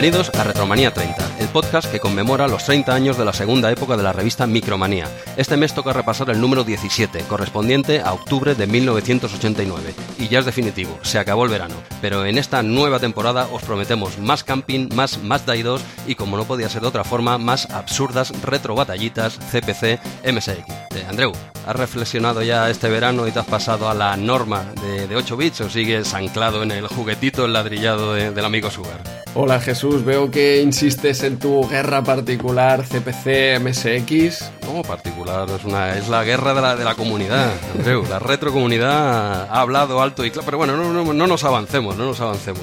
Bienvenidos a Retromanía 30, el podcast que conmemora los 30 años de la segunda época de la revista Micromanía. Este mes toca repasar el número 17, correspondiente a octubre de 1989. Y ya es definitivo, se acabó el verano. Pero en esta nueva temporada os prometemos más camping, más Mazda 2 y como no podía ser de otra forma, más absurdas retrobatallitas CPC MSX. Eh, Andreu, ¿has reflexionado ya este verano y te has pasado a la norma de, 8 bits o sigues anclado en el juguetito ladrillado del amigo Sugar? Hola Jesús, veo que insistes en tu guerra particular CPC MSX. ¿Cómo particular? Es, una, es la guerra de la, de la comunidad, Andreu. La retrocomunidad ha hablado alto y claro, pero bueno, no, no, no nos avancemos, no nos avancemos.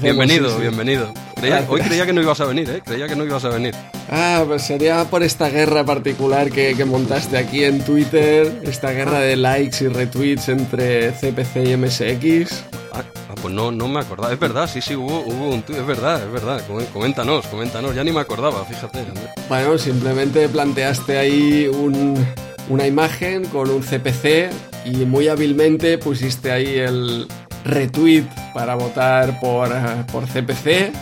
bienvenido, bienvenido. hoy creía que no ibas a venir, ¿eh? Creía que no ibas a venir. Ah, pues sería por esta guerra particular que, que montaste aquí en Twitter, esta guerra de likes y retweets entre CPC y MSX. Ah, ah, pues no, no me acordaba. Es verdad, sí, sí, hubo, hubo un tuit, es verdad, es verdad. Coméntanos, coméntanos. Ya ni me acordaba, fíjate. Bueno, simplemente planteaste ahí un, una imagen con un CPC y muy hábilmente pusiste ahí el retweet para votar por, por CPC.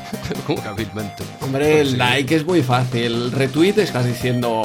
Hombre, el pues like es muy fácil. El retweet estás diciendo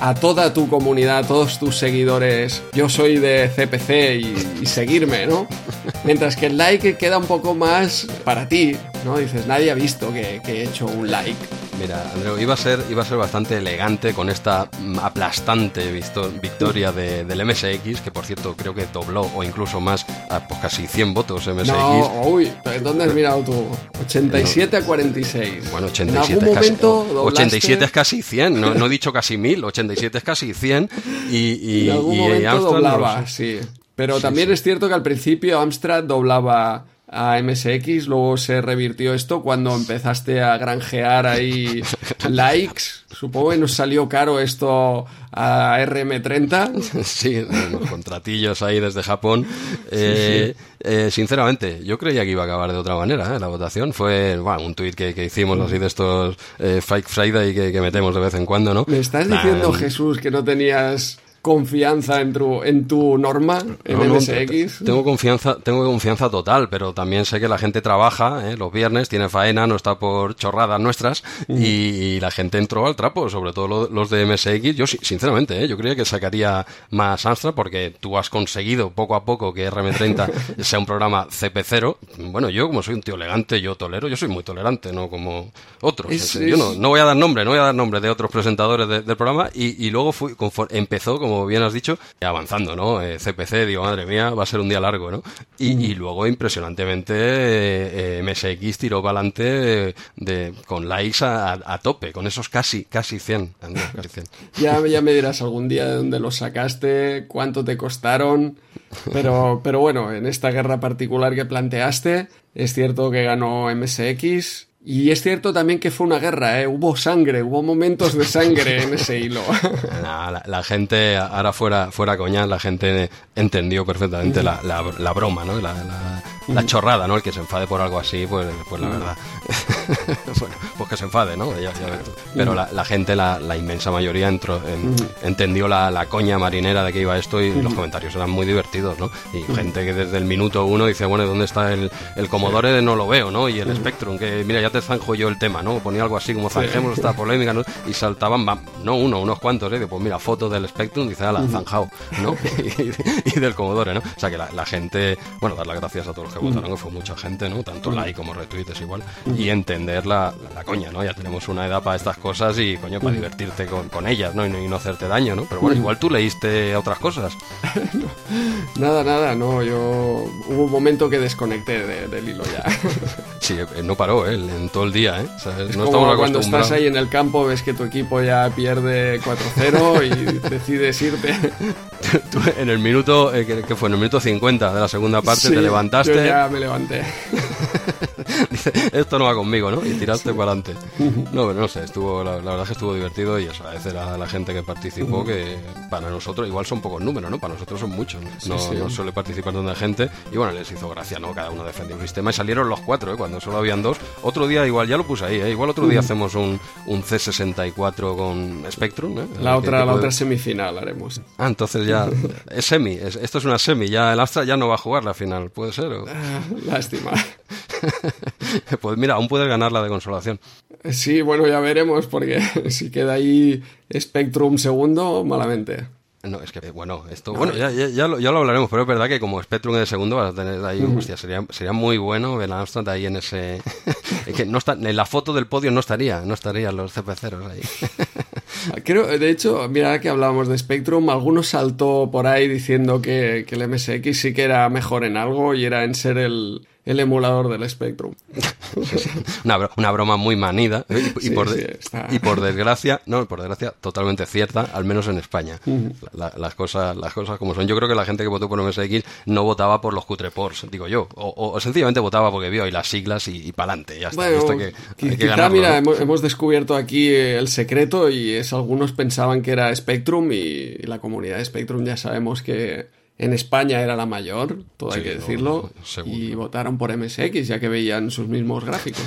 a toda tu comunidad, a todos tus seguidores, yo soy de CPC y, seguirme, ¿no? Mientras que el like queda un poco más para ti, ¿no? Dices, nadie ha visto que, que he hecho un like. Mira, Andreu, iba a ser, iba a ser bastante elegante con esta aplastante victoria de, del MSX, que por cierto creo que dobló o incluso más a pues, casi 100 votos MSX. No, uy, ¿dónde has mirado tú? 87 a 46. Bueno, 87, ¿En algún es, casi, 87 es casi 100, no, no, he dicho casi 1000, 87 es casi 100 y, y, en algún momento doblaba, sí. Pero también es cierto que al principio Amstrad doblaba a MSX, luego se revirtió esto cuando empezaste a granjear ahí likes. Supongo que nos salió caro esto a RM30. Sí, los contratillos ahí desde Japón. Eh, eh, sinceramente, yo creía que iba a acabar de otra manera. ¿eh? La votación fue un tuit que, hicimos así de estos Fake Friday que, que, metemos de vez en cuando, ¿no? ¿Me estás diciendo, Jesús, que no tenías confianza en tu, en tu norma, en MSX. tengo confianza, tengo confianza total, pero también sé que la gente trabaja ¿eh? los viernes, tiene faena, no está por chorradas nuestras, y, la gente entró al trapo, sobre todo los de MSX. Yo, sinceramente, ¿eh? yo creía que sacaría más Amstrad porque tú has conseguido poco a poco que RM30 sea un programa CP0. Bueno, yo como soy un tío elegante, yo tolero, yo soy muy tolerante, no como otros. Yo no, no, voy a dar nombre, no voy a dar nombre de otros presentadores del programa, y, y luego fui, empezó como como bien has dicho, avanzando, ¿no? CPC, eh, digo, madre mía, va a ser un día largo, ¿no? Y, luego, impresionantemente, eh, eh, MSX tiró para adelante de, con likes a, tope, con esos casi, casi 100. ya, ya me dirás algún día de dónde los sacaste, cuánto te costaron, pero, pero bueno, en esta guerra particular que planteaste, es cierto que ganó MSX, y es cierto también que fue una guerra, ¿eh? hubo sangre, hubo momentos de sangre en ese hilo. la, gente, ahora fuera, fuera coña, la gente entendió perfectamente la, la, broma, ¿no? La, la, chorrada, ¿no? El que se enfade por algo así, pues, pues la verdad. bueno, pues que se enfade, ¿no? Pero la, gente, la, inmensa mayoría, entró, entendió la, coña marinera de que iba esto y los comentarios eran muy divertidos, ¿no? Y gente que desde el minuto uno dice, bueno, ¿dónde está el, el Commodore? No lo veo, ¿no? Y el Spectrum, que mira, ya te zanjo yo el tema, ¿no? Ponía algo así como zanjemos esta polémica, ¿no? Y saltaban, no uno, unos cuantos, ¿eh? pues mira, fotos del Spectrum, dice, la zanjado, ¿no? y, del Commodore, ¿no? O sea que la, gente, bueno, dar las gracias a todos los que votaron, que fue mucha gente, ¿no? Tanto like como retweets igual, y entender la, la, coña, ¿no? Ya tenemos una edad para estas cosas y, coño, para divertirte con, con ellas, ¿no? Y, no hacerte daño, ¿no? Pero bueno, igual tú leíste otras cosas. nada, nada, no, yo hubo un momento que desconecté del hilo ya. sí, eh, no paró, ¿eh? En todo el día, ¿eh? no como cuando estás ahí en el campo, ves que tu equipo ya pierde 4-0 y decides irte. en el minuto, eh, que, fue en el minuto 50 de la segunda parte, te levantaste. Yo ya me levanté. esto no va conmigo, ¿no? Y tiraste para adelante. No, pero no sé, estuvo, la, verdad es que estuvo divertido y eso, agradecer a la gente que participó, que para nosotros igual son pocos números, ¿no? Para nosotros son muchos, ¿no? no, suele participar tanta gente y bueno, les hizo gracia, ¿no? Cada uno defendió un sistema y salieron los cuatro, ¿eh? Cuando solo habían dos. Otro día, igual ya lo puse ahí, ¿eh? Igual otro día hacemos un, un C64 con Spectrum, ¿eh? La otra, la otra semifinal haremos. Ah, entonces ya es semi, esto es una semi, ya el Astra ya no va a jugar la final, ¿puede ser? Ah, lástima. pues mira, aún puedes ganar la de consolación. Sí, bueno, ya veremos, porque si queda ahí Spectrum segundo, malamente. No, es que, bueno, esto, bueno, ya, ya, ya, lo, ya, lo, hablaremos, pero es verdad que como Spectrum de segundo vas a tener ahí, hostia, sería, sería muy bueno ver a Armstrong ahí en ese, que no está, en la foto del podio no estaría, no estarían los CP0 ahí. Creo, de hecho, mira que hablábamos de Spectrum, algunos saltó por ahí diciendo que, que el MSX sí que era mejor en algo y era en ser el, el emulador del Spectrum. una, una, broma muy manida ¿eh? y, sí, por sí, y, por desgracia, no, por desgracia, totalmente cierta, al menos en España. Uh -huh. la, las, cosas, las cosas como son. Yo creo que la gente que votó por MSX no votaba por los cutreports, digo yo, o, o, sencillamente votaba porque vio ahí las siglas y, y para adelante. Ya está. Bueno, que, quizá, hay que ganarlo, mira, ¿no? hemos, hemos, descubierto aquí el secreto y es algunos pensaban que era Spectrum y la comunidad de Spectrum ya sabemos que en España era la mayor, todo sí, hay que decirlo, no, y votaron por MSX ya que veían sus mismos gráficos.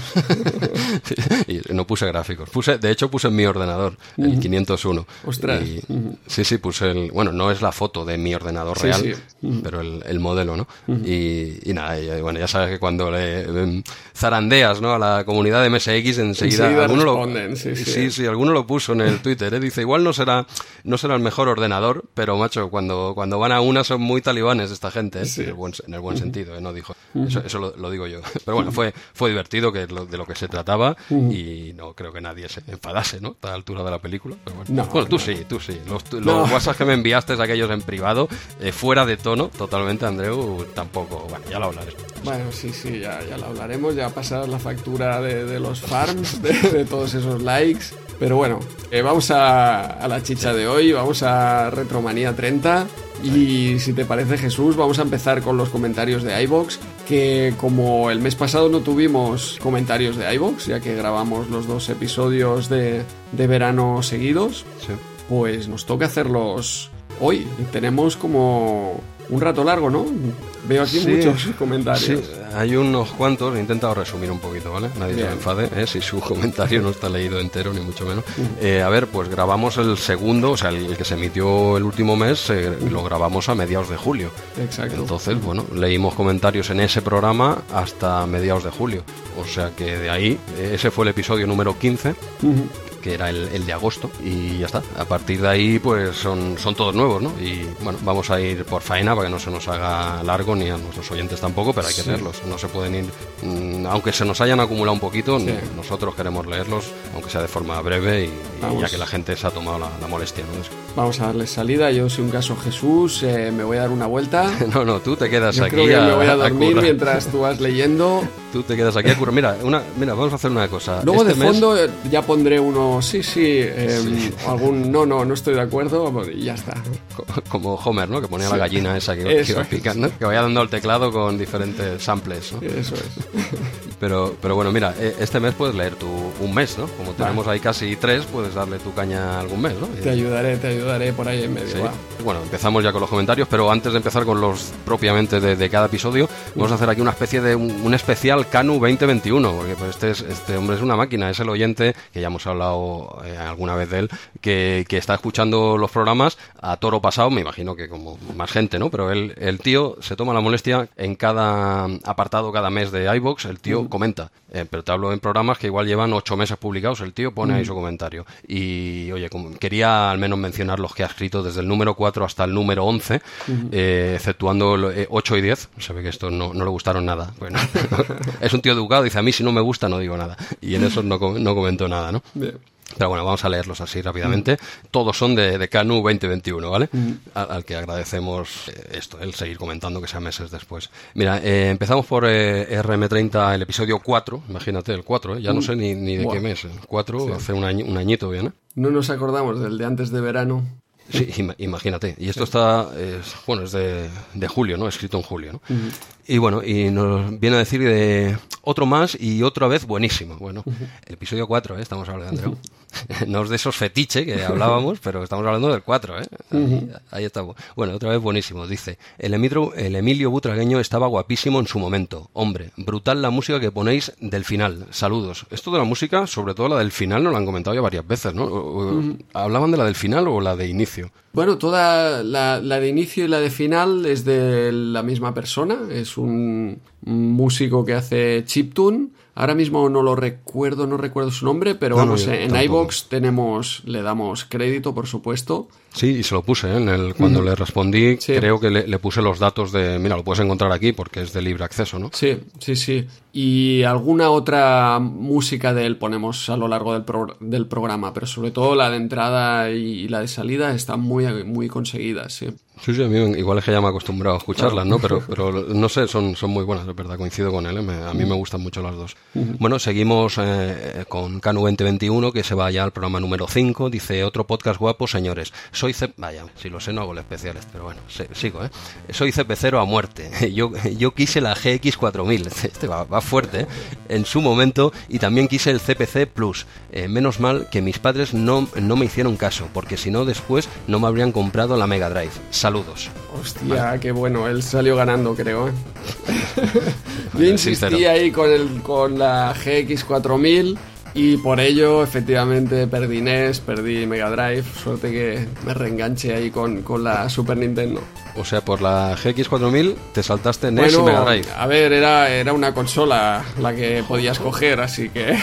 y no puse gráficos, puse, de hecho puse en mi ordenador, el uh -huh. 501. Ostras. Y, uh -huh. Sí, sí, puse el, bueno, no es la foto de mi ordenador real, sí, sí. Uh -huh. pero el, el, modelo, ¿no? y, y, nada, y, bueno, ya sabes que cuando le eh, zarandeas, ¿no? A la comunidad de MSX enseguida, enseguida alguno lo, sí, sí. sí, sí, alguno lo puso en el Twitter, ¿eh? dice, igual no será, no será el mejor ordenador, pero macho, cuando, cuando van a una son muy talibanes esta gente, ¿eh? sí. en, el buen, en el buen sentido, ¿eh? no dijo. Eso, eso lo, lo, digo yo. Pero bueno, fue, fue divertido, que lo, de lo que se trataba, y no creo que nadie se enfadase, ¿no? A la altura de la película. Pero bueno, no, bueno tú no. sí, tú sí. Los, los No. WhatsApp que me enviaste, aquellos en privado, eh, fuera de tono, totalmente, Andreu, tampoco. Bueno, ya lo hablaré. Bueno, sí, sí, ya, ya lo hablaremos. Ya pasarás la factura de, de los farms, de, de, todos esos likes. Pero bueno, eh, vamos a, a, la chicha de hoy, vamos a Retromanía 30. Y si te parece, Jesús, vamos a empezar con los comentarios de iBox. Que como el mes pasado no tuvimos comentarios de iBox, ya que grabamos los dos episodios de, de verano seguidos, sí. pues nos toca hacerlos hoy. Tenemos como un rato largo, ¿no? Veo aquí sí, muchos comentarios. Sí, hay unos cuantos, he intentado resumir un poquito, ¿vale? Nadie Bien. se enfade, ¿eh? si su comentario no está leído entero, ni mucho menos. Eh, a ver, pues grabamos el segundo, o sea, el, que se emitió el último mes, eh, lo grabamos a mediados de julio. Exacto. Entonces, bueno, leímos comentarios en ese programa hasta mediados de julio. O sea que de ahí, ese fue el episodio número 15. Uh -huh que era el, el, de agosto y ya está. A partir de ahí pues son, son todos nuevos, ¿no? Y bueno, vamos a ir por faena para que no se nos haga largo ni a nuestros oyentes tampoco, pero hay que sí. leerlos. No se pueden ir, mmm, aunque se nos hayan acumulado un poquito, sí. nosotros queremos leerlos, aunque sea de forma breve y, y ya que la gente se ha tomado la, la molestia, ¿no? Vamos a darle salida. Yo, si un caso Jesús, eh, me voy a dar una vuelta. no, no, tú te quedas Yo aquí. Creo que a, me voy a dormir a mientras tú vas leyendo. Tú te quedas aquí a currar. Mira, una, mira, vamos a hacer una cosa. Luego este de fondo mes... ya pondré uno, sí, sí, eh, sí. algún no, no, no estoy de acuerdo y ya está. Como Homer, ¿no? Que ponía sí. la gallina esa que, Eso iba picando, que vaya dando el teclado con diferentes samples, ¿no? Eso es. Pero, pero bueno, mira, e, este mes puedes leer tu un mes, ¿no? Como tenemos ahí casi tres, puedes darle tu caña algún mes, ¿no? Te ayudaré, te ayudaré por ahí en medio. Sí. Bueno, empezamos ya con los comentarios, pero antes de empezar con los propiamente de, de cada episodio, vamos a hacer aquí una especie de un, un especial Canu 2021, porque pues este, es, este hombre es una máquina, es el oyente, que ya hemos hablado eh, alguna vez de él, que, que, está escuchando los programas a toro pasado, me imagino que como más gente, ¿no? Pero él, el tío se toma la molestia en cada apartado, cada mes de iBox, el tío mm. comenta. Eh, pero te hablo en programas que igual llevan ocho meses publicados, el tío pone mm. ahí su comentario. Y oye, como, quería al menos mencionar los que ha escrito desde el número 4 hasta el número 11, mm. eh, exceptuando eh, 8 y 10. Se ve que estos no, no le gustaron nada. Bueno, es un tío educado, dice a mí si no me gusta no digo nada. Y en eso no, no comentó nada, ¿no? Bien. Pero bueno, vamos a leerlos así rápidamente. Mm. Todos son de, de Canu 2021, ¿vale? Mm. Al, al, que agradecemos eh, esto, el seguir comentando que sea meses después. Mira, eh, empezamos por eh, RM30, el episodio 4, imagínate, el 4, ¿eh? ya mm. no sé ni, ni de wow. qué mes. El 4, sí. hace un, año, un añito bien, ¿eh? No nos acordamos del de antes de verano. Sí, imagínate. Y esto está, es, bueno, es de, de, julio, ¿no? Escrito en julio, ¿no? Uh -huh. Y bueno, y nos viene a decir de otro más y otra vez buenísimo. Bueno, uh -huh. el episodio 4, ¿eh? Estamos hablando, uh -huh. no es de esos fetiche que hablábamos, pero estamos hablando del 4, ¿eh? Ahí, ahí, estamos. Bueno, otra vez buenísimo. Dice, el, Emilio, el Emilio Butragueño estaba guapísimo en su momento. Hombre, brutal la música que ponéis del final. Saludos. Esto de la música, sobre todo la del final, nos lo han comentado ya varias veces, ¿no? ¿Hablaban de la del final o la de inicio? Bueno, toda la, la, de inicio y la de final es de la misma persona. Es un músico que hace chiptune. Ahora mismo no lo recuerdo, no recuerdo su nombre, pero vamos, en iBox tenemos, le damos crédito, por supuesto. Sí, y se lo puse ¿eh? en el, cuando le respondí. Creo que le, puse los datos de, mira, lo puedes encontrar aquí porque es de libre acceso, ¿no? Sí, sí, sí. Y alguna otra música de él ponemos a lo largo del, del programa, pero sobre todo la de entrada y la de salida están muy, muy conseguidas, sí. Sí, sí, a mí igual es que ya me he acostumbrado a escucharlas, ¿no? Pero, pero no sé, son, son muy buenas, de verdad, coincido con él, ¿eh? a mí me gustan mucho las dos. Bueno, seguimos eh, con Canu 2021, que se va ya al programa número 5, dice, otro podcast guapo, señores. Soy Vaya, si lo sé no hago el especiales, pero bueno, sigo, ¿eh? Soy cepecero a muerte. Yo, yo quise la GX4000, este va, va fuerte, ¿eh? En su momento, y también quise el CPC Plus. Eh, menos mal que mis padres no, no me hicieron caso, porque si no después no me habrían comprado la Mega Drive. Saludos. Hostia, qué bueno, él salió ganando, creo. ¿eh? Yo insistí ahí con, el, con la GX4000 y por ello, efectivamente, perdí NES, perdí Mega Drive. Suerte que me reenganche ahí con, con la Super Nintendo. O sea, por la GX4000 te saltaste NES y Mega Drive. A ver, era, era una consola la que podías coger, así que.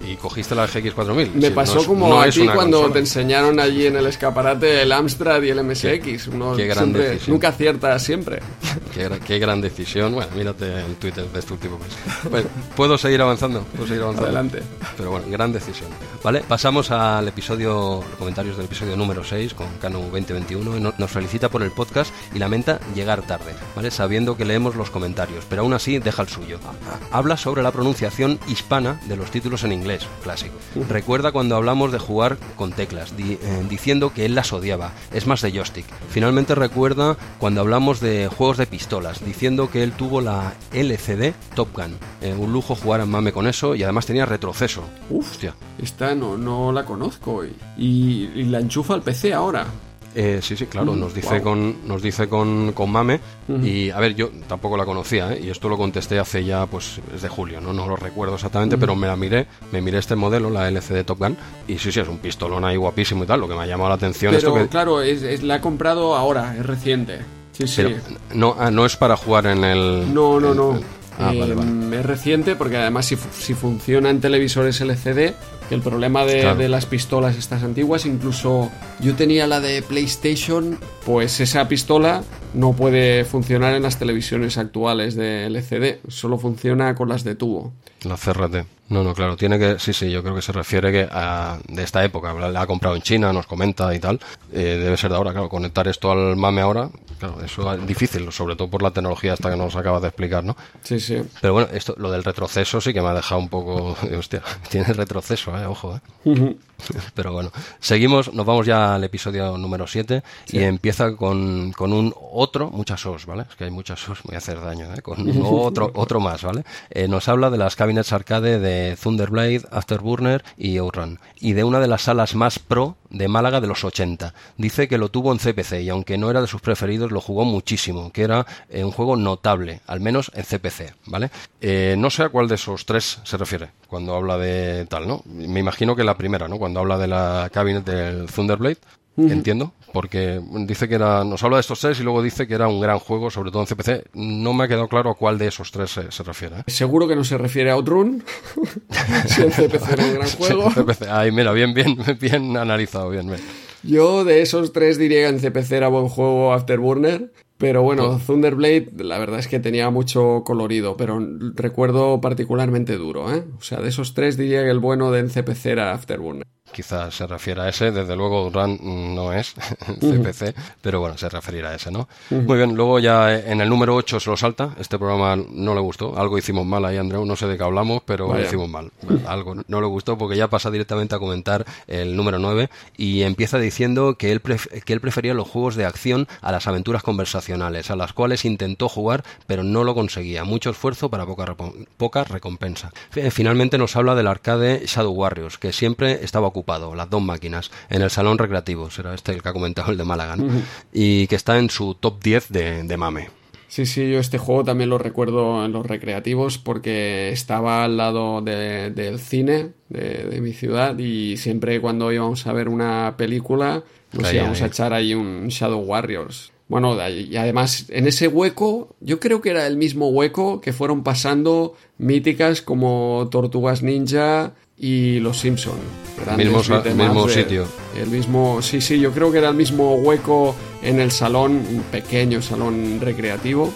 ¿Y, cogiste la GX4000? Me pasó como a ti cuando te enseñaron allí en el escaparate el Amstrad y el MSX. Uno qué gran decisión. Nunca acierta siempre. Qué, gran decisión. Bueno, mírate el Twitter de este último mes. ¿Puedo seguir avanzando? ¿Puedo seguir avanzando? Adelante. Pero bueno, gran decisión. Vale, pasamos al episodio, los comentarios del episodio número 6 con Cano 2021. Nos felicita por el podcast y lamenta llegar tarde, ¿vale? Sabiendo que leemos los comentarios, pero aún así deja el suyo. Habla sobre la pronunciación hispana de los títulos en inglés, clásico. Recuerda cuando hablamos de jugar con teclas, eh, diciendo que él las odiaba, es más de joystick. Finalmente recuerda cuando hablamos de juegos de pistolas, diciendo que él tuvo la LCD Top Gun. Eh, un lujo jugar en mame con eso y además tenía retroceso. Uf, Hostia. Esta no, no la conozco y, y la enchufa al PC ahora. Eh, sí, sí, claro, nos dice con nos dice con, con Mame y a ver, yo tampoco la conocía ¿eh? y esto lo contesté hace ya pues es de julio, no no lo recuerdo exactamente, pero me la miré, me miré este modelo, la LCD Top Gun y sí, sí, es un pistolón ahí guapísimo y tal, lo que me ha llamado la atención pero, esto que claro, es, la he comprado ahora, es reciente. Sí, sí. no, ah, no es para jugar en el No, no, no. Ah, em, es reciente porque además si, si funciona en televisores LCD el problema de, las pistolas estas antiguas, incluso yo tenía la de PlayStation, pues esa pistola no puede funcionar en las televisiones actuales de LCD, solo funciona con las de tubo. La CRT. No, no, claro, tiene que, sí, sí, yo creo que se refiere que a, de esta época, la ha comprado en China, nos comenta y tal, eh, debe ser de ahora, claro, conectar esto al MAME ahora, claro, eso es difícil, sobre todo por la tecnología hasta que nos acabas de explicar, ¿no? Sí, sí. Pero bueno, esto, lo del retroceso sí que me ha dejado un poco, hostia, tiene retroceso, eh, ojo, eh. Pero bueno, seguimos, nos vamos ya al episodio número 7 y empieza con, con, un otro, muchas os, ¿vale? Es que hay muchas os, voy a hacer daño, ¿eh? Con otro, otro más, ¿vale? Eh, nos habla de las cabinets arcade de Thunderblade, Afterburner y Outrun y de una de las salas más pro de Málaga de los 80. Dice que lo tuvo en CPC y aunque no era de sus preferidos, lo jugó muchísimo, que era eh, un juego notable, al menos en CPC, ¿vale? Eh, no sé a cuál de esos tres se refiere cuando habla de tal, ¿no? Me imagino que la primera, ¿no? Cuando habla de la cabinet del Thunderblade, entiendo, porque dice que era, nos habla de estos tres y luego dice que era un gran juego, sobre todo en CPC. No me ha quedado claro a cuál de esos tres se, refiere. ¿eh? Seguro que no se refiere a Outrun, si en CPC era un gran juego. Ay, mira, bien, bien, bien analizado, bien, bien. Yo de esos tres diría que en CPC era buen juego Afterburner. Pero bueno, Thunderblade, la verdad es que tenía mucho colorido, pero recuerdo particularmente duro, ¿eh? O sea, de esos tres diría que el bueno de CPC era Afterburner quizás se refiere a ese, desde luego Run no es CPC, pero bueno, se referirá a ese, ¿no? Muy bien, luego ya en el número 8 se lo salta, este programa no le gustó, algo hicimos mal ahí, Andreu, no sé de qué hablamos, pero hicimos mal, algo no le gustó porque ya pasa directamente a comentar el número 9 y empieza diciendo que él, que él prefería los juegos de acción a las aventuras conversacionales, a las cuales intentó jugar, pero no lo conseguía, mucho esfuerzo para poca, poca recompensa. Finalmente nos habla del arcade Shadow Warriors, que siempre estaba ocupado las dos máquinas, en el salón recreativo, será este el que ha comentado el de Málaga, y que está en su top 10 de, mame. Sí, sí, yo este juego también lo recuerdo en los recreativos porque estaba al lado del cine de, mi ciudad y siempre cuando íbamos a ver una película Nos Ahí, íbamos a echar ahí un Shadow Warriors. Bueno, y además en ese hueco, yo creo que era el mismo hueco que fueron pasando míticas como Tortugas Ninja y Los Simpson. Mismo mismo de- sitio. El mismo, sí, sí, yo creo que era el mismo hueco en el salón, un pequeño salón recreativo,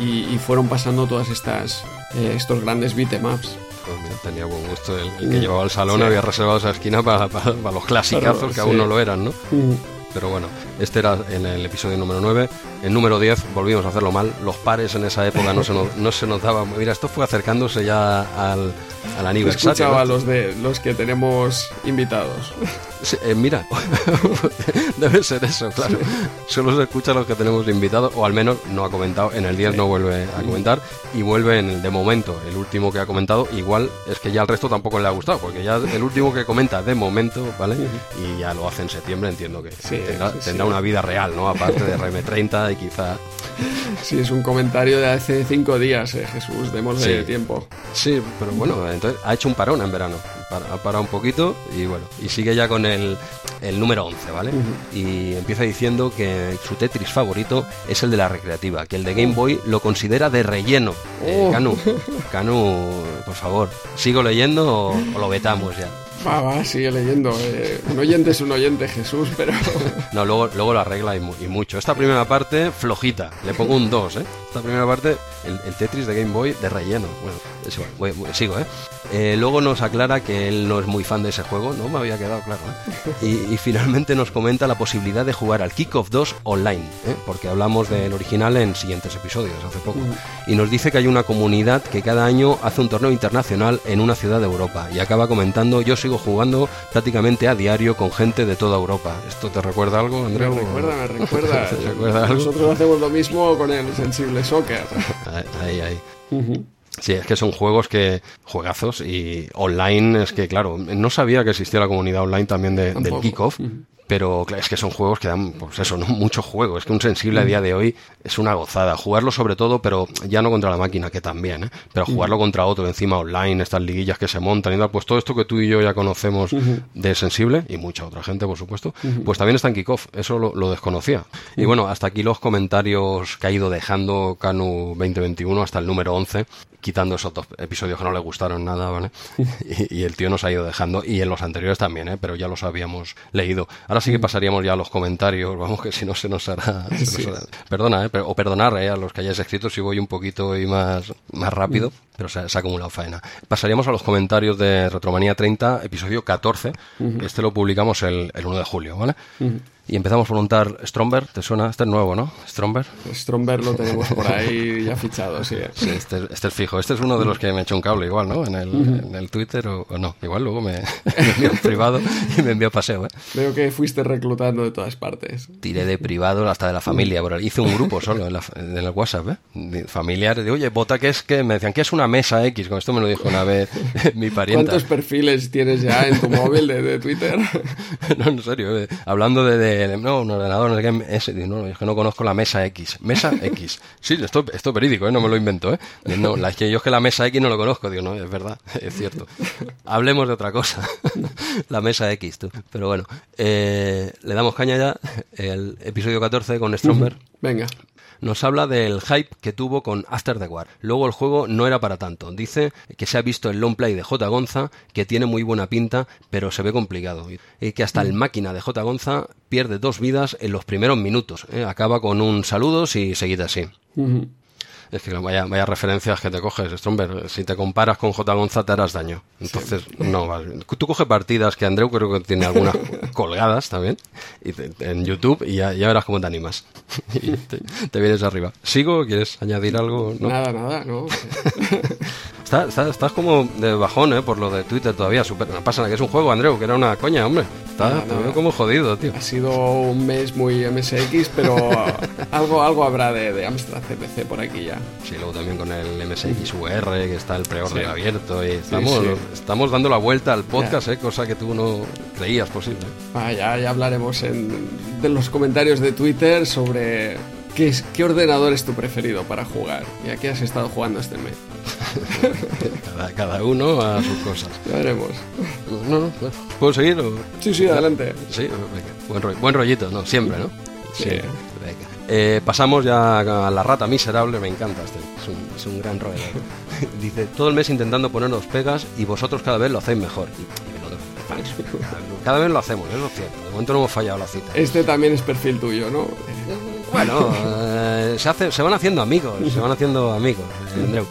y, y fueron pasando todas estas, eh, estos grandes beatemaps. Pues mira, tenía buen gusto. El, el que llevaba el salón había reservado esa esquina para, para- para los clasicazos Pero, que aún sí. no lo eran, ¿no? Pero bueno, este era en el episodio número 9. En número 10 volvimos a hacerlo mal. Los pares en esa época no se no se notaban. Mira, esto fue acercándose ya al, al aniversario. Escuchaba ¿no? los de los que tenemos invitados. Sí, eh, mira, debe ser eso, claro. Solo se escucha a los que tenemos invitados, o al menos no ha comentado. En el 10 no vuelve a comentar y vuelve en el de momento, el último que ha comentado. Igual es que ya al resto tampoco le ha gustado, porque ya el último que comenta de momento, ¿vale? Y ya lo hace en septiembre, entiendo que Sí, tendrá, sí, tendrá sí. una vida real, ¿no? Aparte de RM30 y quizá. Sí, es un comentario de hace cinco días, eh, Jesús, démosle Sí. tiempo. Sí, pero bueno, entonces ha hecho un parón en verano. Ha parado un poquito y bueno, y sigue ya con el, el número 11, ¿vale? Y empieza diciendo que su Tetris favorito es el de la recreativa, que el de Game Boy lo considera de relleno. Eh, Oh. Canu, Canu, por favor, ¿sigo leyendo o, o lo vetamos ya? Va, va, sigue leyendo. eh, un oyente es un oyente, Jesús, pero... No, luego, luego lo arregla y, y mucho. Esta primera parte, flojita. Le pongo un 2, ¿eh? Esta primera parte, el, el Tetris de Game Boy de relleno. Bueno, es igual. Voy- voy- sigo, ¿eh? Eh, Luego nos aclara que él no es muy fan de ese juego. No me había quedado claro, ¿eh? Y, y finalmente nos comenta la posibilidad de jugar al Kickoff 2 online, ¿eh? Porque hablamos del original en siguientes episodios, hace poco. Y nos dice que hay una comunidad que cada año hace un torneo internacional en una ciudad de Europa. Y acaba comentando, yo sigo jugando prácticamente a diario con gente de toda Europa. ¿Esto te recuerda algo, Me recuerda, me recuerda. ¿Te recuerda algo? Nosotros hacemos lo mismo con el sensible soccer. Ahí, ahí. Sí, es que son juegos que. juegazos y online es que, claro, no sabía que existía la comunidad online también de- del kickoff. Pero claro, es que son juegos que dan, pues eso, ¿no? Mucho juego. Es que un sensible a día de hoy es una gozada. Jugarlo sobre todo, pero ya no contra la máquina, que también, ¿eh? Pero jugarlo contra otro, encima online, estas liguillas que se montan y tal, pues todo esto que tú y yo ya conocemos de sensible, y mucha otra gente, por supuesto, pues también está en kickoff. Eso lo, lo desconocía. Y bueno, hasta aquí los comentarios que ha ido dejando Canu 2021 hasta el número 11 quitando esos dos episodios que no le gustaron nada, ¿vale? Y, y el tío nos ha ido dejando, y en los anteriores también, ¿eh? Pero ya los habíamos leído. Ahora sí que pasaríamos ya a los comentarios, vamos, que si no se nos hará... se nos hará- Perdona, ¿eh? Pero- o perdonar ¿eh? a los que hayáis escrito si voy un poquito y más, más rápido, pero se, se ha acumulado faena. Pasaríamos a los comentarios de Retromanía 30, episodio 14. Este lo publicamos el, el 1 de julio, ¿vale? Y empezamos a preguntar, Stromberg, ¿te suena? Este es nuevo, ¿no? Stromberg. Stromberg lo tenemos por ahí ya fichado, sí. Sí, este, este es fijo. Este es uno de los que me echó un cable igual, ¿no? En el, en el Twitter o, o no. Igual luego me, me envió en privado y me envió a paseo, ¿eh? Veo que fuiste reclutando de todas partes. Tiré de privado hasta de la familia. Por ahí. Hice un grupo solo en, la- en el WhatsApp, ¿eh? De familiares. De, oye, vota que es que... Me decían que es una mesa X. Con esto me lo dijo una vez mi parienta. ¿Cuántos perfiles tienes ya en tu móvil de, de Twitter? no, en serio. eh. Hablando de, de- no, un ordenador, no sé qué, ese, digo, no, es que no conozco la mesa X. Mesa X. Sí, esto, esto es verídico, ¿eh? no me lo invento. ¿eh? No, la, es que yo es que la mesa X no lo conozco. Digo, no, es verdad, es cierto. Hablemos de otra cosa. la mesa X, tú. Pero bueno, eh, le damos caña ya. El episodio 14 con Stromberg. Venga. Nos habla del hype que tuvo con After the War. Luego el juego no era para tanto. Dice que se ha visto el long play de J. Gonza, que tiene muy buena pinta, pero se ve complicado. Y que hasta el máquina de J. Gonza pierde dos vidas en los primeros minutos. ¿eh? Acaba con un saludos y seguid así. Es que vaya, vaya referencias que te coges, Stromberg. Si te comparas con J. Gonza te harás daño. Entonces, no vale. Tú coges partidas que Andreu creo que tiene algunas colgadas también y te- en YouTube y ya, ya verás cómo te animas. Y te, te vienes arriba. ¿Sigo? ¿Quieres añadir algo? ¿No? Nada, nada, ¿no? Está- está- estás como de bajón, ¿eh? Por lo de Twitter todavía. Super, no pasa nada, que es un juego, Andreu, que era una coña, hombre. Está, Nada, te nada. veo como jodido, tío. Ha sido un mes muy MSX, pero algo, algo habrá de, de Amstrad CPC por aquí ya. Sí, luego también con el MSX VR, que está el pre-order Sí. abierto. Y estamos, sí. estamos dando la vuelta al podcast, ¿eh? Cosa que tú no creías posible. Ah, ya, ya hablaremos en, de los comentarios de Twitter sobre ¿Qué, es, ¿Qué ordenador es tu preferido para jugar? ¿Y a qué has estado jugando este mes? cada, cada, uno a sus cosas. Ya veremos. No, no, ¿Puedo seguir? O... Sí, sí, adelante. Sí, venga. Buen, rollo, buen rollito, ¿no? Siempre, ¿no? Sí. Eh, pasamos ya a la rata miserable, me encanta este, es un, es un gran roedor. Dice, todo el mes intentando ponernos pegas y vosotros cada vez lo hacéis mejor. Lo cada, vez lo hacemos, eso es cierto. De momento no hemos fallado la cita. Este también es perfil tuyo, ¿no? Bueno, eh, se, hace, se van haciendo amigos, se van haciendo amigos, Andreu.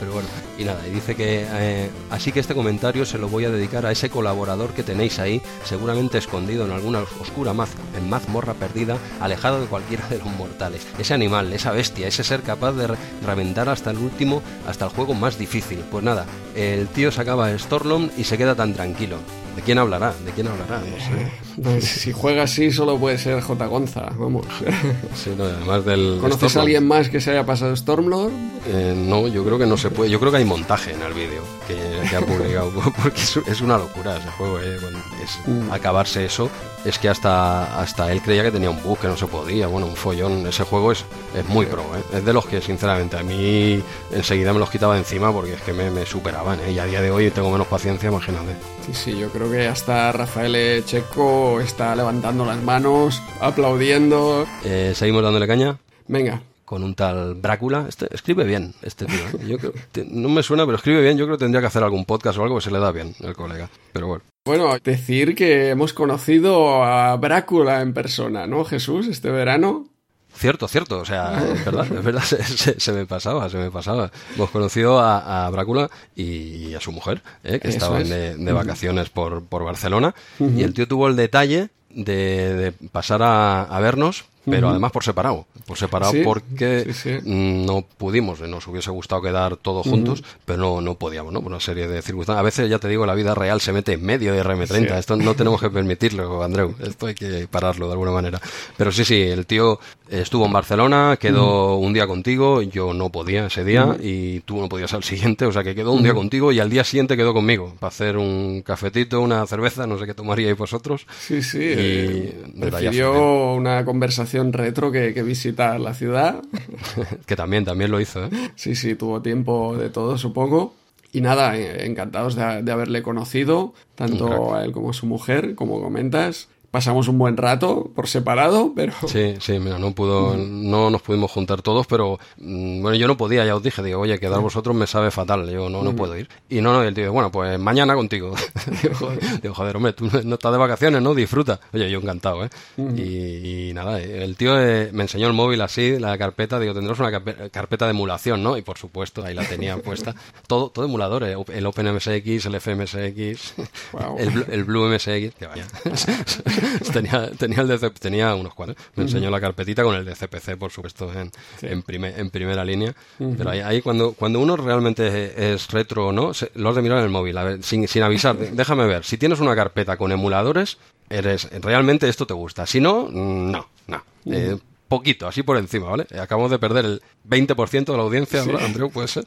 Pero bueno, y nada, y dice que eh, así que este comentario se lo voy a dedicar a ese colaborador que tenéis ahí, seguramente escondido en alguna oscura maz, en mazmorra perdida, alejado de cualquiera de los mortales. Ese animal, esa bestia, ese ser capaz de re reventar hasta el último, hasta el juego más difícil. Pues nada, el tío se acaba Storlom y se queda tan tranquilo. ¿De quién hablará? ¿De quién hablará? No sé. Pues, si juega así solo puede ser J. Gonza, vamos. Sí, no, además del ¿Conoces a alguien más que se haya pasado Stormlord? Eh, no, yo creo que no se puede. Yo creo que hay montaje en el vídeo que, que, ha publicado, porque es, es, una locura ese juego. Eh. Es, mm. Acabarse eso, es que hasta, hasta él creía que tenía un bug, que no se podía. Bueno, un follón. Ese juego es, es muy pro. Eh. Es de los que, sinceramente, a mí enseguida me los quitaba de encima porque es que me, me superaban. ¿eh? Y a día de hoy tengo menos paciencia, imagínate. Sí, sí, yo creo que hasta Rafael Checo está levantando las manos, aplaudiendo. Eh, ¿Seguimos dándole caña? Venga. Con un tal Brácula. Este, escribe bien, este tío. Yo creo, te, no me suena, pero escribe bien. Yo creo que tendría que hacer algún podcast o algo que se le da bien el colega. Pero bueno. Bueno, decir que hemos conocido a Brácula en persona, ¿no, Jesús? Este verano. Cierto, cierto, o sea, es verdad, es verdad, se, se, se, me pasaba, se me pasaba. Hemos conocido a, a Brácula y a su mujer, ¿eh? que Eso estaban es. de, de, vacaciones por, por Barcelona, uh -huh. y el tío tuvo el detalle de, de pasar a, a, vernos, pero uh -huh. además por separado. Por separado ¿Sí? porque sí, sí. no pudimos. Nos hubiese gustado quedar todos juntos, uh -huh. pero no, no podíamos, ¿no? Por una serie de circunstancias. A veces, ya te digo, la vida real se mete en medio de RM30. Esto no tenemos que permitirlo, Andreu. Esto hay que pararlo de alguna manera. Pero sí, sí, el tío estuvo en Barcelona, quedó un día contigo, yo no podía ese día y tú no podías al siguiente, o sea que quedó un día contigo y al día siguiente quedó conmigo para hacer un cafetito, una cerveza, no sé qué tomaríais vosotros. Sí, sí. Y eh, prefirió una conversación retro que, que visitar la ciudad. que también, también lo hizo, ¿eh? Sí, sí, tuvo tiempo de todo, supongo. Y nada, encantados de, de haberle conocido, tanto a él como a su mujer, como comentas pasamos un buen rato por separado, pero... Sí, sí, mira, no pudo, no nos pudimos juntar todos, pero mm, bueno, yo no podía, ya os dije, digo, oye, quedar vosotros me sabe fatal, yo no, no puedo ir. Y no, no, y el tío, bueno, pues mañana contigo. digo, joder, hombre, tú no estás de vacaciones, ¿no? Disfruta. Oye, yo encantado, ¿eh? y, y, nada, el tío eh, me enseñó el móvil así, la carpeta, digo, tendrás una carpeta de emulación, ¿no? Y por supuesto, ahí la tenía puesta. Todo, todo emulador, ¿eh? el OpenMSX, el FMSX, wow. el, el Blue MSX, que vaya. tenía, tenía, el de, tenía unos cuantos. Me enseñó uh -huh. la carpetita con el de CPC, por supuesto, en, sí. en, primer, en, primera línea. Uh -huh. Pero ahí, ahí, cuando, cuando uno realmente es retro o no, se, lo has de mirar en el móvil, a ver, sin, sin avisar. déjame ver, si tienes una carpeta con emuladores, eres realmente esto te gusta. Si no, no, no. Uh -huh. eh, poquito, así por encima, ¿vale? Acabamos de perder el 20% de la audiencia, sí. Andreu, puede ser.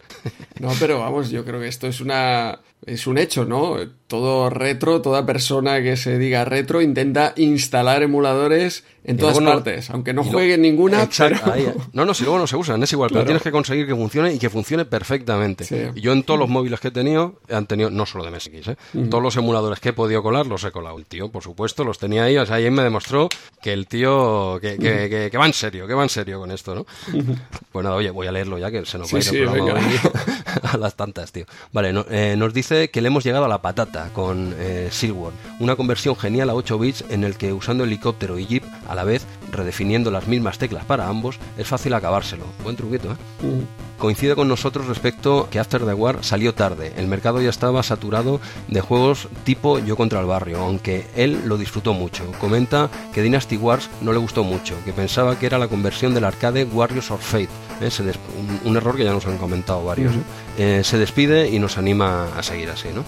No, pero vamos, yo creo que esto es una es un hecho, ¿no? Todo retro, toda persona que se diga retro intenta instalar emuladores en todas no, partes, aunque no juegue ninguna. Exacto, pero... ahí, no, no, si luego no se usan, es igual, claro. pero tienes que conseguir que funcione y que funcione perfectamente. Sí. Yo en todos los móviles que he tenido, han tenido, no solo de MSX, ¿eh? Uh -huh. todos los emuladores que he podido colar los he colado. El tío, por supuesto, los tenía ahí, o sea, ahí me demostró que el tío, que, que, uh -huh. que, que va en serio, que va en serio con esto, ¿no? Uh -huh. Pues nada, oye, voy a leerlo ya, que se nos va a ir el programa sí, a las tantas, tío. Vale, no, eh, nos dice que le hemos llegado a la patata con eh, Silworld, una conversión genial a 8 bits en el que usando helicóptero y jeep a la vez, redefiniendo las mismas teclas para ambos, es fácil acabárselo. Buen truquito, ¿eh? Mm. Coincide con nosotros respecto que After the War salió tarde. El mercado ya estaba saturado de juegos tipo Yo contra el barrio, aunque él lo disfrutó mucho. Comenta que Dynasty Wars no le gustó mucho, que pensaba que era la conversión del arcade Warriors of Fate. ¿eh? Un, un, error que ya nos han comentado varios. Mm -hmm. eh, se despide y nos anima a seguir así, ¿no?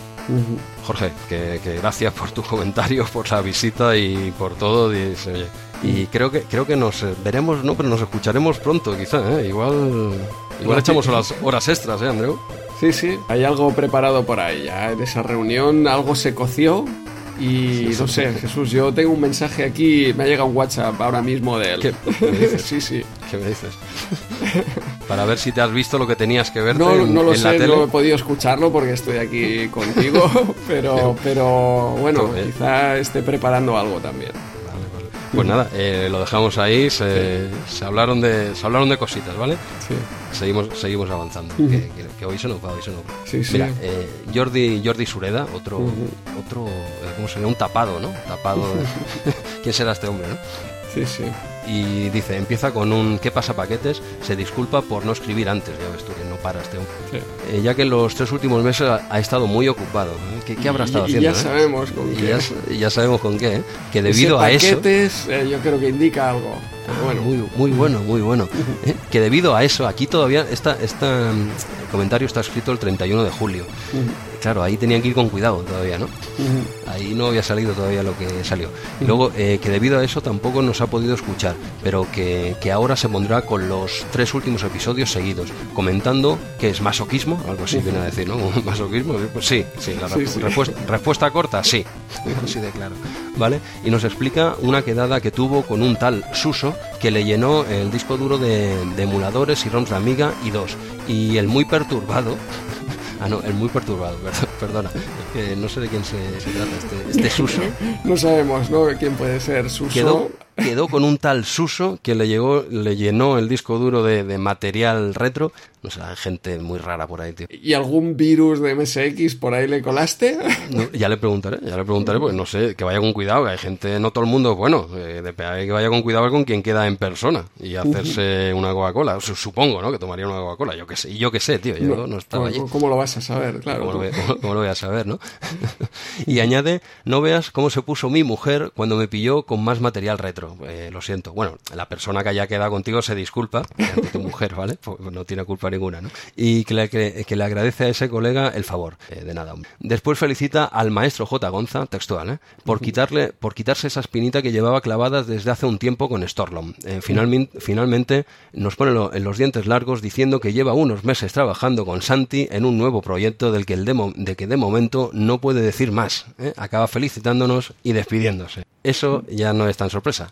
Jorge, que, que, gracias por tu comentario, por la visita y por todo. Dice, oye, y creo que creo que nos veremos, no, pero nos escucharemos pronto, quizá, ¿eh? Igual igual echamos horas, horas extras, ¿eh, Andreu? Sí, sí, hay algo preparado por ahí. Ya en esa reunión algo se coció Y no sé, Jesús, yo tengo un mensaje aquí, me ha llegado un WhatsApp ahora mismo de él. ¿Qué me dices? sí, sí. ¿Qué me dices? Para ver si te has visto lo que tenías que ver No, en, no lo en la sé, tele. no he podido escucharlo porque estoy aquí contigo, pero, pero bueno, quizá esté preparando algo también. Pues nada, eh, lo dejamos ahí. Se, se hablaron de, se hablaron de cositas, ¿vale? Sí. Seguimos, seguimos avanzando. que, que- que hoy se nos va, hoy se nos va. Sí. Mira, eh, Jordi, Jordi Sureda, otro, otro, eh, ¿cómo se llama? Un tapado, ¿no? Tapado. de- ¿Quién será este hombre, no? Sí, sí. Y dice, empieza con un ¿qué pasa paquetes? Se disculpa por no escribir antes, ya ves tú que no para este hombre. sí. Eh, ya que en los tres últimos meses ha, ha estado muy ocupado. ¿eh? ¿Qué, qué habrá Y- estado y haciendo? ya eh? sabemos con Y qué. ya, ya sabemos con qué, ¿eh? Que debido Ese a eso... paquetes, eh, yo creo que indica algo. Pero bueno, Muy, muy bueno, muy bueno. ¿eh? Que debido a eso, aquí todavía esta, esta, mm, el comentario está escrito el 31 de julio. Claro, ahí tenían que ir con cuidado todavía, ¿no? Ahí no había salido todavía lo que salió. Y luego, eh, que debido a eso tampoco nos ha podido escuchar, pero que, que ahora se pondrá con los tres últimos episodios seguidos, comentando que es masoquismo, algo así viene a decir, ¿no? ¿Masoquismo? Pues sí, sí, la Sí, respu- sí. Respuesta, respuesta corta, sí. Así de claro. ¿Vale? Y nos explica una quedada que tuvo con un tal Suso que le llenó el disco duro de, de emuladores y ROMs de Amiga y dos. Y el muy perturbado. Ah, no, el muy perturbado, perdona. Es que no sé de quién se, se trata este, este Suso. no sabemos, ¿no? ¿Quién puede ser? Suso. Quedó, quedó con un tal Suso que le, llegó, le llenó el disco duro de, de material retro. No sé, hay gente muy rara por ahí, tío. ¿Y algún virus de MSX por ahí le colaste? No, ya le preguntaré, ya le preguntaré, porque no sé, que vaya con cuidado, que hay gente, no todo el mundo, bueno, eh, de- que vaya con cuidado con quien queda en persona y hacerse una Coca-Cola. Su- Supongo, ¿no? Que tomaría una Coca-Cola, yo qué sé, yo qué sé, tío, yo no, estaba allí. ¿Cómo, cómo lo vas a saber? Claro. ¿Cómo lo, cómo- cómo lo voy a saber, no? y añade, no veas cómo se puso mi mujer cuando me pilló con más material retro. Eh, lo siento. Bueno, la persona que haya quedado contigo se disculpa ante tu mujer, ¿vale? Pues no tiene culpa ninguna, ¿no? Y que le, que, que le agradece a ese colega el favor. Eh, de nada, hombre. Después felicita al maestro J. Gonza, textual, ¿eh? Por, quitarle, por quitarse esa espinita que llevaba clavada desde hace un tiempo con Storlom. Eh, finalmente, finalmente nos pone lo- en los dientes largos diciendo que lleva unos meses trabajando con Santi en un nuevo proyecto del que, el de, mo- de que de momento no puede decir más. Acaba felicitándonos y despidiéndose. Eso ya no es tan sorpresa.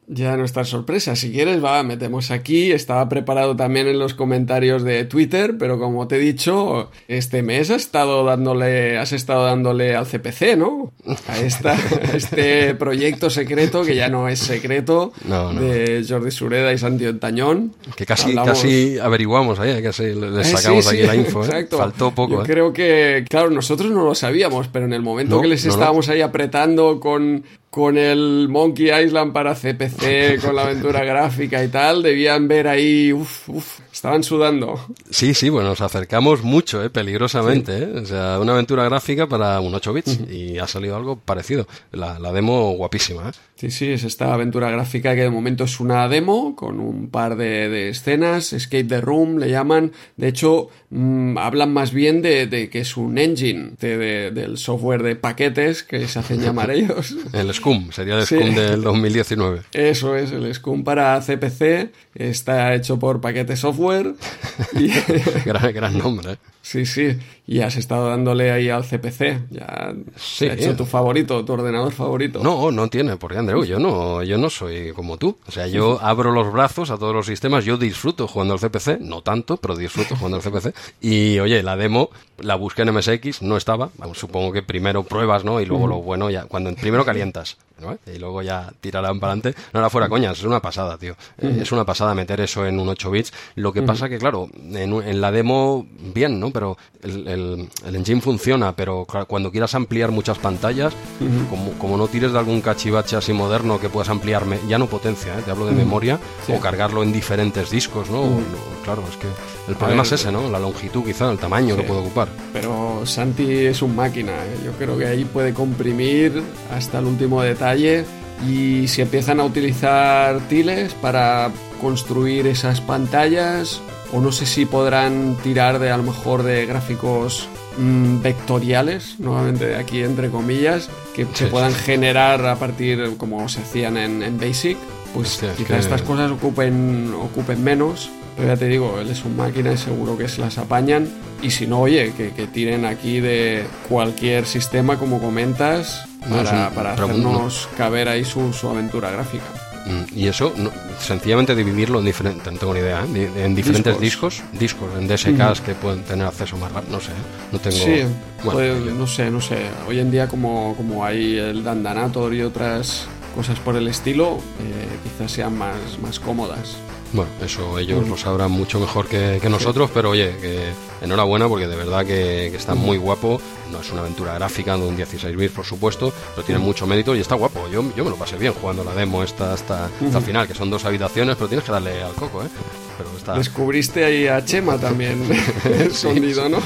Ya no está sorpresa. Si quieres, va, metemos aquí. Estaba preparado también en los comentarios de Twitter, pero como te he dicho, este mes has estado dándole, has estado dándole al CPC, ¿no? A, esta, a este proyecto secreto, que ya no es secreto, No, no. de Jordi Sureda y Santi Ontañón. Que casi, Hablamos- casi averiguamos ahí, casi le Eh, sacamos sí, aquí sí, la info. ¿eh? Faltó poco. Yo ¿eh? creo que, claro, nosotros no lo sabíamos, pero en el momento No, que les estábamos ahí apretando con, con el Monkey Island para CPC, con la aventura gráfica y tal, debían ver ahí, uff, uff, estaban sudando. Sí, sí, bueno, nos acercamos mucho, ¿eh? peligrosamente. ¿eh? O sea, una aventura gráfica para un 8 bits y ha salido algo parecido. La, la demo guapísima. ¿eh? Sí, sí, es esta aventura gráfica que de momento es una demo con un par de, de escenas, Escape the Room le llaman. De hecho, mm, hablan más bien de, de que es un engine de- de- del software de paquetes que se hacen llamar ellos. El Scum, sería el Sí. Scum del 2019. Eso es, el Scum para CPC está hecho por Paquete Software. Y, gran, gran nombre. Sí, sí, y has estado dándole ahí al CPC. Ya Sí. has hecho tu favorito, tu ordenador favorito. No, no tiene, porque Andreu, yo no, yo no soy como tú. O sea, yo abro los brazos a todos los sistemas, yo disfruto jugando al CPC, no tanto, pero disfruto jugando al CPC. Y oye, la demo la busqué en MSX, no estaba. Vamos, supongo que primero pruebas, ¿no? Y luego lo bueno ya, cuando primero calientas, ¿no? Y luego ya tirarán para adelante. No era fuera coñas, es una pasada, tío. Eh, Es una pasada meter eso en un 8 bits. Lo que pasa que, claro, en la demo, bien, ¿no? Pero el, el- el engine funciona, pero cuando quieras ampliar muchas pantallas, como, como no tires de algún cachivache así moderno que puedas ampliarme, ya no potencia, ¿eh? te hablo de memoria, Sí. o cargarlo en diferentes discos, ¿no? O Claro, es que el problema ver, es ese, ¿no? La longitud quizá, el tamaño que Sí. puede ocupar. Pero Santi es un máquina, ¿eh? yo creo que ahí puede comprimir hasta el último detalle y si empiezan a utilizar tiles para construir esas pantallas o no sé si podrán tirar de a lo mejor de gráficos mm, vectoriales, nuevamente de aquí entre comillas, que se Sí, puedan generar a partir como se hacían en, en Basic, pues Hostia, es quizá que- estas cosas ocupen, ocupen menos. Pero ya te digo, él es un máquina y seguro que se las apañan. Y si no, oye, que, que tiren aquí de cualquier sistema, como comentas, para, para hacernos caber ahí su, su aventura gráfica. Mm, y eso, sencillamente dividirlo en diferentes, no tengo ni idea, ¿eh? en diferentes discos, discos, en DSKs que pueden tener acceso más rápido, no sé, no tengo... Sí, no sé, no sé. Hoy en día como, como hay el Dandanator y otras cosas por el estilo, eh, quizás sean más, más cómodas. Bueno, eso ellos lo sabrán mucho mejor que, nosotros, pero oye, que enhorabuena porque de verdad que, está muy guapo. No es una aventura gráfica de un 16 bits, por supuesto, pero tiene mucho mérito y está guapo. Yo, yo me lo pasé bien jugando la demo esta hasta, hasta el final, que son dos habitaciones, pero tienes que darle al coco, ¿eh? Descubriste ahí a Chema también escondido, ¿no?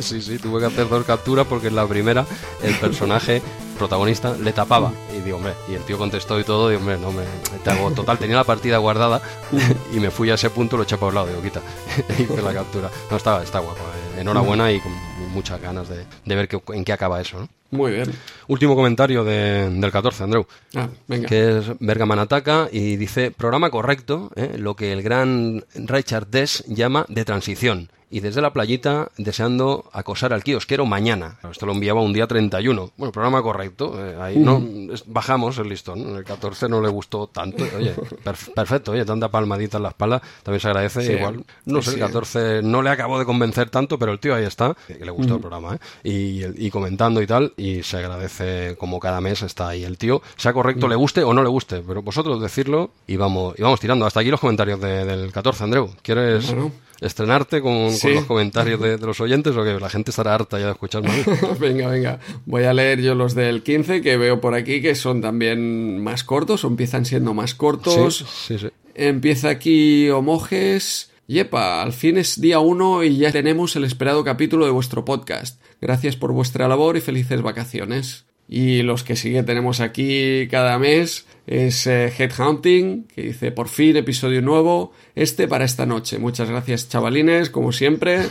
sí, sí, tuve que hacer dos capturas porque en la primera el personaje protagonista le tapaba. Y digo, hombre, y el tío contestó y todo, digo, hombre, no me te hago total, tenía la partida guardada y me fui a ese punto, lo eché para un lado, digo, quita, y hice la captura. No, está, está guapo, eh, enhorabuena y con muchas ganas de, ver en qué acaba eso, ¿no? Muy bien. Último comentario del 14, Andrew. Ah, venga. Que es Bergaman Ataca y dice, programa correcto, ¿eh? lo que el gran Richard Dess llama de transición y desde la playita deseando acosar al kiosquero mañana. Esto lo enviaba un día 31. Bueno, programa correcto. Eh, ahí no bajamos el listón. El 14 no le gustó tanto. Oye, perfecto. Oye, tanta palmadita en la espalda. También se agradece. Igual, no sé, el 14 no le acabó de convencer tanto, pero el tío ahí está. Que le gustó el programa, ¿eh? Y, y, comentando y tal. Y se agradece como cada mes está ahí el tío. Sea correcto, le guste o no le guste. Pero vosotros decirlo y vamos, y vamos tirando. Hasta aquí los comentarios del 14, Andreu. ¿Quieres...? estrenarte con, los comentarios de, los oyentes o que la gente estará harta ya de escucharme. venga, venga. Voy a leer yo los del 15 que veo por aquí que son también más cortos o empiezan siendo más cortos. Sí, sí, Empieza aquí Homoges. Yepa, al fin es día 1 y ya tenemos el esperado capítulo de vuestro podcast. Gracias por vuestra labor y felices vacaciones. Y los que sí que tenemos aquí cada mes es eh, Headhunting, que dice por fin episodio nuevo, este para esta noche. Muchas gracias chavalines, como siempre.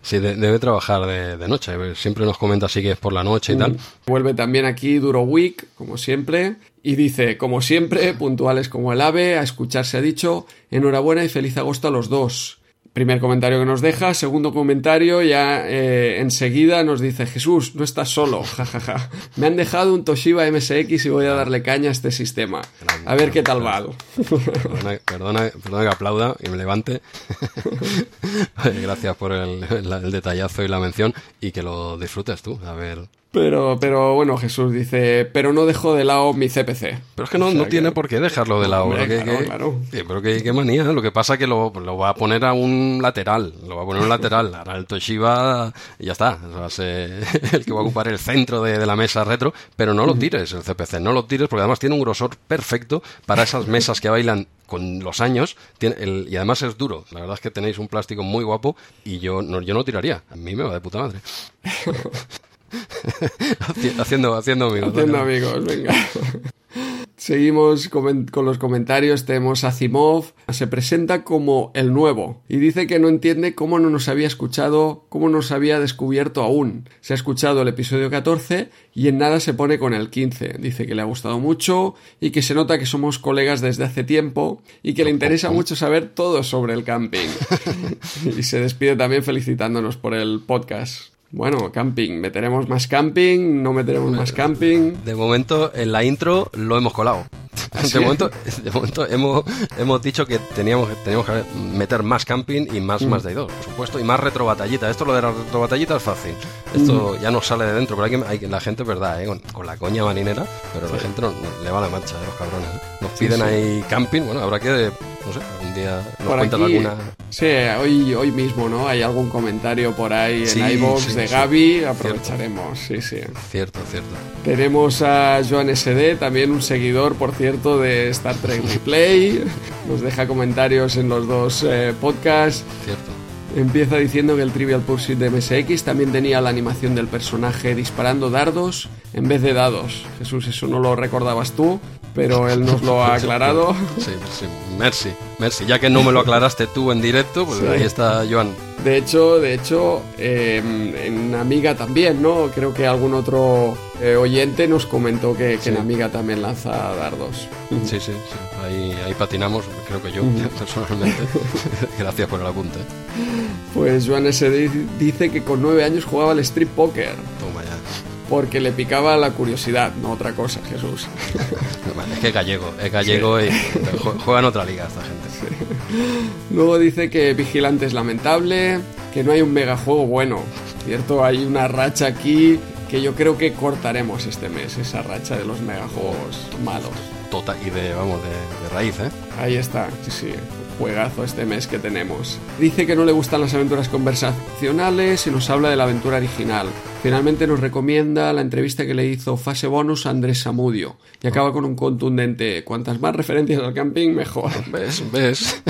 Sí, debe trabajar de, noche, siempre nos comenta así que es por la noche y tal. Vuelve también aquí Duro Week, como siempre, y dice, como siempre, puntuales como el ave, a escucharse ha dicho, enhorabuena y feliz agosto a los dos. Primer comentario que nos deja. Segundo comentario, ya eh, enseguida nos dice: Jesús, no estás solo. jajaja. Me han dejado un Toshiba MSX y voy a darle caña a este sistema. A ver qué tal va. Perdona, perdona, que aplauda y me levante. Gracias por el, el, detallazo y la mención y que lo disfrutes tú. A ver, pero, pero bueno, Jesús dice, pero no dejo de lado mi CPC. Pero es que no, no tiene por qué dejarlo de lado. claro, pero qué, manía. Lo que pasa es que lo, lo, va a poner a un lateral. Lo va a poner a un lateral. Ahora el Toshiba y ya está. va a ser el que va a ocupar el centro de, la mesa retro. Pero no lo tires el CPC. No lo tires porque además tiene un grosor perfecto para esas mesas que bailan con los años tiene y además es duro. La verdad es que tenéis un plástico muy guapo y yo no, yo no tiraría. A mí me va de puta madre. haciendo, haciendo amigos. Haciendo amigos, venga. Seguimos con, los comentarios. Tenemos a Zimov. Se presenta como el nuevo y dice que no entiende cómo no nos había escuchado, cómo nos había descubierto aún. Se ha escuchado el episodio 14 y en nada se pone con el 15. Dice que le ha gustado mucho y que se nota que somos colegas desde hace tiempo y que le interesa mucho saber todo sobre el camping. y se despide también felicitándonos por el podcast. Bueno, camping. ¿Meteremos más camping? ¿No meteremos más camping? De momento, en la intro lo hemos colado. ¿Ah, de, momento, de momento hemos, hemos dicho que teníamos, teníamos que meter más camping y más, mm. más de dos, por supuesto, y más retro batallita. Esto lo de la retro batallita es fácil. Esto mm. ya no sale de dentro, pero hay que, hay, la gente, verdad, ¿eh? con, la coña marinera, pero la gente no, le va la marcha, ¿eh? los cabrones. ¿eh? Nos piden ahí camping, bueno, habrá que no sé, un día nos cuentan alguna. Sí, hoy, hoy mismo, ¿no? Hay algún comentario por ahí en iVoox de Gaby, aprovecharemos, sí, sí. Cierto, cierto. Tenemos a Joan SD, también un seguidor, por cierto, de Star Trek Replay. Nos deja comentarios en los dos eh, podcasts. Cierto. Empieza diciendo que el Trivial Pursuit de MSX también tenía la animación del personaje disparando dardos en vez de dados. Jesús, eso no lo recordabas tú, pero él nos lo ha aclarado. Sí, sí, merci, merci. Ya que no me lo aclaraste tú en directo, pues ahí está Joan. De hecho, de hecho, em, en Amiga también, ¿no? Creo que algún otro eh, oyente nos comentó que, en Amiga también lanza dardos. Sí, sí, sí. Ahí, ahí patinamos, creo que yo, personalmente. Gracias por el apunte. Pues Joan S. dice que con nueve años jugaba al strip poker. Toma ya. Porque le picaba la curiosidad, no otra cosa, Jesús. es que es gallego, es gallego y juega en otra liga esta gente. Luego dice que Vigilante es lamentable, que no hay un megajuego bueno. Cierto, hay una racha aquí que yo creo que cortaremos este mes, esa racha de los megajuegos malos. Total, y de, vamos, de, de raíz, ¿eh? Ahí está, sí, sí juegazo este mes que tenemos. Dice que no le gustan las aventuras conversacionales y nos habla de la aventura original. Finalmente nos recomienda la entrevista que le hizo Fase Bonus a Andrés Samudio y acaba con un contundente cuantas más referencias al camping mejor. ¿Ves? ¿Ves?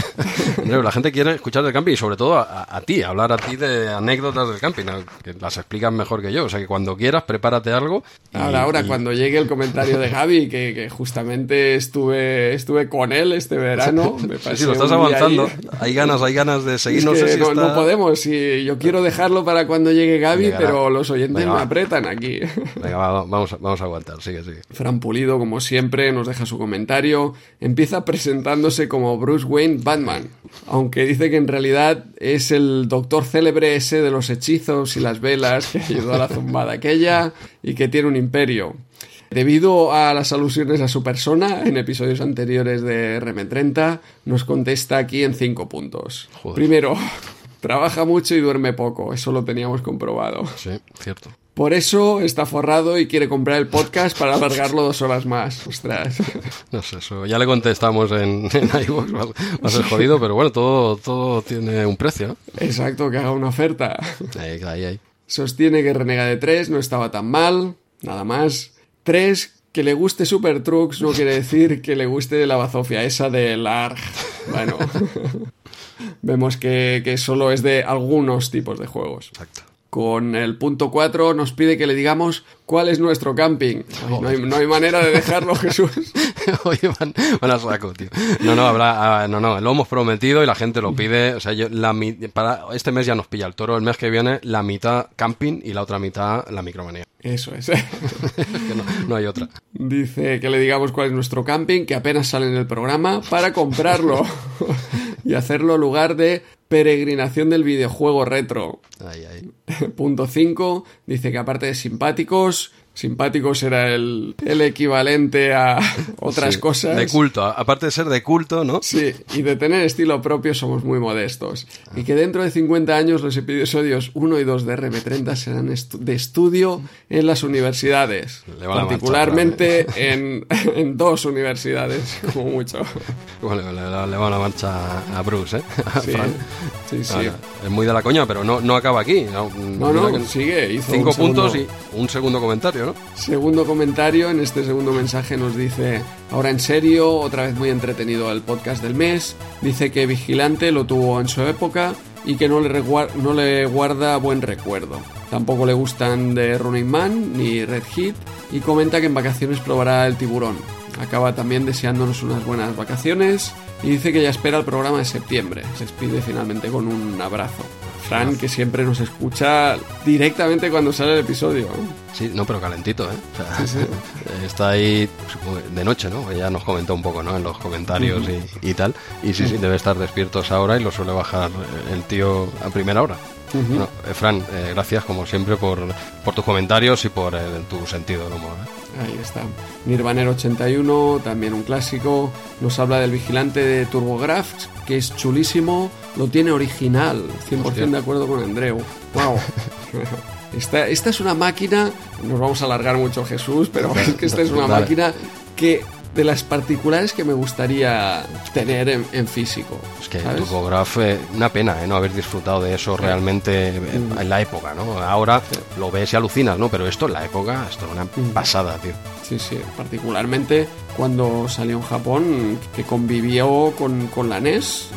la gente quiere escuchar del camping y sobre todo a, ti, hablar a ti de anécdotas del camping, que las explicas mejor que yo. O sea que cuando quieras, prepárate algo. ahora, ahora, cuando llegue el comentario de Gaby, que, justamente estuve, estuve con él este verano, me sí, lo estás avanzando. Hay ganas, hay ganas de seguir. no, sé si no, podemos. Y yo quiero dejarlo para cuando llegue Gaby, pero los oyentes me apretan aquí. Venga, vamos, vamos a aguantar, sigue, sigue. Fran Pulido, como siempre, nos deja su comentario. Empieza presentándose como Bruce Wayne Batman, aunque dice que en realidad es el doctor célebre ese de los hechizos y las velas que ayudó a la zumbada aquella y que tiene un imperio. Debido a las alusiones a su persona en episodios anteriores de RM30, nos contesta aquí en cinco puntos. Primero, trabaja mucho y duerme poco, eso lo teníamos comprobado. Sí, cierto. Por eso está forrado y quiere comprar el podcast para alargarlo dos horas más. Ostras. No sé, eso ya le contestamos en, en iVoox, va, a ser jodido, pero bueno, todo, todo tiene un precio. Exacto, que haga una oferta. Ahí, ahí, ahí. Sostiene que Renega de 3 no estaba tan mal, nada más. 3. Que le guste Super Trucks no quiere decir que le guste la bazofia esa de Larg. Bueno, vemos que, que solo es de algunos tipos de juegos. Exacto. Con el punto 4 nos pide que le digamos cuál es nuestro camping. no, hay, manera de dejarlo, Jesús. Oye, van, a saco, tío. No, no, habrá, ah, no, no, lo hemos prometido y la gente lo pide. O sea, yo, la, para este mes ya nos pilla el toro. El mes que viene, la mitad camping y la otra mitad la micromanía. Eso es. no, hay otra. Dice que le digamos cuál es nuestro camping, que apenas sale en el programa, para comprarlo y hacerlo lugar de peregrinación del videojuego retro. Punto 5. Dice que aparte de simpáticos, simpáticos era el, equivalente a otras cosas. De culto, aparte de ser de culto, ¿no? Sí, y de tener estilo propio somos muy modestos. Y que dentro de 50 años los episodios 1 y 2 de RM30 serán de estudio en las universidades. Particularmente en, en, dos universidades, como mucho. Bueno, le, va la marcha a Bruce, ¿eh? sí, sí, es muy de la coña, pero no, no acaba aquí. No, no, sigue. Hizo cinco puntos y un segundo comentario. Segundo comentario, en este segundo mensaje nos dice, ahora en serio, otra vez muy entretenido el podcast del mes, dice que Vigilante lo tuvo en su época y que no le, no le guarda buen recuerdo. Tampoco le gustan de Running Man ni Red Hit y comenta que en vacaciones probará el tiburón. Acaba también deseándonos unas buenas vacaciones y dice que ya espera el programa de septiembre. Se despide finalmente con un abrazo. Fran, que siempre nos escucha directamente cuando sale el episodio. Sí, no, pero calentito, ¿eh? Está ahí de noche, ¿no? Ya nos comentó un poco, ¿no? En los comentarios y, tal. Y sí, sí, debe estar despiertos ahora y lo suele bajar el tío a primera hora. Eh, Fran, eh, gracias como siempre por, por, tus comentarios y por tu sentido del humor. Ahí está. Nirvaner 81, también un clásico. Nos habla del vigilante de TurboGrafx, que es chulísimo. Lo tiene original. 100% de acuerdo con Andreu. ¡Wow! esta, esta es una máquina. Nos vamos a alargar mucho, Jesús, pero es que esta es una máquina que de las particulares que me gustaría tener en, físico. Es que TurboGraf, una pena ¿eh? no haber disfrutado de eso realmente mm. en la época, ¿no? Ahora lo ves y alucinas, ¿no? Pero esto en la época, esto era una mm. pasada, tío. Sí, sí, particularmente cuando salió en Japón, que convivió con, con la NES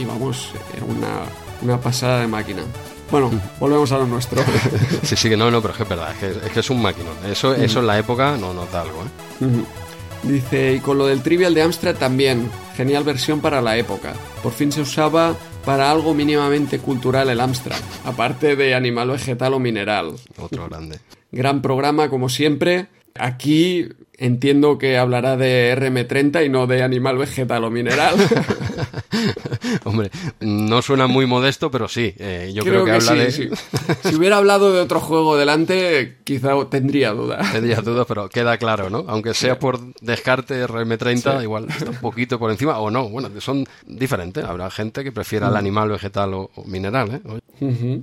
y, vamos, era una, una pasada de máquina. Bueno, volvemos a lo nuestro. sí, sí, no, no, pero es que es verdad, es que es, un máquina. Eso, eso en la época no nota algo, ¿eh? Dice, y con lo del Trivial de Amstrad también, genial versión para la época. Por fin se usaba para algo mínimamente cultural el Amstrad, aparte de animal vegetal o mineral. Otro grande. Gran programa, como siempre. Aquí entiendo que hablará de RM30 y no de animal vegetal o mineral. Hombre, no suena muy modesto, pero sí, eh, yo creo, que, habla de... Si hubiera hablado de otro juego delante, quizá tendría duda. Tendría duda, pero queda claro, ¿no? Aunque sea por descarte RM30, igual está un poquito por encima, o no, bueno, son diferentes. Habrá gente que prefiera el mm. animal vegetal o, mineral, ¿eh?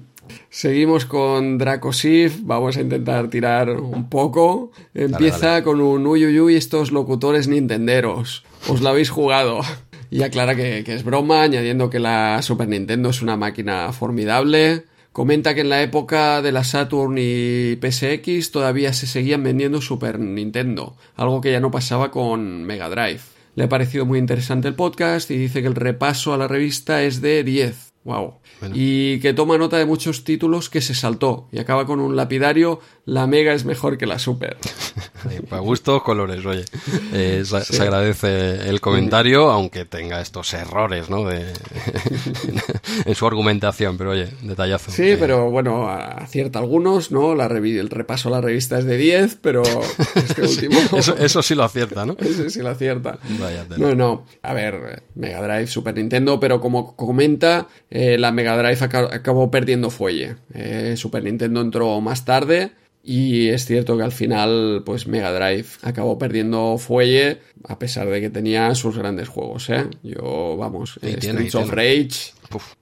Seguimos con Dracosif, vamos a intentar tirar un poco. Empieza con un uy estos locutores nintenderos. Os lo habéis jugado. Y aclara que, que es broma, añadiendo que la Super Nintendo es una máquina formidable. Comenta que en la época de la Saturn y PSX todavía se seguían vendiendo Super Nintendo, algo que ya no pasaba con Mega Drive. Le ha parecido muy interesante el podcast y dice que el repaso a la revista es de 10. Wow. Y que toma nota de muchos títulos que se saltó y acaba con un lapidario, la Mega es mejor que la Super. Para gustos, colores, oye. Eh, se, agradece el comentario, aunque tenga estos errores, ¿no? De, en su argumentación, pero oye, detallazo. Sí, pero bueno, acierta algunos, ¿no? La el repaso a la revista es de 10, pero este último... eso, sí lo acierta, ¿no? Eso sí lo acierta. no, no. A ver, Mega Drive, Super Nintendo, pero como comenta, eh, la Mega Drive acabó perdiendo fuelle. Eh, Super Nintendo entró más tarde y es cierto que al final, pues Mega Drive acabó perdiendo fuelle a pesar de que tenía sus grandes juegos, ¿eh? Yo, vamos, Streets of Rage,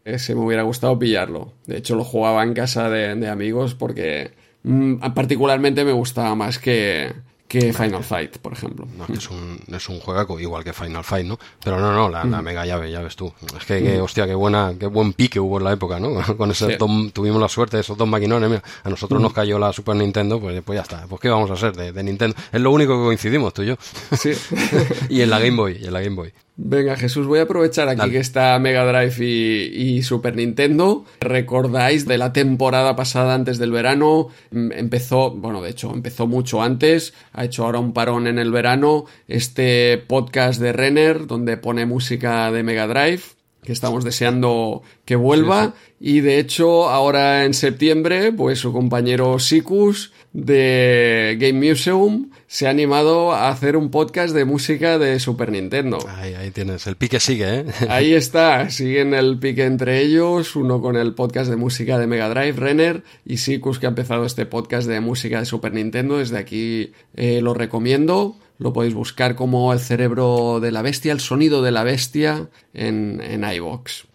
ese me hubiera gustado pillarlo. De hecho, lo jugaba en casa de, amigos porque mm, particularmente me gustaba más que, que Final Fight, por ejemplo. No, es un, es un juego igual que Final Fight, ¿no? Pero no, no, la, mm. mega llave, ya ves tú. Es que, hostia, qué buena, qué buen pique hubo en la época, ¿no? Con ese tuvimos la suerte de esos dos maquinones, mira, a nosotros mm. nos cayó la Super Nintendo, pues, pues ya está. Pues qué vamos a hacer de, de Nintendo. Es lo único que coincidimos tú y yo. Sí. y en la Game Boy, y en la Game Boy. Venga, Jesús, voy a aprovechar aquí que está Mega Drive y, Super Nintendo. ¿Recordáis de la temporada pasada antes del verano? Mm, empezó, bueno, de hecho, empezó mucho antes. Ha hecho ahora un parón en el verano. Este podcast de Renner, donde pone música de Mega Drive que estamos deseando que vuelva. Y de hecho, ahora en septiembre, pues su compañero Sikus de Game Museum se ha animado a hacer un podcast de música de Super Nintendo. Ahí, ahí tienes, el pique sigue, ¿eh? Ahí está, siguen el pique entre ellos, uno con el podcast de música de Mega Drive, Renner, y Sikus que ha empezado este podcast de música de Super Nintendo. Desde aquí eh, lo recomiendo. Lo podéis buscar como el cerebro de la bestia, el sonido de la bestia en, en iVox.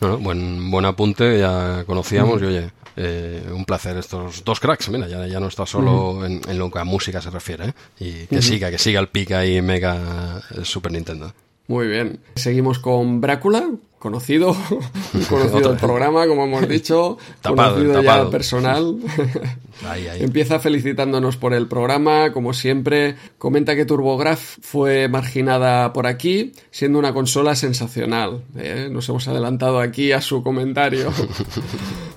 Bueno, buen, buen apunte, ya conocíamos y oye, eh, un placer estos dos cracks, mira, ya, ya no está solo en, lo que a música se refiere, ¿eh? y que siga, que siga el pica y mega Super Nintendo. Muy bien. Seguimos con Brácula, conocido, conocido el programa, como hemos dicho, conocido ya personal. Empieza felicitándonos por el programa, como siempre. Comenta que TurboGraf fue marginada por aquí, siendo una consola sensacional. ¿eh? Nos hemos adelantado aquí a su comentario.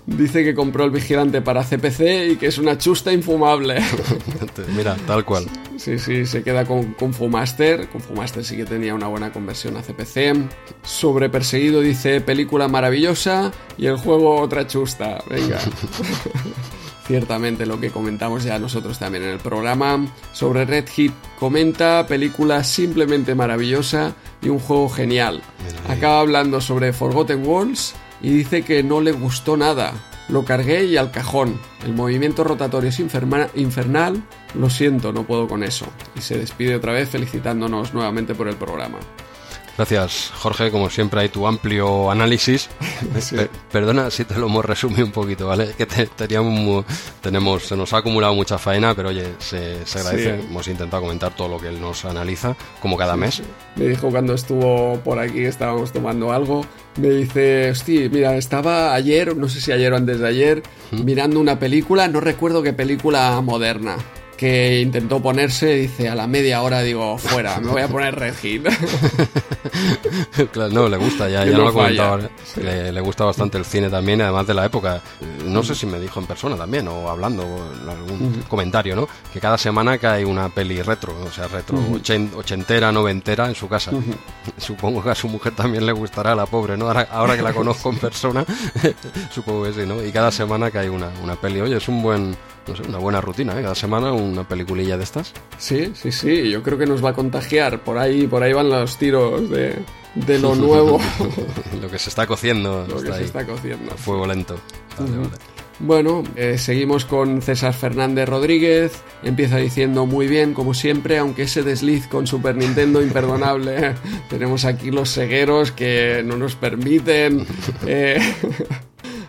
Dice que compró el vigilante para CPC y que es una chusta infumable. Mira, tal cual. Sí, sí, se queda con, con Fumaster. Con Fumaster sí que tenía una buena conversión a CPC. Sobre Perseguido dice película maravillosa y el juego otra chusta. Venga. Ciertamente lo que comentamos ya nosotros también en el programa. Sobre Red Hit comenta película simplemente maravillosa y un juego genial. Acaba hablando sobre Forgotten Worlds y dice que no le gustó nada. Lo cargué y al cajón. El movimiento rotatorio es infernal. Lo siento, no puedo con eso. Y se despide otra vez felicitándonos nuevamente por el programa. Gracias, Jorge. Como siempre, hay tu amplio análisis. Perdona si te lo hemos resumido un poquito, ¿vale? Que teníamos, tenemos, se nos ha acumulado mucha faena, pero oye, se, agradece. Hemos intentado comentar todo lo que él nos analiza, como cada mes. Me dijo cuando estuvo por aquí, estábamos tomando algo, me dice, hostia, mira, estaba ayer, no sé si ayer o antes de ayer, mirando una película, no recuerdo qué película moderna que intentó ponerse, dice a la media hora, digo, fuera, me voy a poner Red Hit. claro, no, le gusta, ya, ya no lo comentaba. Le, le, gusta bastante el cine también, además de la época. No sé si me dijo en persona también, o hablando, en algún comentario, ¿no? Que cada semana cae una peli retro, o sea, retro, ochentera, noventera en su casa. Supongo que a su mujer también le gustará, la pobre, ¿no? Ahora, ahora que la conozco en persona, supongo que sí, ¿no? Y cada semana cae una, una peli. Oye, es un buen no sé, una buena rutina, ¿eh? Cada semana una peliculilla de estas. Sí, sí, sí, yo creo que nos va a contagiar. Por ahí, por ahí van los tiros de, de lo nuevo. lo que se está cociendo. lo que se está cociendo. A fuego lento. Vale, vale. Bueno, eh, seguimos con César Fernández Rodríguez. Empieza diciendo muy bien, como siempre, aunque ese desliz con Super Nintendo imperdonable. Tenemos aquí los cegueros que no nos permiten. eh,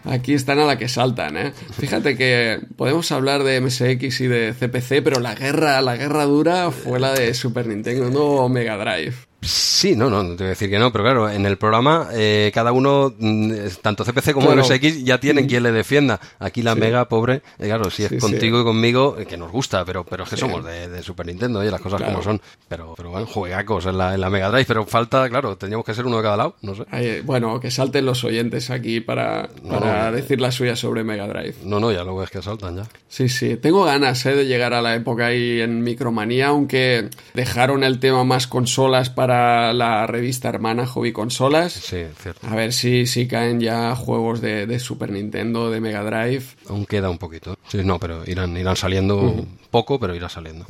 Aquí están a la que saltan, ¿eh? Fíjate que podemos hablar de MSX y de CPC, pero la guerra, la guerra dura fue la de Super Nintendo, Mega Drive. Sí, no, no, no te voy a decir que no, pero claro, en el programa eh, cada uno, mm, tanto CPC como Claro. MSX, ya tienen quien le defienda. Aquí la Mega, pobre, eh, claro, si es Sí, sí. contigo y conmigo, eh, que nos gusta, pero, pero es que somos de, de Super Nintendo, y las cosas Claro. como son. Pero, pero bueno, juegacos en la, en la Mega Drive, pero falta, claro, tendríamos que ser uno de cada lado, no sé. Ay, bueno, que salten los oyentes aquí para, para No. decir la suya sobre Mega Drive. No, no, ya lo ves que saltan ya. Sí, sí, tengo ganas ¿eh? de llegar a la época ahí en Micromanía, aunque dejaron el tema más consolas para la revista hermana Hobby Consolas. Sí, cierto. A ver si, si caen ya juegos de, de Super Nintendo, de Mega Drive. Aún queda un poquito. Sí, no, pero irán, irán saliendo poco, pero irá saliendo.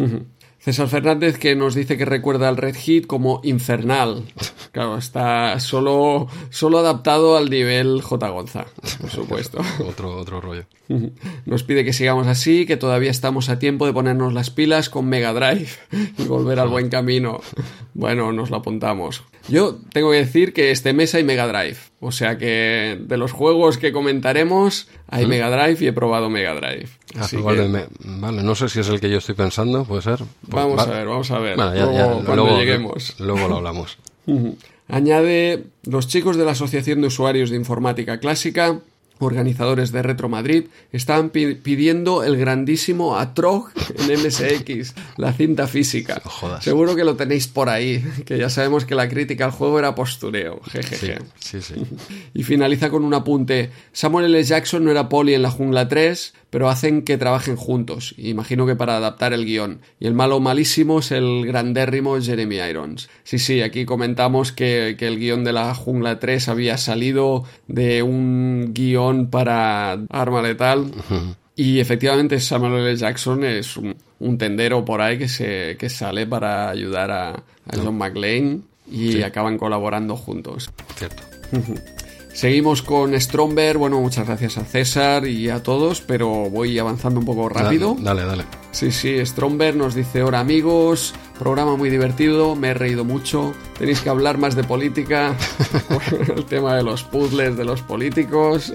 César Fernández que nos dice que recuerda al Red Hit como infernal. Claro, está solo, solo adaptado al nivel J. Gonza, por supuesto. Otro, otro rollo. Nos pide que sigamos así, que todavía estamos a tiempo de ponernos las pilas con Mega Drive y volver al buen camino. Bueno, nos lo apuntamos. Yo tengo que decir que este mes hay Mega Drive. O sea que de los juegos que comentaremos, hay Mega Drive y he probado Mega Drive. Ah, Así igual que me- vale, no sé si es el que yo estoy pensando, puede ser. Pues vamos va- a ver, vamos a ver. Bueno, ya, Luego, ya, cuando luego, lleguemos. luego lo hablamos. Añade los chicos de la Asociación de Usuarios de Informática Clásica, organizadores de Retro Madrid, estaban pi- pidiendo el grandísimo Atrog en MSX, la cinta física. No jodas. Seguro que lo tenéis por ahí, que ya sabemos que la crítica al juego era postureo. Sí, Jejeje. sí, sí. Y finaliza con un apunte. Samuel L. Jackson no era Poli en la jungla 3, pero hacen que trabajen juntos. Imagino que para adaptar el guion. Y el malo malísimo es el grandérrimo Jeremy Irons. Sí, sí, aquí comentamos que, que el guion de la jungla 3 había salido de un guion para Arma Letal. Y efectivamente Samuel L. Jackson es un, un tendero por ahí que, se, que sale para ayudar a, a John McClane y acaban colaborando juntos. Cierto. Seguimos con Stromberg. Bueno, muchas gracias a César y a todos, pero voy avanzando un poco rápido. Dale, dale. Sí, sí, Stromberg nos dice, hola amigos, programa muy divertido, me he reído mucho, tenéis que hablar más de política, el tema de los puzzles de los políticos.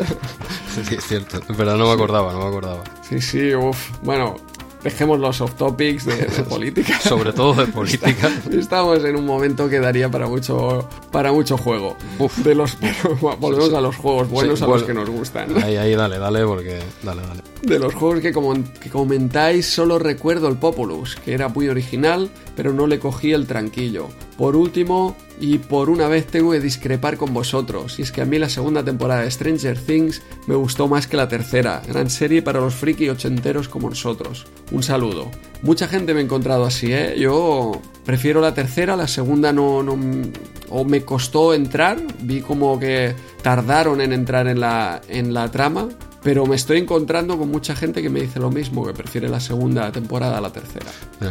Sí, sí, es cierto. Pero no me acordaba, no me acordaba. Sí, sí, uff, bueno, dejemos los off topics de, de política. Sobre todo de política. Estamos en un momento que daría para mucho, para mucho juego. Uf. De los, volvemos a los juegos buenos Sí, a los que nos gustan. Ahí, ahí, dale, dale, porque. Dale, dale. De los juegos que, como- que comentáis, solo recuerdo el Populus, que era muy original, pero no le cogí el tranquillo. Por último, y por una vez tengo que discrepar con vosotros, y es que a mí la segunda temporada de Stranger Things me gustó más que la tercera, gran serie para los friki ochenteros como nosotros. Un saludo. Mucha gente me ha encontrado así, ¿eh? Yo prefiero la tercera, la segunda no, no o me costó entrar, vi como que tardaron en entrar en la, en la trama, pero me estoy encontrando con mucha gente que me dice lo mismo, que prefiere la segunda temporada a la tercera.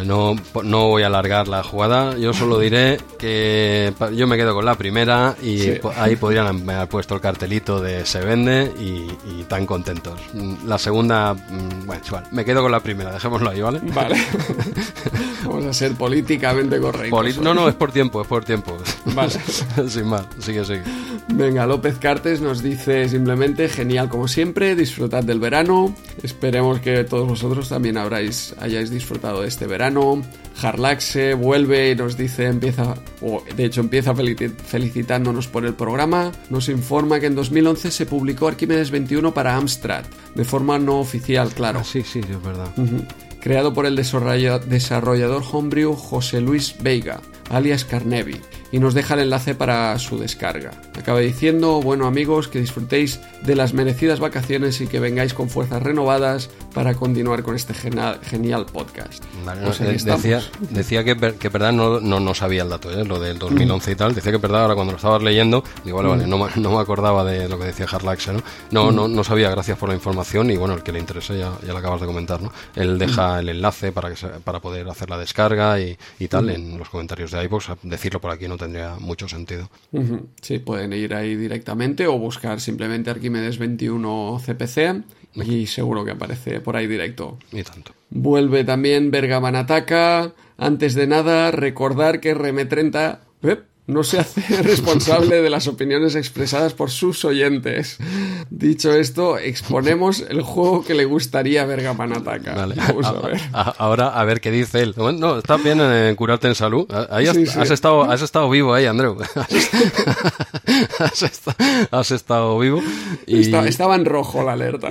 No, no voy a alargar la jugada, yo solo diré que yo me quedo con la primera y Sí. ahí podrían haber puesto el cartelito de se vende y, y tan contentos. Mm, La segunda, mm, bueno, igual, me quedo con la primera, dejémoslo ahí, ¿vale? Vale. Vamos a ser políticamente correctos. Poli- no, no, es por tiempo, es por tiempo. Vale. Sin más, sigue, sigue. Venga, López Cartes nos dice simplemente genial como siempre, disfrutad del verano. Esperemos que todos vosotros también habráis, hayáis disfrutado de este verano. Harlaxe vuelve y nos dice, empieza, o de hecho empieza felici- felicitándonos por el programa. Nos informa que en 2011 se publicó Arquímedes 21 para Amstrad, de forma no oficial, claro. Ah, sí, sí, es verdad. Creado por el desarrolla- desarrollador homebrew José Luis Veiga, alias Carnevi, y nos deja el enlace para su descarga. Acaba diciendo, bueno amigos, que disfrutéis de las merecidas vacaciones y que vengáis con fuerzas renovadas para continuar con este genial, podcast. decía, decía que, que verdad no, no, sabía el dato, ¿eh? lo del 2011 y tal, decía que verdad ahora cuando lo estabas leyendo, digo, vale, vale, no, no me acordaba de lo que decía Harlax, ¿no? No, no, no sabía, gracias por la información y bueno, el que le interese ya, ya lo acabas de comentar, ¿no? Él deja el enlace para, que para poder hacer la descarga y, y tal en los comentarios de iVoox, decirlo por aquí no tendría mucho sentido. Sí, pueden ir ahí directamente o buscar simplemente Arquímedes 21 CPC y seguro que aparece por ahí directo. Y tanto. Vuelve también Bergaman Ataca. Antes de nada, recordar que RM30 no se hace responsable de las opiniones expresadas por sus oyentes. Dicho esto, exponemos el juego que le gustaría a Bergaman Ataca. Vamos a, ver. ahora a ver qué dice él. No, estás bien en curarte en salud. Ahí has, estado, has estado vivo ahí, Andreu. has, estado, vivo. Y... Estaba, en rojo la alerta.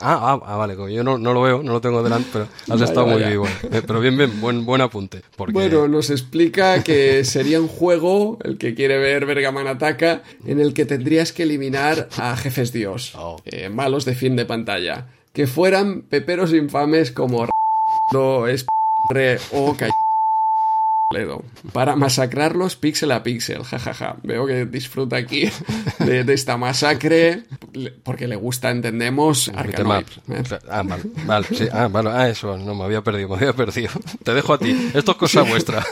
Ah, ah, ah, vale. Yo no, lo veo, no lo tengo delante, pero has estado muy vivo. Eh, pero bien, bien, buen, buen apunte. Bueno, nos explica que sería un juego, el que quiere ver Bergaman Ataca, en el que tendrías que eliminar a jefes dios, oh. eh, malos de fin de pantalla, que fueran peperos infames como es o para masacrarlos píxel a píxel, jajaja. Veo que disfruta aquí de, esta masacre porque le gusta, entendemos, Arkanoid. ¿eh? Ah, vale, vale, sí, ah, vale, ah, eso, no, me había perdido, me había perdido. Te dejo a ti, esto es cosa vuestra.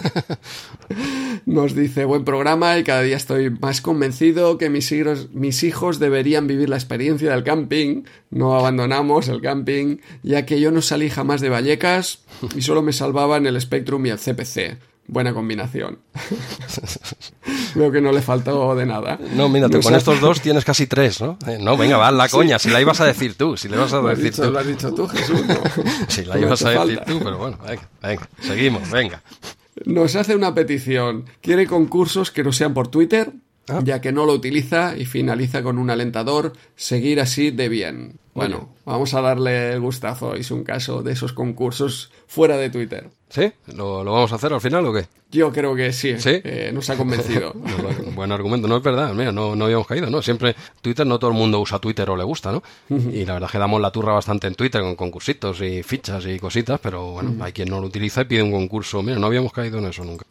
Nos dice, buen programa y cada día estoy más convencido que mis hijos, mis hijos deberían vivir la experiencia del camping. No abandonamos el camping, ya que yo no salí jamás de Vallecas y solo me salvaba en el Spectrum y el CPC. Buena combinación. Veo que no le faltó de nada. No, mira, con estos dos tienes casi tres, ¿no? Eh, no, venga, va, la coña, si la ibas a decir tú, si le vas a decir tú. Lo has dicho tú, Jesús. si la ibas a decir tú, pero bueno, venga, venga, seguimos, venga. Nos hace una petición. Quiere concursos que no sean por Twitter, ah. ya que no lo utiliza y finaliza con un alentador. Seguir así de bien. Bueno, vamos a darle el gustazo. Es un caso de esos concursos fuera de Twitter. ¿Sí? ¿Lo, vamos a hacer al final o qué? Yo creo que sí. ¿Sí? Eh, nos ha convencido. buen argumento. No es verdad, mira, no, no habíamos caído, ¿no? Siempre Twitter, no todo el mundo usa Twitter o le gusta, ¿no? Y la verdad es que damos la turra bastante en Twitter con concursitos y fichas y cositas, pero bueno, hay quien no lo utiliza y pide un concurso. Mira, no habíamos caído en eso nunca.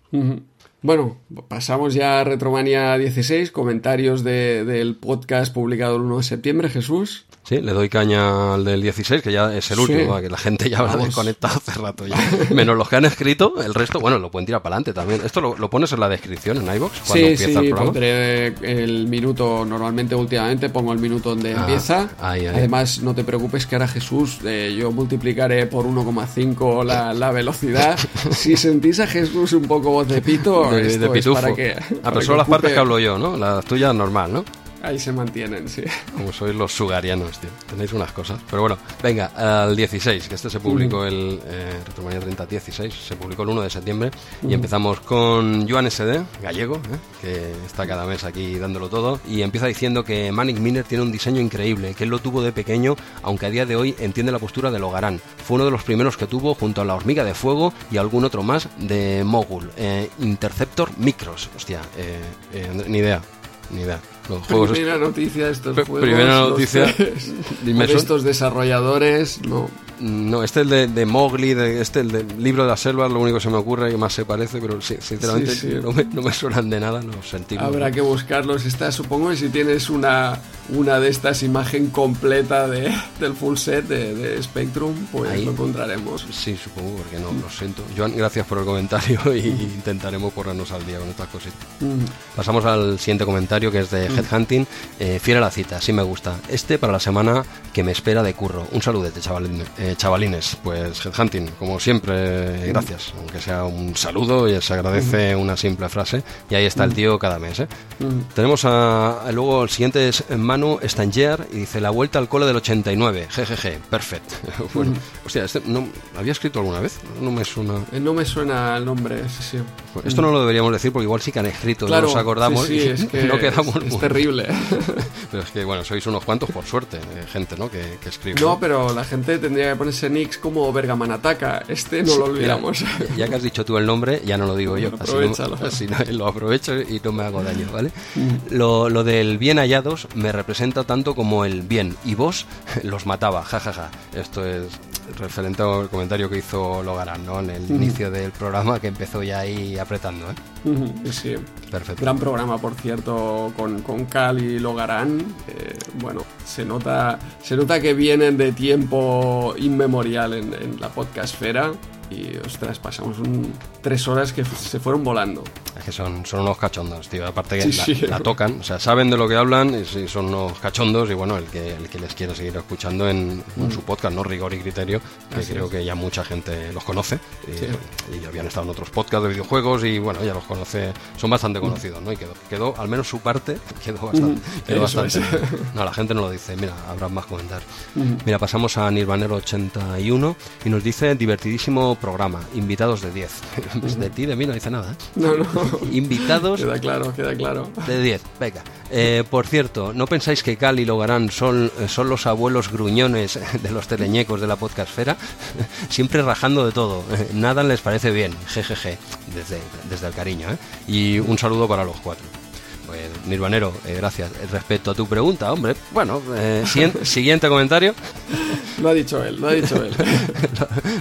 Bueno, pasamos ya a Retromania 16, comentarios del podcast publicado el 1 de septiembre, Jesús. Sí, le doy caña al del 16, que ya es el último, que la gente ya habrá desconectado hace rato ya. Menos los que han escrito, el resto, bueno, lo pueden tirar para adelante también. ¿Esto lo, pones en la descripción en iVoox cuando sí, empieza sí, el pondré el minuto, normalmente últimamente pongo el minuto donde ah, empieza. Además, no te preocupes que ahora Jesús, eh, yo multiplicaré por 1,5 la, la velocidad. si sentís a Jesús un poco voz de pito, de, de pitufo. para que... Ah, pero son las partes que hablo yo, ¿no? Las tuyas normal, ¿no? Ahí se mantienen, sí. Como sois los sugarianos, tío. Tenéis unas cosas. Pero bueno, venga, al 16, que este se publicó el eh, 30 16, se publicó el 1 de septiembre. Y empezamos con Joan SD, gallego, ¿eh? que está cada mes aquí dándolo todo. Y empieza diciendo que Manic Miner tiene un diseño increíble, que él lo tuvo de pequeño, aunque a día de hoy entiende la postura de Logarán. Fue uno de los primeros que tuvo, junto a la hormiga de fuego y algún otro más, de Mogul. Eh, Interceptor Micros. Hostia, eh, eh, ni idea, ni idea. Primera noticia de estos juegos. Primera noticia. estos desarrolladores, no. No, este es el de, Mowgli, de, este el del libro de la selva, lo único que se me ocurre y más se parece, pero sí, sinceramente No, me, no, me, suenan de nada, no sentimos. Habrá que buscarlos. Está, supongo que si tienes una, una de estas imagen completa de, del full set de, Spectrum, pues lo encontraremos. Sí, supongo, porque no, lo siento. Joan, gracias por el comentario y intentaremos ponernos al día con estas cositas. Pasamos al siguiente comentario que es de Headhunting. Eh, fiel a la cita, sí me gusta. Este para la semana que me espera de curro. Un saludete, chavalines. Eh, chavalines, pues Headhunting, como siempre, gracias. Aunque sea un saludo y se agradece una simple frase. Y ahí está el tío cada mes. ¿eh? Tenemos a, luego el siguiente es Manu Stanger y dice la vuelta al cole del 89. Jejeje, perfecto. bueno, o sea, este no, ¿había escrito alguna vez? No me suena. Eh, No me suena el nombre, sí, sí. Bueno, esto no lo deberíamos decir porque igual sí que han escrito, Claro, no nos acordamos sí, sí, y es que no quedamos es, es terrible. Pero es que, bueno, sois unos cuantos, por suerte, eh, gente, ¿no? Que, que escribe. No, pero la gente tendría que ponerse nicks como Bergamanataka. Este no lo Mira, olvidamos. ya que has dicho tú el nombre, ya no lo digo yo. Así, Aprovéchalo. no, así no- lo aprovecho y no me hago daño, ¿vale? Mm. Lo, lo del bien hallados me representa tanto como el bien. Y vos los mataba, jajaja. Esto es referente al comentario que hizo Logarán, ¿no? En el inicio del programa que empezó ya ahí apretando, ¿eh? Sí. Perfecto. Gran programa, por cierto, con, con Cal y Logarán. Eh, bueno, se nota, se nota que vienen de tiempo inmemorial en, en la podcastfera. Y, ostras, pasamos un- tres horas que se fueron volando. Es que son, son unos cachondos, tío. Aparte que Sí, la, sí. la tocan, o sea, saben de lo que hablan y sí, son unos cachondos. Y bueno, el que, el que les quiere seguir escuchando en, en su podcast, ¿no? Rigor y Criterio, que Mm. Así creo es. que ya mucha gente los conoce. Y, y ya habían estado en otros podcasts de videojuegos y bueno, ya los conoce, son bastante Mm. conocidos, ¿no? Y quedó, quedó al menos su parte, quedó bastante. quedó bastante. No, la gente no lo dice, mira, habrá más comentarios. Mira, pasamos a Nirvanero81 y nos dice divertidísimo programa, invitados de 10. Pues de ti, de mí no dice nada, ¿eh? No, no. Invitados Queda claro, queda claro. de 10, venga. Eh, por cierto, ¿no pensáis que Cal y Logarán son, eh, son los abuelos gruñones de los teleñecos de la podcastfera? Siempre rajando de todo. Nada les parece bien. Jejeje. Desde, desde el cariño, ¿eh? Y un saludo para los cuatro. Pues, Nirvanero, eh, gracias. Eh, Respecto a tu pregunta, hombre, bueno, eh, siguien- siguiente comentario. Lo ha dicho él, lo ha dicho él.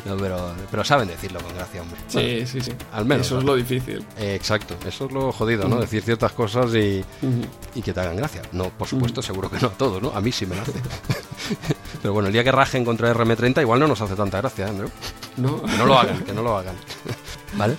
No, pero, pero saben decirlo con gracia, hombre. Sí, sí, sí. al menos, Eso es lo difícil. Eh, exacto, eso es lo jodido, ¿no? Decir ciertas cosas y, y que te hagan gracia. No, por supuesto, seguro que no a todos, ¿no? A mí sí me lo hace. Pero bueno, el día que rajen contra RM30 igual no nos hace tanta gracia, ¿no? ¿No? Que no lo hagan, que no lo hagan. ¿Vale?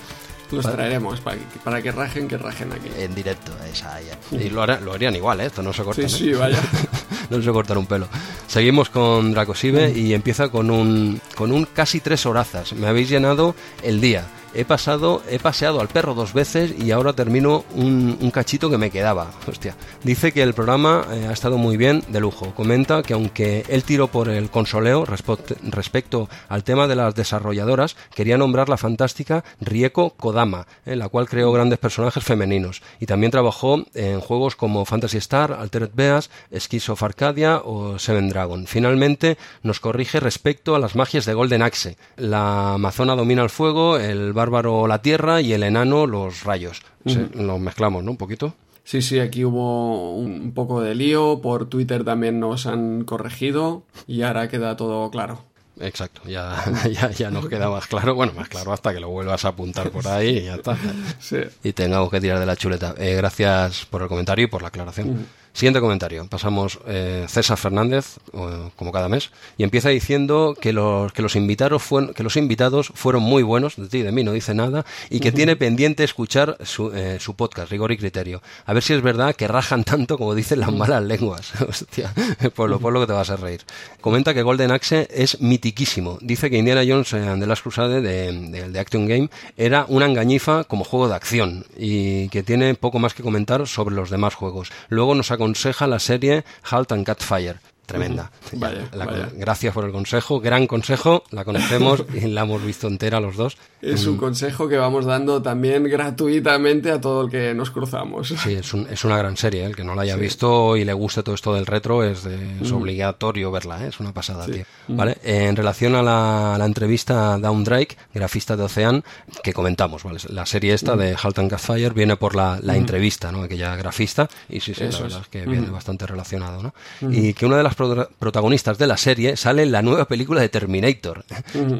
Los traeremos para que, para que rajen, que rajen aquí. En directo, esa ya. Y lo, hará- lo harían igual, ¿eh? Esto no se corta. Sí, sí, vaya. no se cortar un pelo. Seguimos con Dracosive y empieza con un, con un casi tres horazas. Me habéis llenado el día. He pasado, he paseado al perro dos veces y ahora termino un, un cachito que me quedaba. Hostia. Dice que el programa eh, ha estado muy bien, de lujo. Comenta que aunque él tiró por el consoleo respecto al tema de las desarrolladoras, quería nombrar la fantástica Rieko Kodama, en la cual creó grandes personajes femeninos. Y también trabajó en juegos como Fantasy Star, Altered Beast, Skies of Arcadia o Seven Dragon. Finalmente nos corrige respecto a las magias de Golden Axe. La amazona domina el fuego, el bárbaro la tierra y el enano los rayos. Se- Los mezclamos, ¿no? Un poquito. Sí, sí, aquí hubo un poco de lío. Por Twitter también nos han corregido. Y ahora queda todo claro. Exacto, ya, ya, ya nos queda más claro. Bueno, más claro hasta que lo vuelvas a apuntar por ahí y ya está. Sí. y tengamos que tirar de la chuleta. Eh, gracias por el comentario y por la aclaración. Siguiente comentario. Pasamos eh, César Fernández, eh, como cada mes, y empieza diciendo que los, que los invitados fueron, que los invitados fueron muy buenos, de ti y de mí no dice nada, y que tiene pendiente escuchar su, eh, su podcast, Rigor y Criterio. A ver si es verdad que rajan tanto como dicen las malas lenguas. Hostia, por lo, por lo que te vas a reír. Comenta que Golden Axe es mitiquísimo. Dice que Indiana Jones and the Last Crusade de, de, de Action Game era una engañifa como juego de acción y que tiene poco más que comentar sobre los demás juegos. Luego nos aconseja la serie Halt and Catfire. Tremenda. Vaya, Ya, la- vaya. Gracias por el consejo, gran consejo, la conocemos y la hemos visto entera los dos. Es un consejo que vamos dando también gratuitamente a todo el que nos cruzamos. Sí, es, un- es una gran serie, ¿eh? el que no la haya visto y le guste todo esto del retro es, de- es obligatorio verla, ¿eh? es una pasada, tío. ¿Vale? Eh, en relación a la, a la entrevista a Down Drake, grafista de Ocean, que comentamos, ¿vale? La serie esta de Halt and Catfire viene por la, la entrevista, ¿no? Aquella grafista, y sí, sí, la Eso verdad es. es que viene bastante relacionado, ¿no? Y que una de las pro- protagonistas de la serie sale la nueva película de Terminator,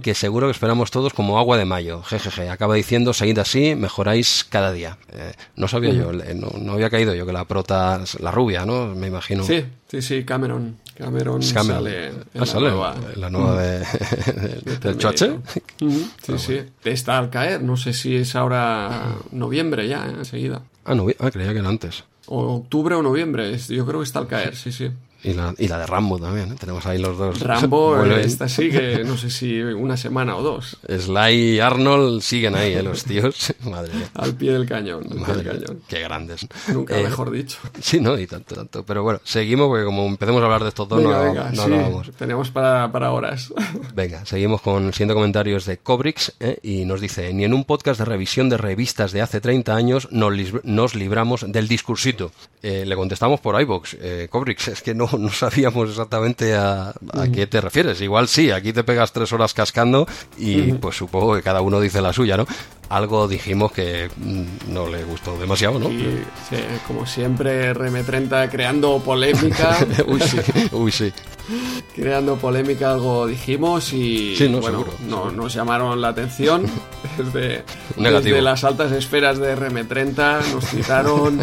que seguro que esperamos todos como agua de mayo. Jejeje, acaba diciendo, seguid así, mejoráis cada día. Eh, no sabía yo, eh, no, no había caído yo que la prota, la rubia, ¿no? Me imagino. Sí, sí, sí, Cameron. Cameron, sale en Ah, la sale nueva. la nueva de, choche. Sí, sí. Está al caer. No sé si es ahora noviembre ya, ¿eh? enseguida. Ah, no, ah, creía que era antes. O octubre o noviembre. Yo creo que está al caer, sí, sí. Y la, y la de Rambo también, ¿eh? tenemos ahí los dos. Rambo, esta sigue, no sé si una semana o dos, Sly y Arnold siguen ahí, ¿eh? los tíos. Madre mía. al pie del cañón. al pie del cañón. Qué grandes. Nunca Eh, mejor dicho. Sí, no, y tanto, tanto. Pero bueno, seguimos porque como empecemos a hablar de estos dos, Venga, no, venga, no sí, acabamos. tenemos para, para horas. Venga, seguimos con siguiente comentarios de Cobrix ¿eh? y nos dice, ni en un podcast de revisión de revistas de hace 30 años nos, nos libramos del discursito. Le contestamos por iVox, eh, Cobrix, es que no, no sabíamos exactamente a, a qué te refieres. Igual sí, aquí te pegas tres horas cascando y pues supongo que cada uno dice la suya, ¿no? Algo dijimos que mm, no le gustó demasiado, ¿no? Y sí, como siempre, RM30 creando polémica. uy, sí, uy, sí. creando polémica, algo dijimos y Sí, no, bueno, seguro, no- seguro. nos llamaron la atención desde, desde las altas esferas de RM30, nos citaron,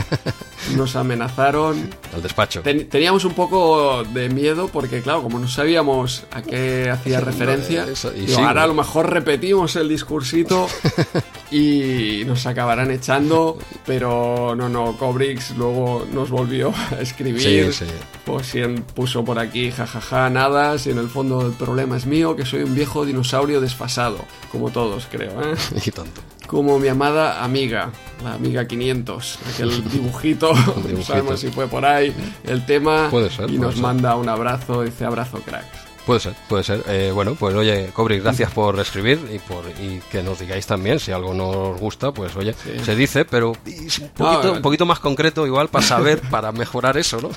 nos amenazaron. Al despacho. Ten- teníamos un poco de miedo porque, claro, como no sabíamos a qué hacía referencia, eso, y digo, sí, ahora a lo mejor repetimos el discursito y nos acabarán echando, pero no, no, Cobrix luego nos volvió a escribir. Sí, sí. Pues puso por aquí, jajaja, nada, si en el fondo el problema es mío, que soy un viejo dinosaurio desfasado, como todos creo, ¿eh? Y tanto. Como mi amada amiga, la amiga 500, aquel dibujito, no dibujito. sabemos si fue por ahí el tema, Puede ser, y puede nos ser. manda un abrazo, dice abrazo cracks. Puede ser, puede ser. Eh, bueno, pues oye, Cobrix, gracias por escribir y por y que nos digáis también si algo no os gusta, pues oye, se dice, pero un poquito, No, un poquito más concreto igual para saber, para mejorar eso, ¿no?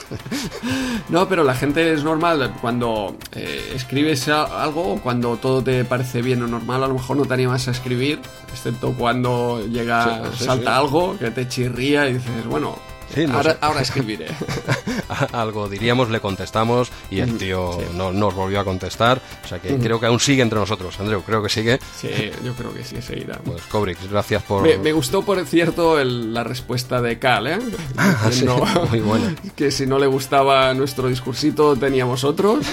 No, pero la gente es normal cuando eh, escribes algo o cuando todo te parece bien o normal, a lo mejor no te animas a escribir, excepto cuando llega, Sí, sí, salta algo que te chirría y dices, bueno, Sí, no ahora, escribiré. algo diríamos, le contestamos y el tío sí. no nos volvió a contestar, o sea que creo que aún sigue entre nosotros, Andreu, creo que sigue. sí, yo creo que sí, seguirá. Pues Cobrix, gracias por... Me, me gustó, por cierto, el- la respuesta de Cal, ¿eh? Ah, sí, Diciendo muy buena. Que si no le gustaba nuestro discursito, teníamos otros.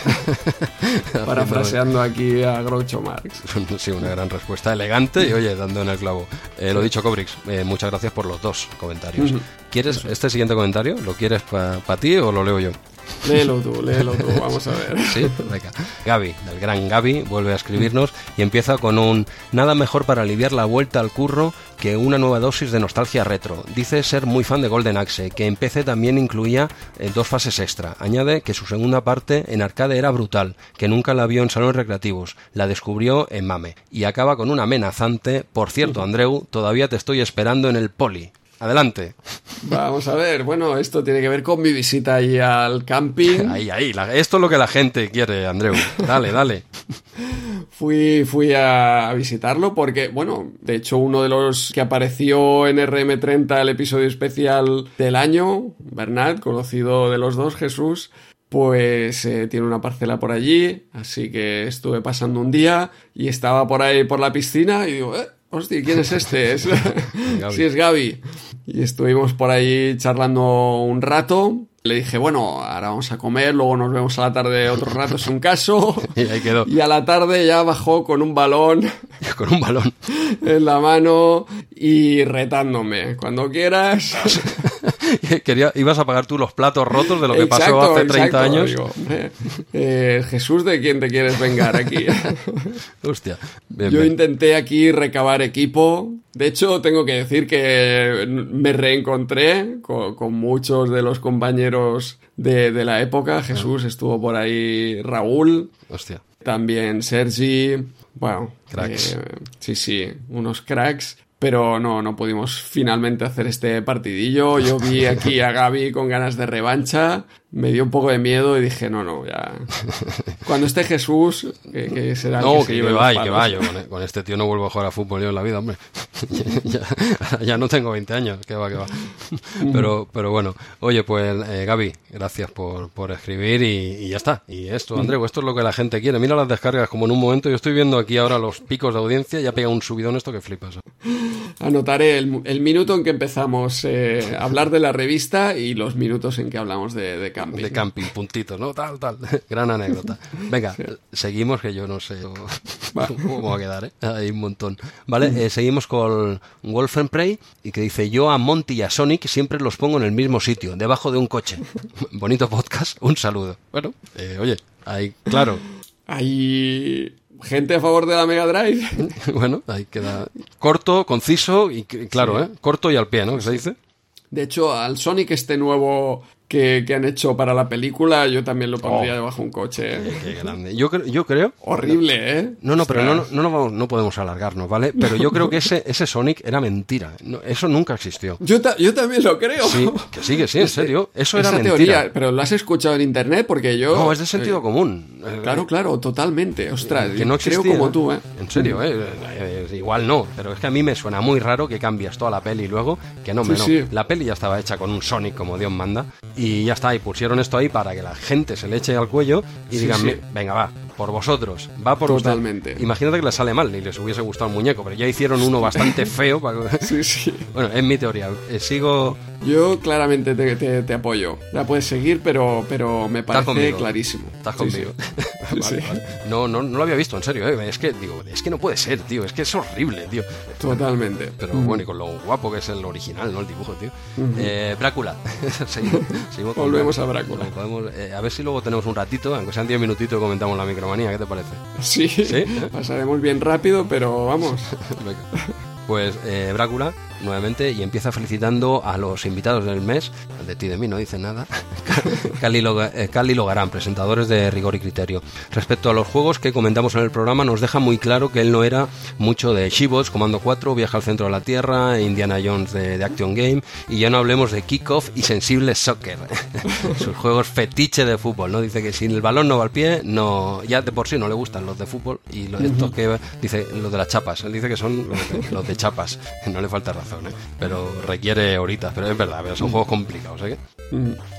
Parafraseando aquí a Groucho Marx. Sí, una gran respuesta, elegante y oye, dando en el clavo. Eh, lo dicho, Cobrix, eh, muchas gracias por los dos comentarios. ¿Quieres este siguiente comentario? ¿Lo quieres para ti o lo leo yo? Léelo tú, léelo tú, vamos a ver. Sí, venga. Gaby, del gran Gaby, vuelve a escribirnos y empieza con un nada mejor para aliviar la vuelta al curro que una nueva dosis de nostalgia retro. Dice ser muy fan de Golden Axe, que en PC también incluía eh, dos fases extra. Añade que su segunda parte en arcade era brutal, que nunca la vio en salones recreativos, la descubrió en Mame. Y acaba con un amenazante, por cierto, Andreu, todavía te estoy esperando en el poli. Adelante. Vamos a ver, bueno, esto tiene que ver con mi visita ahí al camping. Ahí, ahí. la- esto es lo que la gente quiere, Andreu. Dale, dale. Fui, fui a, a visitarlo porque, bueno, de hecho uno de los que apareció en RM30 el episodio especial del año, Bernat, conocido de los dos, Jesús, pues eh, tiene una parcela por allí, así que estuve pasando un día y estaba por ahí por la piscina y digo, eh, hostia, ¿quién es este? Es, sí, es Gaby. Y estuvimos por ahí charlando un rato. Le dije, bueno, ahora vamos a comer, luego nos vemos a la tarde otro rato, es un caso. Y ahí quedó. Y a la tarde ya bajó con un balón Con un balón. en la mano y retándome. Cuando quieras. Quería, ibas a pagar tú los platos rotos de lo que pasó Exacto, hace 30 exacto. años. Digo, eh, Jesús, ¿de quién te quieres vengar aquí? Hostia. Bien, Yo bien. intenté aquí recabar equipo. De hecho, tengo que decir que me reencontré con, con muchos de los compañeros de, de la época. Jesús estuvo por ahí, Raúl, Hostia. también Sergi. Bueno, Cracks. eh, sí, sí, unos cracks. Pero no, no pudimos finalmente hacer este partidillo. Yo vi aquí a Gaby con ganas de revancha. Me dio un poco de miedo y dije, no, no, ya. Cuando esté Jesús, que, que será No, que, que, lleve los vaya, que vaya. Con, con este tío no vuelvo a jugar a fútbol yo en la vida, hombre. ya, ya no tengo 20 años, que va, que va. Pero, pero bueno, oye, pues eh, Gaby, gracias por, por escribir y, y ya está. Y esto, Andreu, esto es lo que la gente quiere. Mira las descargas como en un momento. Yo estoy viendo aquí ahora los picos de audiencia, ya pega un subidón esto que flipas. Anotaré el, el minuto en que empezamos eh, a hablar de la revista y los minutos en que hablamos de, de camping. De camping, puntitos, ¿no? Tal, tal. Gran anécdota. Venga, seguimos, que yo no sé cómo va a quedar, ¿eh? Hay un montón. Vale, eh, seguimos con Wolfenprey y que dice, yo a Monty y a Sonic siempre los pongo en el mismo sitio, debajo de un coche. Bonito podcast, un saludo. Bueno, eh, oye, ahí, claro. Hay gente a favor de la Mega Drive. bueno, ahí queda corto, conciso y claro, ¿eh? Corto y al pie, ¿no? ¿Qué se dice? De hecho, al Sonic este nuevo que, han hecho para la película, yo también lo pondría oh. debajo de un coche. ¿eh? Qué, grande. Yo, yo creo... Horrible, ¿eh? No, no, pero no, no, no, podemos alargarnos, ¿vale? Pero yo creo que ese, ese Sonic era mentira. eso nunca existió. Yo, yo también lo creo. Sí, que sí, que sí, en serio. Eso era mentira. Teoría, pero lo has escuchado en internet porque yo... No, es de sentido eh, común. Claro, claro, totalmente. Ostras, que no creo como tú, ¿eh? En serio, ¿eh? eh igual no, pero es que a mí me suena muy raro que cambias toda la peli luego, que no, me no. La peli ya estaba hecha con un Sonic como Dios manda y ya está, y pusieron esto ahí para que la gente se le eche al cuello y digan, venga, va, por vosotros, va por Totalmente. Imagínate que les sale mal y les hubiese gustado el muñeco, pero ya hicieron uno bastante feo. Para... sí, sí. Bueno, es mi teoría. Eh, sigo. Yo claramente te, te, apoyo. La puedes seguir, pero, pero me parece clarísimo. Estás conmigo. No, no, no lo había visto, en serio. Eh. Es que digo, es que no puede ser, tío. Es que es horrible, tío. Totalmente. Pero bueno, y con lo guapo que es el original, ¿no? El dibujo, tío. eh, Brácula. seguimos, Volvemos a Brácula. Eh, a ver si luego tenemos un ratito, aunque sean 10 minutitos, comentamos la micromanía. ¿Qué te parece? Sí, ¿Sí? pasaremos bien rápido, pero vamos. pues eh, Brácula nuevamente y empieza felicitando a los invitados del mes, de ti de mí no dice nada, Cali, eh, Logarán, presentadores de Rigor y Criterio. Respecto a los juegos que comentamos en el programa, nos deja muy claro que él no era mucho de Shibos, Comando 4, Viaja al Centro de la Tierra, Indiana Jones de, Action Game, y ya no hablemos de Kickoff y Sensible Soccer, sus juegos fetiche de fútbol, ¿no? Dice que si el balón no va al pie, no, ya de por sí no le gustan los de fútbol, y los, estos que, dice, los de las chapas, él dice que son los de, chapas, no le falta razón, ¿eh? Pero requiere horitas, pero es verdad, pero son juegos complicados, ¿eh?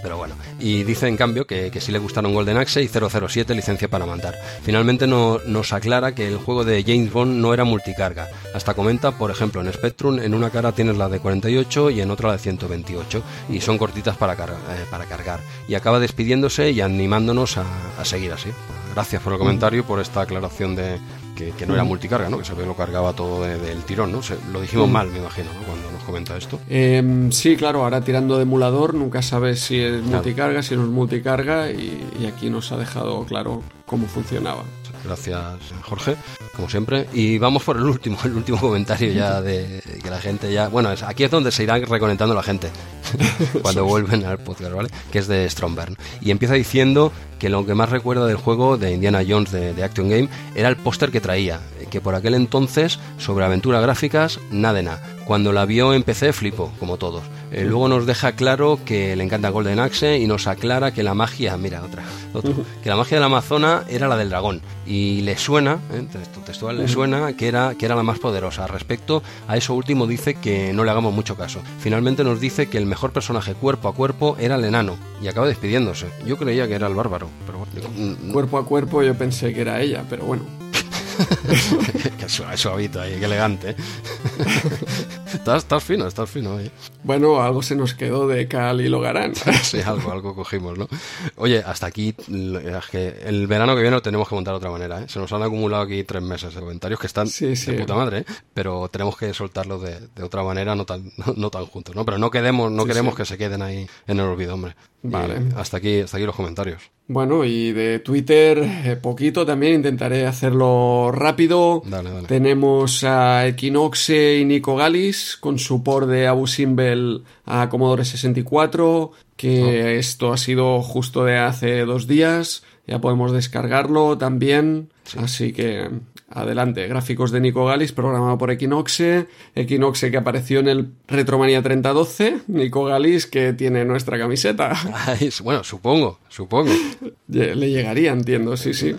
Pero bueno, y dice en cambio que, que sí le gustaron Golden Axe y 007 licencia para mandar. Finalmente no, nos aclara que el juego de James Bond no era multicarga. Hasta comenta, por ejemplo, en Spectrum en una cara tienes la de 48 y en otra la de 128 y son cortitas para, eh, para cargar. Y acaba despidiéndose y animándonos a, seguir así. Gracias por el comentario, por esta aclaración de, que, no era multicarga, ¿no? Que se lo cargaba todo del tirón, ¿no? lo dijimos mal, me imagino, ¿no? Cuando nos comenta esto. Em, sí, claro, ahora tirando de emulador nunca sabes si es multicarga, si no es multicarga y, y aquí nos ha dejado claro cómo funcionaba. Gracias, Jorge, como siempre. Y vamos por el último, el último comentario ya de que la gente ya. Bueno, aquí es donde se irá reconectando la gente cuando vuelven al podcast, ¿vale? Que es de Stromberg. Y empieza diciendo que lo que más recuerda del juego de Indiana Jones de, Action Game era el póster que traía, que por aquel entonces, sobre aventuras gráficas, nada nada. Cuando la vio en PC flipó, como todos. Eh, luego nos deja claro que le encanta Golden Axe y nos aclara que la magia, mira otra, que la magia de la Amazona era la del dragón y le suena, ¿eh? textual le suena que era que era la más poderosa. Respecto a eso último dice que no le hagamos mucho caso. Finalmente nos dice que el mejor personaje cuerpo a cuerpo era el enano y acaba despidiéndose. Yo creía que era el bárbaro, pero bueno. Cuerpo a cuerpo yo pensé que era ella, pero bueno. qué suavito ahí, qué elegante. estás, fino, estás fino ahí. Bueno, algo se nos quedó de Cal y Logarán. sí, algo, algo cogimos, ¿no? Oye, hasta aquí, que el verano que viene lo tenemos que montar de otra manera, ¿eh? Se nos han acumulado aquí tres meses de comentarios que están de puta madre, ¿eh? Pero tenemos que soltarlos de, otra manera, no tan, no, tan juntos, ¿no? Pero no quedemos, no queremos que se queden ahí en el olvido, hombre. Vale. hasta aquí, hasta aquí los comentarios. Bueno, y de Twitter, eh, poquito también, intentaré hacerlo rápido. Tenemos a Equinoxe y Nico Galis con su por de Abu Simbel a Commodore 64, que esto ha sido justo de hace dos días. Ya podemos descargarlo también. Así que Adelante, gráficos de Nico Galis, programado por Equinoxe. Equinoxe que apareció en el Retromania 3012. Nico Galis que tiene nuestra camiseta. bueno, supongo, supongo. Le llegaría, entiendo, sí, sí.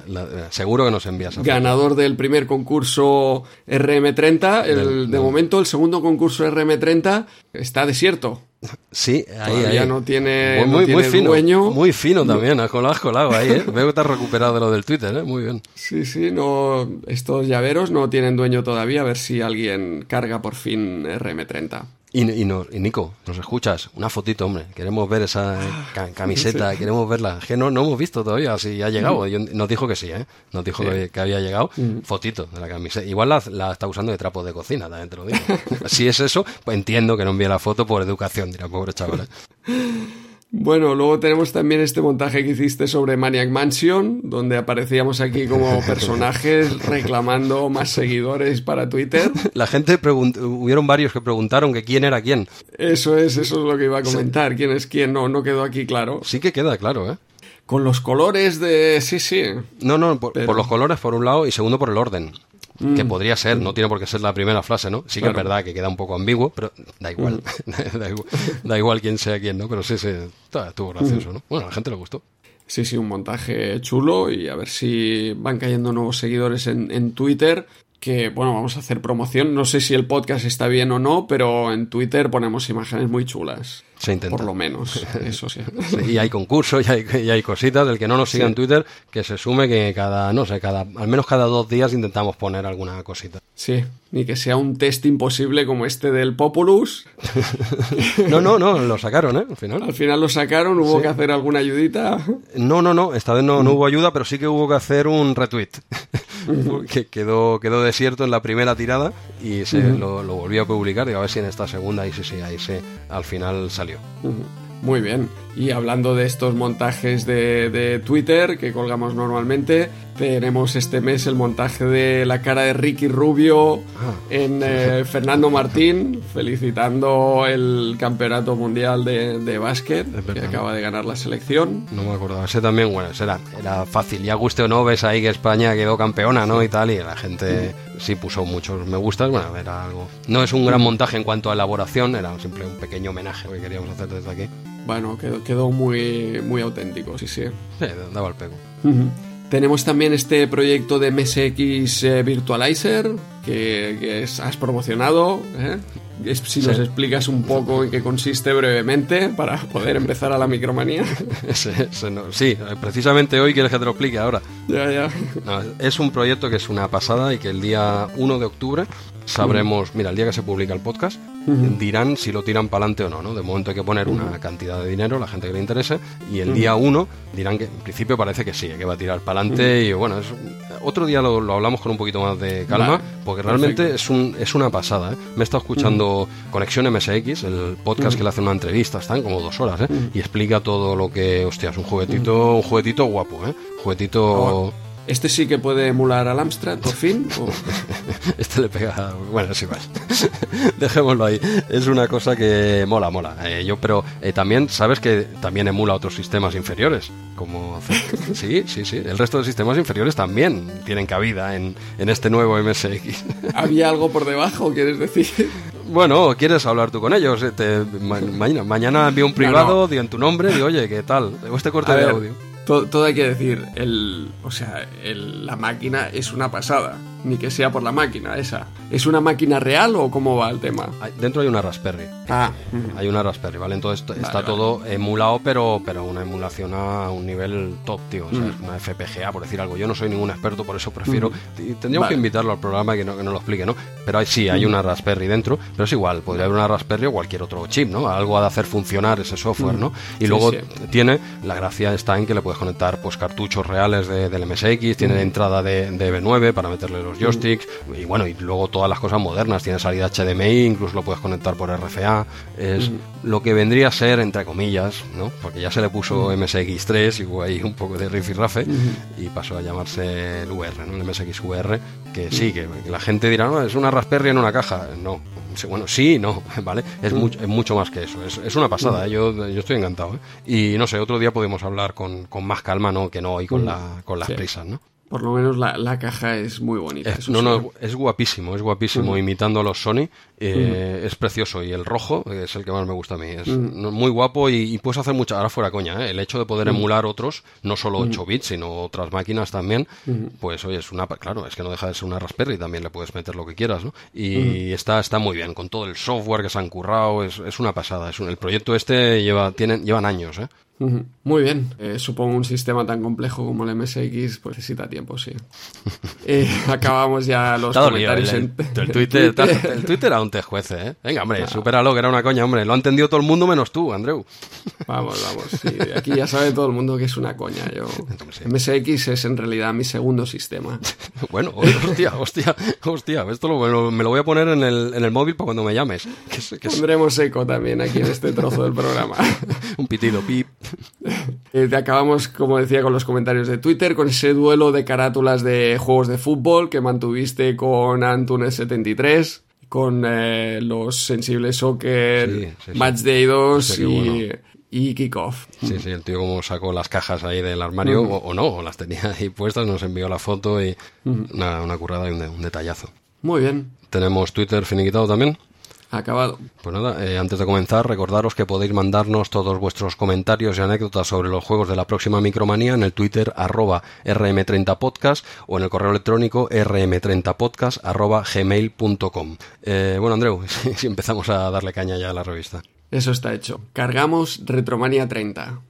seguro que nos envías. Ganador del primer concurso RM30. El, de momento, el segundo concurso RM30 está desierto. Sí, ahí, ya no tiene, muy, fino, dueño. Muy fino también, has colado, ahí, ¿eh? Veo que te has recuperado de lo del Twitter, ¿eh? Muy bien. Sí, sí, no, estos llaveros no tienen dueño todavía, a ver si alguien carga por fin RM30. Y, y, no, y Nico, ¿nos escuchas? Una fotito, hombre. Queremos ver esa eh, ca- camiseta, queremos verla. Es que no, no hemos visto todavía si ha llegado. Yo- nos dijo que sí, ¿eh? Nos dijo que, que había llegado. Fotito de la camiseta. Igual la, la está usando de trapo de cocina, también te lo digo. si es eso, pues entiendo que no envíe la foto por educación, dirá, pobre chaval. Bueno, luego tenemos también este montaje que hiciste sobre Maniac Mansion, donde aparecíamos aquí como personajes reclamando más seguidores para Twitter. La gente hubieron varios que preguntaron que quién era quién. Eso es, eso es lo que iba a comentar. ¿Quién es quién? No, no quedó aquí claro. Sí que queda claro, ¿eh? Con los colores de... Sí, sí. No, no, por, Pero- por los colores por un lado y segundo por el orden. Que podría ser, no tiene por qué ser la primera frase, ¿no? Sí que es verdad que queda un poco ambiguo, pero da igual. da, igual da igual quién sea quién, ¿no? Pero sí, sí, estuvo gracioso, ¿no? Bueno, a la gente le gustó. Sí, sí, un montaje chulo y a ver si van cayendo nuevos seguidores en, en Twitter. Que bueno, vamos a hacer promoción. No sé si el podcast está bien o no, pero en Twitter ponemos imágenes muy chulas. Se intenta. Por lo menos, eso sí. Sí, y hay concursos y hay, y hay cositas. El que no nos siga Sí. en Twitter, que se sume que cada, no sé, cada, al menos cada dos días intentamos poner alguna cosita. Sí, ni que sea un test imposible como este del Populus. No, no, no, lo sacaron, ¿eh? Al final. Al final lo sacaron, hubo que hacer alguna ayudita. No, no, no, esta vez no, no hubo ayuda, pero sí que hubo que hacer un retweet. Que quedó, quedó desierto en la primera tirada y se lo, lo volvió a publicar. Digo, a ver si en esta segunda, ahí sí, sí, ahí sí, al final salió. Muy bien. Y hablando de estos montajes de, de Twitter que colgamos normalmente, tenemos este mes el montaje de la cara de Ricky Rubio en eh, Fernando Martín, felicitando el campeonato mundial de, de básquet que acaba de ganar la selección. No me acordaba. Ese también, bueno, era, era fácil. Ya guste o no, ves ahí que España quedó campeona, ¿no? Y tal, y la gente sí puso muchos me gustas. Bueno, era algo. No es un gran montaje en cuanto a elaboración, era simple un pequeño homenaje que queríamos hacer desde aquí. Bueno, quedó, quedó muy, muy auténtico, sí, sí. Sí, daba el pego. Tenemos también este proyecto de MSX eh, Virtualizer que, que es- has promocionado. ¿eh? Es- si nos explicas un poco en qué consiste brevemente para poder empezar a la micromanía. Sí, precisamente hoy quieres que te lo explique ahora. ya, ya. No, es un proyecto que es una pasada y que el día 1 de octubre sabremos, mira, el día que se publica el podcast, dirán si lo tiran para adelante o no, ¿no? De momento hay que poner una cantidad de dinero, la gente que le interese, y el día 1 dirán que en principio parece que sí, que va a tirar para adelante y bueno, es, otro día lo, lo hablamos con un poquito más de calma, Vale, porque realmente perfecto. es, un, es una pasada, ¿eh? Me he estado escuchando Conexión MSX, el podcast que le hace una entrevista, están como dos horas, ¿eh? Y explica todo lo que, hostia, es un juguetito, un juguetito guapo, ¿eh? Juguetito... Este sí que puede emular al Amstrad, por fin. o- Este le pega. Bueno, es igual. Dejémoslo ahí. Es una cosa que mola, mola. Eh, yo, pero eh, también, sabes que también emula otros sistemas inferiores. Como. Sí, sí, sí. El resto de sistemas inferiores también tienen cabida en, en este nuevo MSX. ¿Había algo por debajo, quieres decir? Bueno, ¿quieres hablar tú con ellos? Eh, te- ma- mañana, mañana envío un privado, digo en tu nombre, digo, oye, ¿qué tal? O este corte A de ver, audio. To- todo, hay que decir, el, o sea, el- la máquina es una pasada. Ni que sea por la máquina esa. ¿Es una máquina real o cómo va el tema? Hay- Dentro hay una Raspberry. Ah, Hay una Raspberry, ¿vale? Entonces está vale. todo emulado, pero, pero una emulación a un nivel top, tío. O sea, es una FPGA, por decir algo. Yo no soy ningún experto, por eso prefiero. y Tendríamos Vale. que invitarlo al programa que, no, que nos lo explique, ¿no? Pero hay, sí, hay una Raspberry dentro, pero es igual. Podría haber una Raspberry o cualquier otro chip, ¿no? Algo ha de hacer funcionar ese software, ¿no? Y Sí, luego sí. tiene, la gracia está en que le puedes conectar pues cartuchos reales de- del MSX, tiene entrada de, de B9 para meterle los joysticks, y bueno, y luego todas las cosas modernas, tiene salida HDMI, incluso lo puedes conectar por RFA, es lo que vendría a ser, entre comillas, ¿no? Porque ya se le puso MSX3 y hubo ahí un poco de rifirrafe y pasó a llamarse el VR, ¿no? El MSX VR, que sí, que, la gente dirá, no, es una Raspberry en una caja, no. Bueno, sí, no, ¿vale? Es, mucho, es mucho más que eso, es, es una pasada, ¿eh? yo, yo estoy encantado. ¿eh? Y no sé, otro día podemos hablar con, con más calma, ¿no? Que no hoy con, la, con las Sí. prisas, ¿no? Por lo menos la, la caja es muy bonita. Es- no, sí. no, es guapísimo, es guapísimo, imitando a los Sony, eh, es precioso y el rojo es el que más me gusta a mí, es muy guapo y, y puedes hacer mucho, ahora fuera coña, ¿eh? el hecho de poder emular otros, no solo 8 bits, sino otras máquinas también, pues oye, es una, claro, es que no deja de ser una Raspberry, también le puedes meter lo que quieras, ¿no? Y está, está muy bien, con todo el software que se han currado, es, es una pasada, es un- el proyecto este lleva, tienen, llevan años, ¿eh? Muy bien. Eh, supongo un sistema tan complejo como el MSX pues necesita tiempo, sí. eh, acabamos ya los Está comentarios el, en el Twitter, el Twitter aún te juece, ¿eh? Venga, hombre, supéralo, que era una coña, hombre. Lo ha entendido todo el mundo menos tú, Andreu. Vamos, vamos. sí, aquí ya sabe todo el mundo que es una coña. Yo... MSX es en realidad mi segundo sistema. Bueno, hostia, hostia, hostia. Esto lo- me lo voy a poner en el, en el móvil para cuando me llames. Que Pondremos eco también aquí en este trozo del programa. un pitido, pip. Eh, te acabamos, como decía, con los comentarios de Twitter, con ese duelo de carátulas de juegos de fútbol que mantuviste con Antunes73, con eh, los sensibles Soccer, Sí, sí, sí. Match Day 2 Sería y, bueno. y Kickoff. Sí, sí, el tío como sacó las cajas ahí del armario, o, o no, o las tenía ahí puestas, nos envió la foto y una, una currada y un, un detallazo. Muy bien, Tenemos Twitter finiquitado también. Acabado. Pues nada, eh, antes de comenzar, recordaros que podéis mandarnos todos vuestros comentarios y anécdotas sobre los juegos de la próxima Micromanía en el Twitter arroba rm30podcast o en el correo electrónico rm30podcast arroba gmail.com. Eh, bueno, Andreu, si, si empezamos a darle caña ya a la revista. Eso está hecho. Cargamos Retromania 30.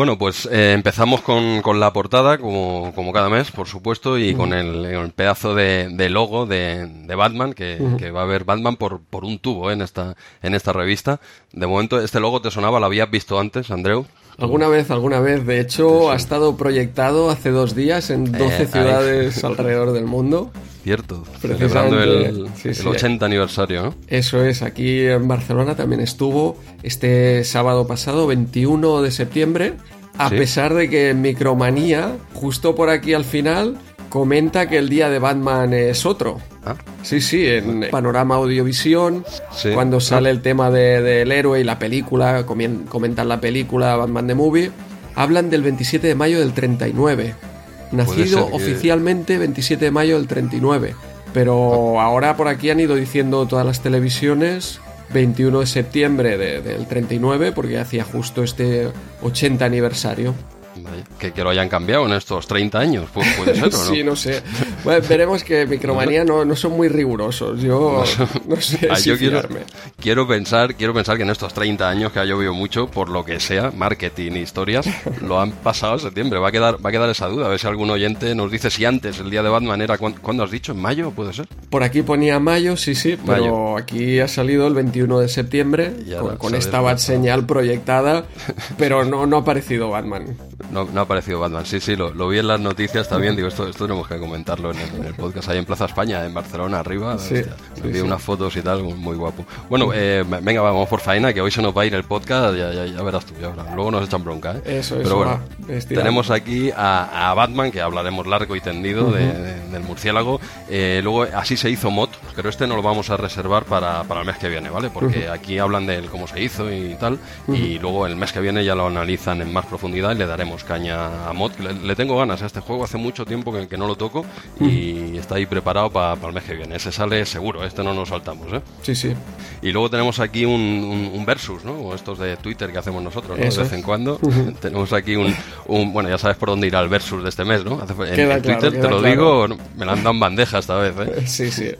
Bueno, pues eh, empezamos con, con la portada, como, como cada mes, por supuesto, y con el, el pedazo de, de logo de, de Batman, que, que va a haber Batman por, por un tubo eh, en, esta, en esta revista. De momento, este logo te sonaba, lo habías visto antes, Andreu. Alguna vez, alguna vez. De hecho, ha estado proyectado hace dos días en 12 Eh, ciudades alrededor del mundo. Cierto, celebrando el, sí, el sí. 80 aniversario, ¿no? Eso es, aquí en Barcelona también estuvo este sábado pasado, 21 de septiembre, a pesar de que Micromanía, justo por aquí al final, comenta que el día de Batman es otro. Ah, Sí, sí, en Panorama Audiovisión, Sí. cuando sale el tema de- del héroe y la película, comentan la película Batman the Movie, hablan del 27 de mayo del 39. Nacido que- oficialmente 27 de mayo del 39. Pero ahora por aquí han ido diciendo todas las televisiones 21 de septiembre de- del 39, porque hacía justo este 80 aniversario. Que, que lo hayan cambiado en estos 30 años, pues puede ser, ¿o no? Sí, no sé. Bueno, veremos que Micromanía no, no son muy rigurosos. Yo no sé Ah, si yo quiero, pensar quiero pensar que en estos 30 años que ha llovido mucho, por lo que sea, marketing, historias, lo han pasado en septiembre. Va a quedar va a quedar esa duda. A ver si algún oyente nos dice si antes el día de Batman era... cuan- ¿Cuándo has dicho? ¿En mayo? ¿Puede ser? Por aquí ponía mayo, sí, sí, pero Mayo. aquí ha salido el 21 de septiembre Ya con, esta bat señal proyectada, pero no, no ha aparecido Batman. No, no ha aparecido Batman. Sí, sí, lo, lo vi en las noticias también. Digo, esto, esto tenemos que comentarlo en el, en el podcast ahí en Plaza España, en Barcelona, arriba. Sí, Hostia, sí, vi sí. unas fotos y tal, muy, guapo. Bueno, eh, venga, vamos por faena, que hoy se nos va a ir el podcast. Ya, ya, ya verás tú, ya verás. Luego nos echan bronca, ¿eh? Eso, Pero eso, bueno, va, tenemos aquí a, a Batman, que hablaremos largo y tendido de- de- del murciélago. Eh, luego, así se hizo Mod, pero este no lo vamos a reservar para, para el mes que viene, ¿vale? Porque aquí hablan de cómo se hizo y tal. Y luego el mes que viene ya lo analizan en más profundidad y le daremos caña a Mod. que Le, le tengo ganas a este juego, hace mucho tiempo que, que no lo toco y está ahí preparado para el mes que viene. Ese sale seguro, este no nos saltamos, ¿eh? Sí, sí. Y luego tenemos aquí un, un- un versus, ¿no? O estos de Twitter que hacemos nosotros, ¿no? Eso de vez es. en cuando. tenemos aquí un, un- Bueno, ya sabes por dónde irá el versus de este mes, ¿no? En, Queda en Twitter te lo claro. digo, me la han dado en bandeja esta vez, ¿eh? Sí, sí.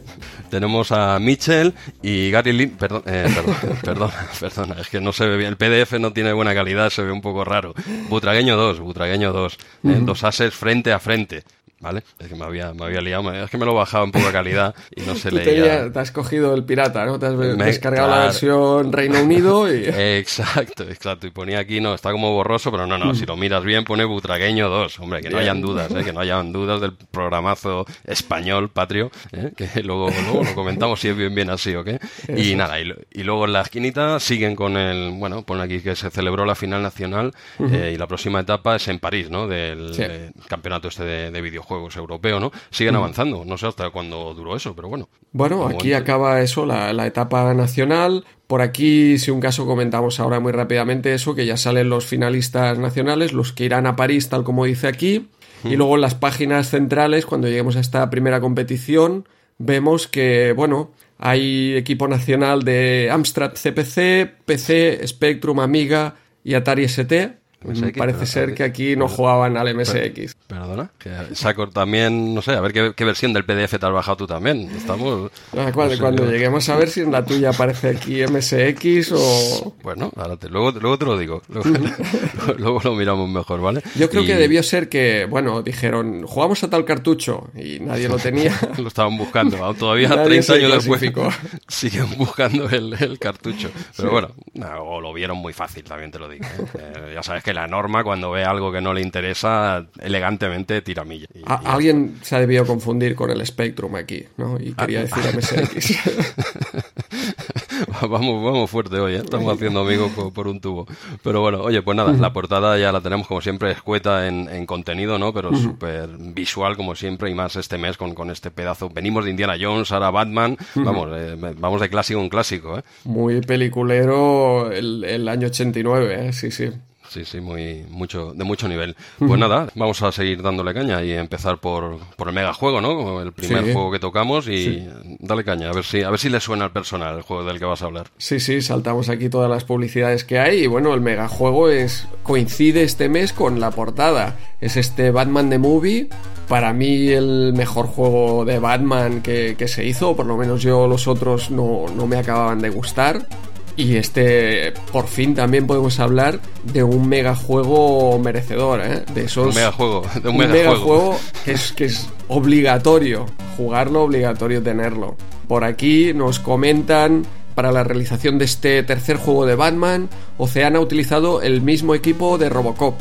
Tenemos a Mitchell y Gary Lin... Perdón, eh, perdón, perdona, perdona, es que no se ve bien. El PDF no tiene buena calidad, se ve un poco raro. Butragueño 2, Butragueño 2. eh, Dos ases frente a frente. ¿Vale? Es que me había, me había liado, es que me lo he bajado en poca calidad y no se leía. tenías- te has cogido el pirata, ¿no? Te has Me- descargado la claro. versión Reino Unido y... Exacto, exacto. Y ponía aquí, no, está como borroso, pero no, no, si lo miras bien pone Butragueño 2. Hombre, que no hayan dudas, ¿eh? que no hayan dudas del programazo español patrio, ¿eh? que luego, luego lo comentamos si es bien, bien así o qué. Y nada, y, y luego en la esquinita siguen con el, bueno, pone aquí que se celebró la final nacional eh, y la próxima etapa es en París, ¿no? Del Sí. campeonato este de, de videojuegos europeo, ¿no? Siguen avanzando, no sé hasta cuándo duró eso, pero bueno. Bueno, aquí acaba eso, la, la etapa nacional. Por aquí, si un caso, comentamos ahora muy rápidamente eso, que ya salen los finalistas nacionales, los que irán a París, tal como dice aquí. Y luego en las páginas centrales, cuando lleguemos a esta primera competición, vemos que, bueno, hay equipo nacional de Amstrad CPC, PC, Spectrum, Amiga y Atari ST. MSX Parece ser que aquí no jugaban al MSX. Perdona, que saco también, no sé, a ver qué, versión del PDF te has bajado tú también. Estamos. Ah, cuando, lleguemos a ver si en la tuya aparece aquí MSX o. Bueno, luego, luego te lo digo. Luego, lo miramos mejor, ¿vale? Yo creo que debió ser que, bueno, dijeron, jugamos a tal cartucho y nadie lo tenía. lo estaban buscando, todavía 30 años después siguen buscando el, cartucho. Pero bueno, o lo vieron muy fácil, también te lo digo. ¿eh? Eh, ya sabes que la norma, cuando ve algo que no le interesa, elegantemente tira milla. alguien se ha debido confundir con el Spectrum aquí, ¿no? Y quería decir MSX. vamos, vamos fuerte hoy, ¿eh? estamos haciendo amigos por, un tubo. Pero bueno, oye, pues nada, la portada ya la tenemos como siempre escueta en, en contenido, ¿no? Pero súper visual como siempre y más este mes con, con, este pedazo. Venimos de Indiana Jones, ahora Batman, vamos, eh, vamos de clásico en clásico, ¿eh? Muy peliculero el, el año 89, ¿eh? Sí, sí. Sí, sí, muy, mucho, de mucho nivel. Pues nada, vamos a seguir dándole caña y empezar por, por el mega juego, ¿no? El primer juego que tocamos y dale caña, a ver si, a ver si le suena al personal el juego del que vas a hablar. Sí, sí, saltamos aquí todas las publicidades que hay y bueno, el mega juego es, coincide este mes con la portada. Es este Batman The Movie, para mí el mejor juego de Batman que, que se hizo, por lo menos yo los otros no, no me acababan de gustar. Y este, por fin también podemos hablar de un megajuego merecedor, ¿eh? De esos. Un megajuego, de un, megajuego. que es, que es obligatorio jugarlo, obligatorio tenerlo. Por aquí nos comentan para la realización de este tercer juego de Batman, Ocean ha utilizado el mismo equipo de Robocop.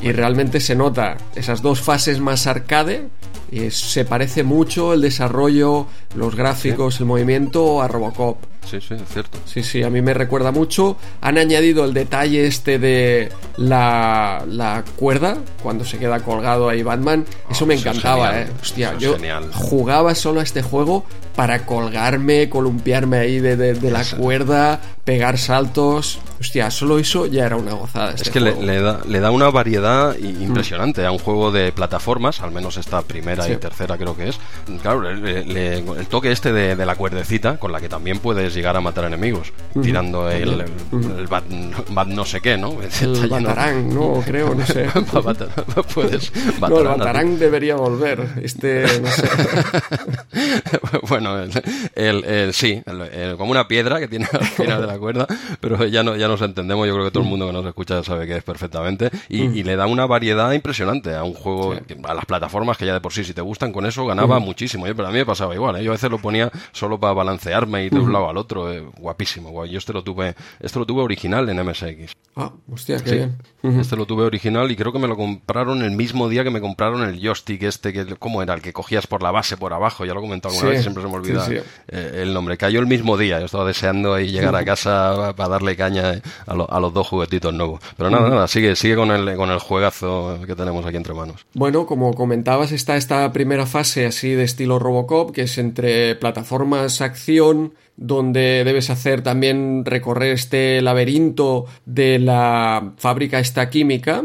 Y realmente se nota esas dos fases más arcade. Y se parece mucho el desarrollo, los gráficos, el movimiento a Robocop. Sí, sí, es cierto. Sí, sí, a mí me recuerda mucho. Han añadido el detalle este de la, la cuerda, cuando se queda colgado ahí Batman. Eso me encantaba, eh. Hostia, yo jugaba solo a este juego para colgarme, columpiarme ahí de, de, la cuerda, pegar saltos. Hostia, solo eso ya era una gozada. Este es que le, da, le da una variedad impresionante a un juego de plataformas, al menos esta primera y tercera creo que es. Claro, el toque este de, de la cuerdecita, con la que también puedes llegar a matar enemigos, tirando el, el, bat, no sé qué, ¿no? El batarán, no, creo, no sé. Puedes, no, el batarán debería volver, este, no sé. bueno, el, sí, como una piedra que tiene al final de la cuerda, pero ya, no, ya nos entendemos, yo creo que todo el mundo que nos escucha sabe que es perfectamente, y, le da una variedad impresionante a un juego, a las plataformas que ya de por sí, si te gustan con eso, ganaba muchísimo, pero a mí me pasaba igual, ¿eh? yo a veces lo ponía solo para balancearme y de un lado al otro otro, eh, guapísimo. Yo este lo tuve, este lo tuve original en MSX. Ah, hostia, qué bien. Este lo tuve original y creo que me lo compraron el mismo día que me compraron el joystick este, que ¿cómo era? El que cogías por la base por abajo, ya lo he comentado alguna vez, siempre se me olvida eh, el nombre. Cayó el mismo día, yo estaba deseando ahí llegar a casa para darle caña eh, a, los dos juguetitos nuevos. Pero nada, nada, sigue, sigue con el, con el juegazo que tenemos aquí entre manos. Bueno, como comentabas, está esta primera fase así de estilo Robocop, que es entre plataformas, acción, donde debes hacer también recorrer este laberinto de la fábrica esta química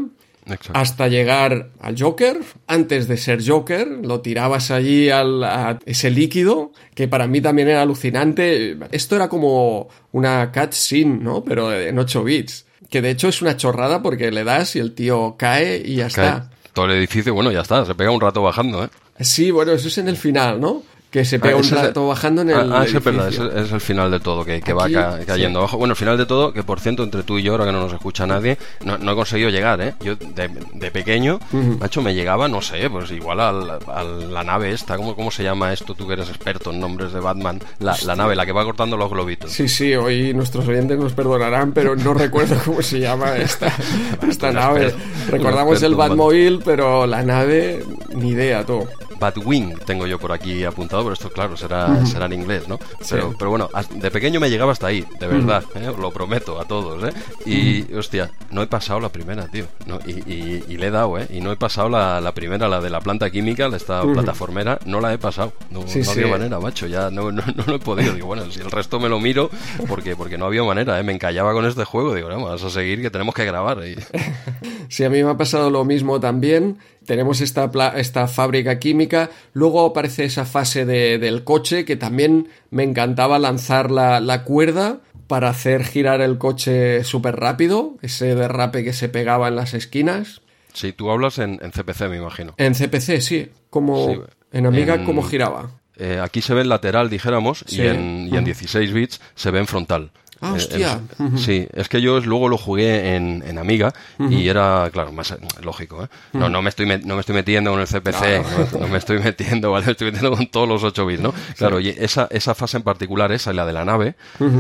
hasta llegar al Joker. Antes de ser Joker, lo tirabas allí al, a ese líquido, que para mí también era alucinante. Esto era como una cutscene, ¿no? Pero en 8 bits. Que de hecho es una chorrada porque le das y el tío cae y ya está. Todo el edificio, bueno, ya está, se pega un rato bajando, ¿eh? Sí, bueno, eso es en el final, ¿no? Que se pega ah, un rato bajando en el. Ah, es verdad, es, el final de todo, que, que va cayendo abajo. Bueno, el final de todo, que por cierto, entre tú y yo, ahora que no nos escucha nadie, no, no he conseguido llegar, ¿eh? Yo de, de pequeño, macho, me llegaba, no sé, pues igual a la nave esta, ¿cómo, ¿cómo se llama esto? Tú que eres experto en nombres de Batman. La, la, nave, la que va cortando los globitos. Sí, sí, hoy nuestros oyentes nos perdonarán, pero no recuerdo cómo se llama esta, esta nave. Recordamos el Batmobile, pero la nave, ni idea, todo. Batwing tengo yo por aquí apuntado, pero esto, claro, será, será en inglés, ¿no? Pero, pero bueno, de pequeño me llegaba hasta ahí, de verdad, ¿eh? lo prometo a todos, ¿eh? Y, hostia, no he pasado la primera, tío. No, y, y, le he dado, ¿eh? Y no he pasado la, la primera, la de la planta química, esta plataformera, no la he pasado. No, no había manera, macho, ya no, no, no, lo he podido. Digo, bueno, si el resto me lo miro, porque, porque no había manera, ¿eh? Me encallaba con este juego, digo, vamos a seguir que tenemos que grabar. Y... sí, a mí me ha pasado lo mismo también tenemos esta, esta fábrica química, luego aparece esa fase de, del coche que también me encantaba lanzar la, la, cuerda para hacer girar el coche súper rápido, ese derrape que se pegaba en las esquinas. Sí, tú hablas en, CPC, me imagino. En CPC, sí. Como en Amiga, ¿cómo giraba? Eh, aquí se ve en lateral, dijéramos, y, en, y en 16 bits se ve en frontal. Ah, eh, hostia. Sí, es que yo luego lo jugué en, en Amiga y era, claro, más eh, lógico, ¿eh? No, no me estoy no me estoy metiendo con el CPC, no, me estoy metiendo, ¿vale? Me estoy metiendo con todos los 8 bits, ¿no? Claro, y esa, esa fase en particular, esa y la de la nave,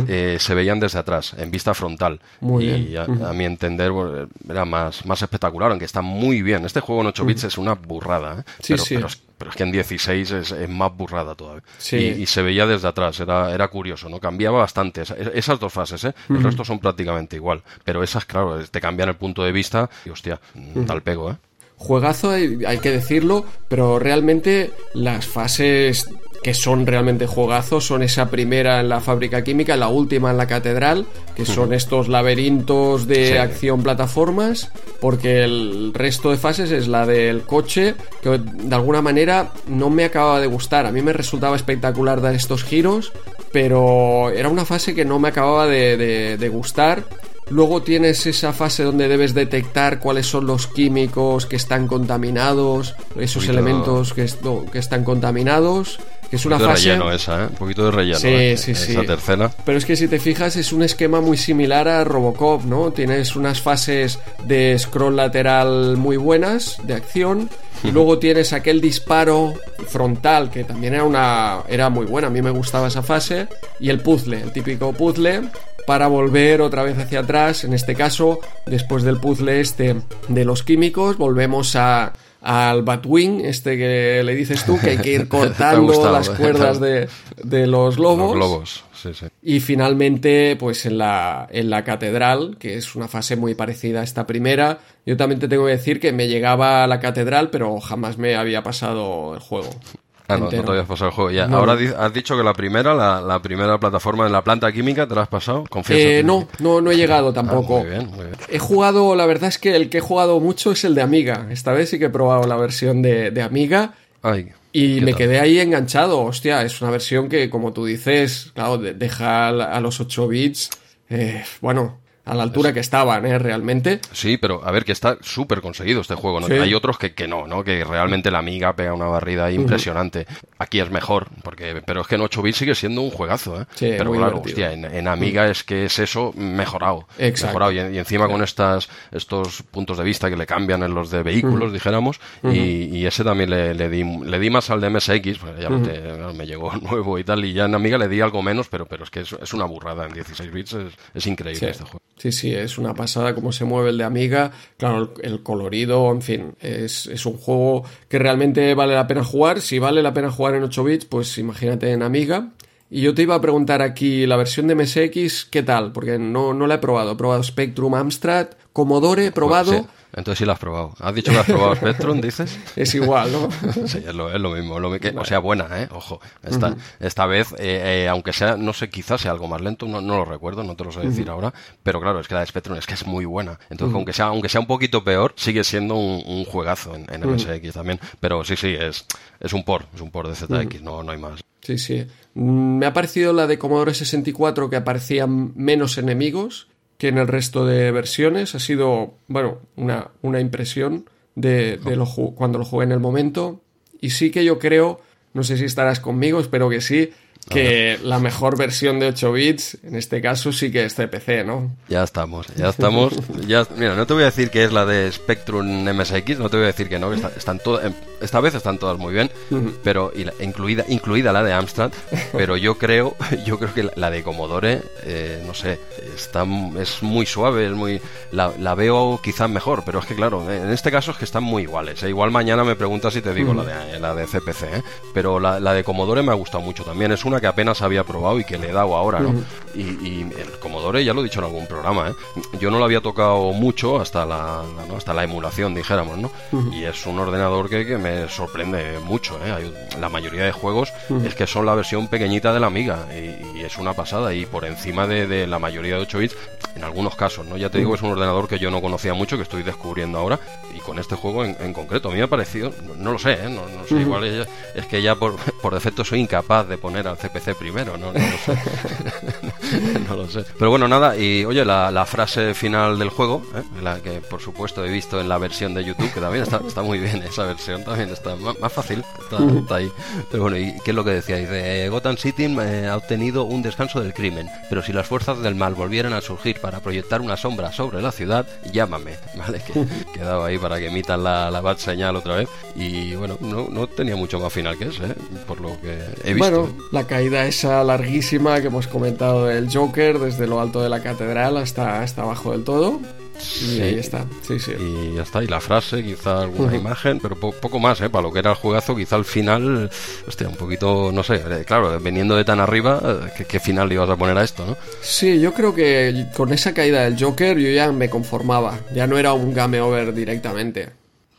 eh, se veían desde atrás, en vista frontal. Muy y bien. A, mi entender era más, más espectacular, aunque está muy bien. Este juego en 8 bits es una burrada, ¿eh? Sí, pero, sí. Pero, pero, es que en 16 es, es más burrada todavía. Sí. Y, y, se veía desde atrás, era, era curioso, ¿no? Cambiaba bastante. Esas dos fases, ¿eh? El resto son prácticamente igual. Pero esas, claro, te cambian el punto de vista y hostia, tal pego, ¿eh? Juegazo, hay, hay que decirlo, pero realmente las fases que son realmente juegazos son esa primera en la fábrica química, la última en la catedral, que son estos laberintos de Sí. acción plataformas, porque el resto de fases es la del coche, que de alguna manera no me acababa de gustar. A mí me resultaba espectacular dar estos giros, pero era una fase que no me acababa de, de- de gustar. Luego tienes esa fase donde debes detectar cuáles son los químicos que están contaminados, esos elementos que están contaminados, que es Un una fase... relleno esa, ¿eh? Un poquito de relleno. Sí, ¿eh? sí, sí. Esa tercera. Pero es que si te fijas es un esquema muy similar a Robocop, ¿no? Tienes unas fases de scroll lateral muy buenas, de acción, y luego tienes aquel disparo frontal que también era una era muy buena, a mí me gustaba esa fase, y el puzzle, el típico puzzle para volver otra vez hacia atrás, en este caso, después del puzzle este de los químicos, volvemos a al Batwing, este que le dices tú, que hay que ir cortando gustado, las ¿eh? cuerdas de, de los lobos. Los globos, sí, sí. Y finalmente, pues en la, en la catedral, que es una fase muy parecida a esta primera, yo también te tengo que decir que me llegaba a la catedral, pero jamás me había pasado el juego. Ah, no, no te habías pasado el juego. Ya. No. Ahora has dicho que la primera, la, la primera plataforma en la planta química, ¿te la has pasado? Confiesa. Eh, no, no, no he llegado tampoco. Ah, muy bien, muy bien. He jugado, la verdad es que el que he jugado mucho es el de Amiga. Esta vez sí que he probado la versión de, de Amiga. Ay, Y ¿qué me tal? quedé ahí enganchado. Hostia, es una versión que, como tú dices, claro, de- deja a los 8 bits, eh, bueno, a la altura que estaban, ¿eh? Realmente. Sí, pero a ver, que está súper conseguido este juego. ¿no? Sí. Hay otros que, que no, ¿no? Que realmente la amiga pega una barrida impresionante. Aquí es mejor, porque pero es que en 8 bits sigue siendo un juegazo, ¿eh? Sí, pero muy claro, hostia, en, en amiga es que es eso mejorado. Exacto. Mejorado. Y, y encima con estas estos puntos de vista que le cambian en los de vehículos, dijéramos, y, y ese también le, le di, le di más al de MSX, pues ya te- me llegó nuevo y tal, y ya en amiga le di algo menos, pero, pero es que es, es una burrada en 16 bits, es, es increíble Sí. este juego. Sí, sí, es una pasada cómo se mueve el de Amiga. Claro, el, colorido, en fin, es, es un juego que realmente vale la pena jugar. Si vale la pena jugar en 8 bits, pues imagínate en Amiga. Y yo te iba a preguntar aquí la versión de MSX, ¿qué tal? Porque no, no la he probado. He probado Spectrum Amstrad, Commodore, he probado. Sí, entonces sí lo has probado. ¿Has dicho que has probado Spectrum, dices? Es igual, ¿no? Sí, es lo, es lo mismo. lo O sea, buena, ¿eh? Ojo. Esta, esta vez, eh, eh, aunque sea, no sé, quizás sea algo más lento, no, no lo recuerdo, no te lo sé decir ahora, pero claro, es que la de Spectrum es que es muy buena. Entonces, aunque, sea, aunque sea un poquito peor, sigue siendo un, un juegazo en, en MSX también. Pero sí, sí, es, es un por, es un por de ZX, no, no hay más. Sí, sí. Mm, Me ha parecido la de Commodore 64 que aparecían menos enemigos que en el resto de versiones. Ha sido, bueno, una, una impresión de, de lo cuando lo jugué en el momento. Y sí que yo creo, no sé si estarás conmigo, espero que sí, que la mejor versión de 8 bits, en este caso, sí que es CPC, ¿no? Ya estamos, ya estamos. Ya, mira, no te voy a decir que es la de Spectrum MSX, no te voy a decir que no, que está- están todas, em, esta vez están todas muy bien, pero y la- incluida, incluida la de Amstrad, pero yo creo, yo creo que la, la de Commodore, eh, no sé, está, es muy suave, es muy, la, la veo quizás mejor, pero es que claro, en este caso es que están muy iguales. ¿eh? Igual mañana me preguntas si te digo la de la de CPC, ¿eh? pero la, la de Commodore me ha gustado mucho también. Es una que apenas había probado y que le he dado ahora, ¿no? Y, y el Commodore ya lo he dicho en algún programa, ¿eh? Yo no lo había tocado mucho hasta la, ¿no? hasta la emulación, dijéramos, ¿no? Y es un ordenador que, que me sorprende mucho, ¿eh? Hay- la mayoría de juegos es que son la versión pequeñita de la Amiga y, y es una pasada y por encima de, de la mayoría de 8 bits en algunos casos, ¿no? Ya te digo, es un ordenador que yo no conocía mucho, que estoy descubriendo ahora y con este juego en, en concreto. A mí me ha parecido, no, no lo sé, ¿eh? No, no sé, igual es, es que ya por, por defecto soy incapaz de poner al CPC primero, ¿no? No lo sé. no lo sé. Pero bueno, nada, y oye, la, frase final del juego, ¿eh? la que por supuesto he visto en la versión de YouTube, que también está, está muy bien esa versión, también está más, fácil, está, ahí. Pero bueno, ¿y qué es lo que decía? Dice, Gotham City eh, ha obtenido un descanso del crimen, pero si las fuerzas del mal volvieran a surgir para proyectar una sombra sobre la ciudad, llámame, ¿vale? Que quedaba ahí para que emitan la, la bad señal otra vez. Y bueno, no, no tenía mucho más final que ese, ¿eh? por lo que he visto. Bueno, la caída esa larguísima que hemos comentado del Joker desde lo alto de la catedral hasta, hasta abajo del todo. Y ahí está, sí, sí. Y ya está, y la frase, quizá alguna imagen, pero poco más, ¿eh? Para lo que era el juegazo, quizá al final, hostia, un poquito, no sé, eh, claro, veniendo de tan arriba, eh, ¿qué, final le ibas a poner a esto, no? Sí, yo creo que con esa caída del Joker yo ya me conformaba, ya no era un game over directamente.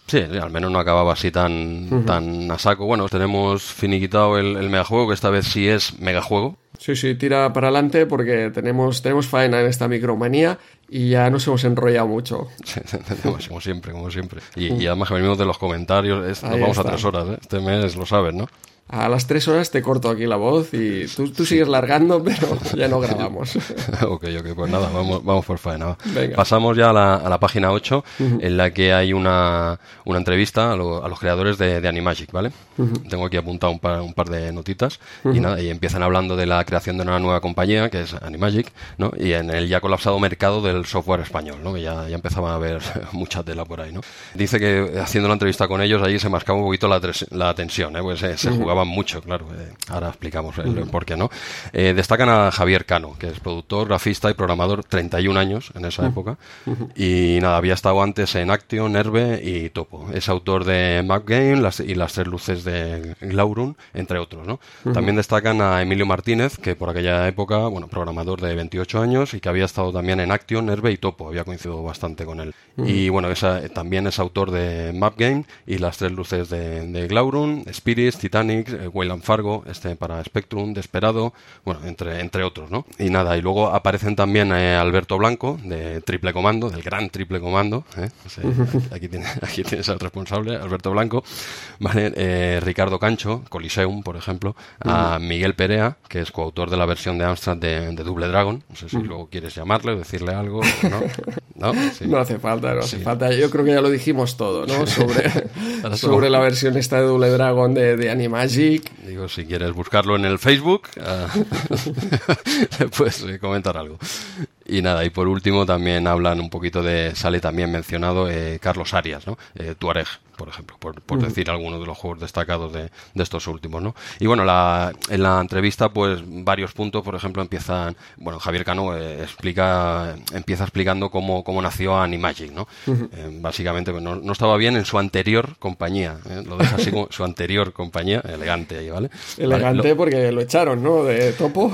Sí, al menos no acababa así tan, tan a saco. Bueno, tenemos finiquitado el, el megajuego, que esta vez sí es megajuego. Sí, sí, tira para adelante porque tenemos, tenemos faena en esta micromanía y ya nos hemos enrollado mucho. como siempre, como siempre. Y, además que venimos de los comentarios, nos vamos a tres horas, ¿eh? este mes lo sabes, ¿no? A las tres horas te corto aquí la voz y tú, tú sigues largando, pero ya no grabamos. ok, ok, pues nada, vamos, vamos por faena. Pasamos ya a la, a la página 8, en la que hay una, una entrevista a, los creadores de, de Animagic, ¿vale? Tengo aquí apuntado un par, un par de notitas y nada, y empiezan hablando de la creación de una nueva compañía, que es Animagic, ¿no? Y en el ya colapsado mercado del software español, ¿no? Que ya, ya empezaba a haber mucha tela por ahí, ¿no? Dice que haciendo la entrevista con ellos, allí se mascaba un poquito la, la tensión, ¿eh? Pues se, se jugaba mucho, claro. Eh, ahora explicamos el, por qué no. Eh, destacan a Javier Cano, que es productor, grafista y programador, 31 años en esa época. Y nada, había estado antes en Action, Nerve y Topo. Es autor de Map Game las, y Las Tres Luces de Glaurun, entre otros. ¿no? También destacan a Emilio Martínez, que por aquella época, bueno, programador de 28 años y que había estado también en Action, Nerve y Topo. Había coincidido bastante con él. Y bueno, esa, también es autor de Map Game y Las Tres Luces de, de Glaurun, Spirits, Titanic, eh, Wayland Fargo, este para Spectrum, Desperado, bueno, entre, entre otros, ¿no? Y nada, y luego aparecen también eh, Alberto Blanco, de Triple Comando, del gran Triple Comando, ¿eh? aquí, tiene, aquí tienes al responsable, Alberto Blanco, ¿vale? Ricardo Cancho, Coliseum, por ejemplo, a Miguel Perea, que es coautor de la versión de Amstrad de, Double Dragon, no sé si luego quieres llamarle o decirle algo, ¿no? No, no hace falta, no hace falta, yo creo que ya lo dijimos todo, ¿no? Sobre, sobre la versión esta de Double Dragon de, de Animagi Digo, si quieres buscarlo en el Facebook, uh, puedes comentar algo. Y nada, y por último también hablan un poquito de, sale también mencionado eh, Carlos Arias, ¿no? Eh, Tuareg, por ejemplo, por, por decir alguno de los juegos destacados de, de, estos últimos, ¿no? Y bueno, la, en la entrevista, pues varios puntos, por ejemplo, empiezan, bueno, Javier Cano eh, explica, empieza explicando cómo, cómo nació Animagic, ¿no? Eh, básicamente, pues, no, no, estaba bien en su anterior compañía, ¿eh? lo deja así como su anterior compañía, elegante ahí, ¿vale? Elegante porque lo echaron, ¿no? De topo.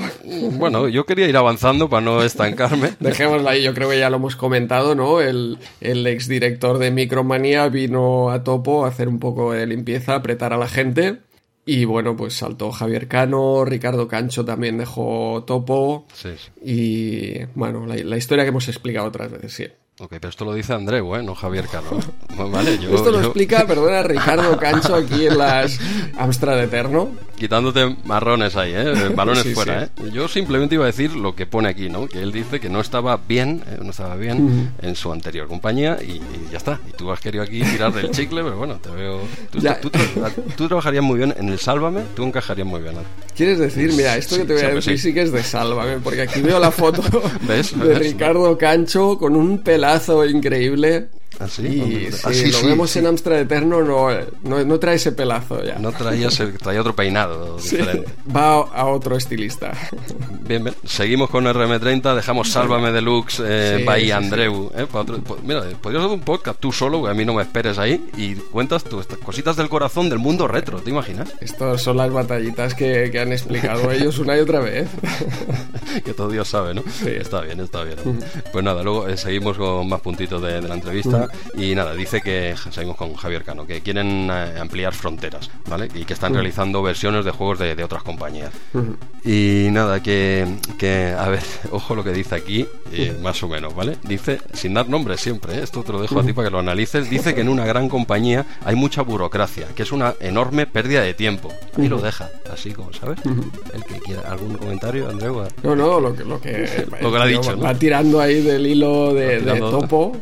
Bueno, yo quería ir avanzando para no estancarme. Dejémosla ahí, yo creo que ya lo hemos comentado, ¿no? El, el exdirector de Micromanía vino a topo hacer un poco de limpieza, apretar a la gente. Y bueno, pues saltó Javier Cano, Ricardo Cancho también dejó Topo. Y bueno, la, la, historia que hemos explicado otras veces, sí. Ok, pero esto lo dice Andreu, ¿eh? no Javier Cano. Vale, yo, esto lo explica, perdona, Ricardo Cancho aquí en las Amstrad Eterno. Quitándote marrones ahí, ¿eh? balones fuera. ¿eh? Yo simplemente iba a decir lo que pone aquí, ¿no? Que él dice que no estaba bien, eh, no estaba bien en su anterior compañía y, ya está. Y tú has querido aquí tirar del chicle, pero bueno, te veo... Tú, tú, trabajarías muy bien en el Sálvame, tú encajarías muy bien. ¿Quieres decir? Mira, esto que te voy a decir sí. que es de Sálvame, porque aquí veo la foto de Ricardo Cancho con un pelado increíble. ¿Así? Y si lo vemos en Amstrad Eterno, no, no, trae ese pelazo ya. No traía, traía otro peinado diferente. Va a otro estilista. Bien, bien. Seguimos con RM30, dejamos Sálvame Deluxe eh, by Andreu. Eh, mira, podrías hacer un podcast tú solo, que a mí no me esperes ahí, y cuentas tus cositas del corazón del mundo retro, ¿te imaginas? Estas son las batallitas que, que han explicado ellos una y otra vez. que todo Dios sabe, ¿no? Sí. Está bien, está bien. Pues nada, luego eh, seguimos con más puntitos de, la entrevista. Y nada, dice que, seguimos con Javier Cano, que quieren eh, ampliar fronteras, ¿vale? Y que están realizando versiones de juegos de, otras compañías. Y nada, que, que, a ver, ojo lo que dice aquí, más o menos, ¿vale? Dice, sin dar nombres siempre, ¿eh? esto te lo dejo a ti para que lo analices, dice que en una gran compañía hay mucha burocracia, que es una enorme pérdida de tiempo. Y lo deja, así como, ¿sabes? El que quiera, ¿algún comentario, Andreu? No, no, lo que, lo que, lo que ha dicho. Va tirando ahí del hilo de, topo.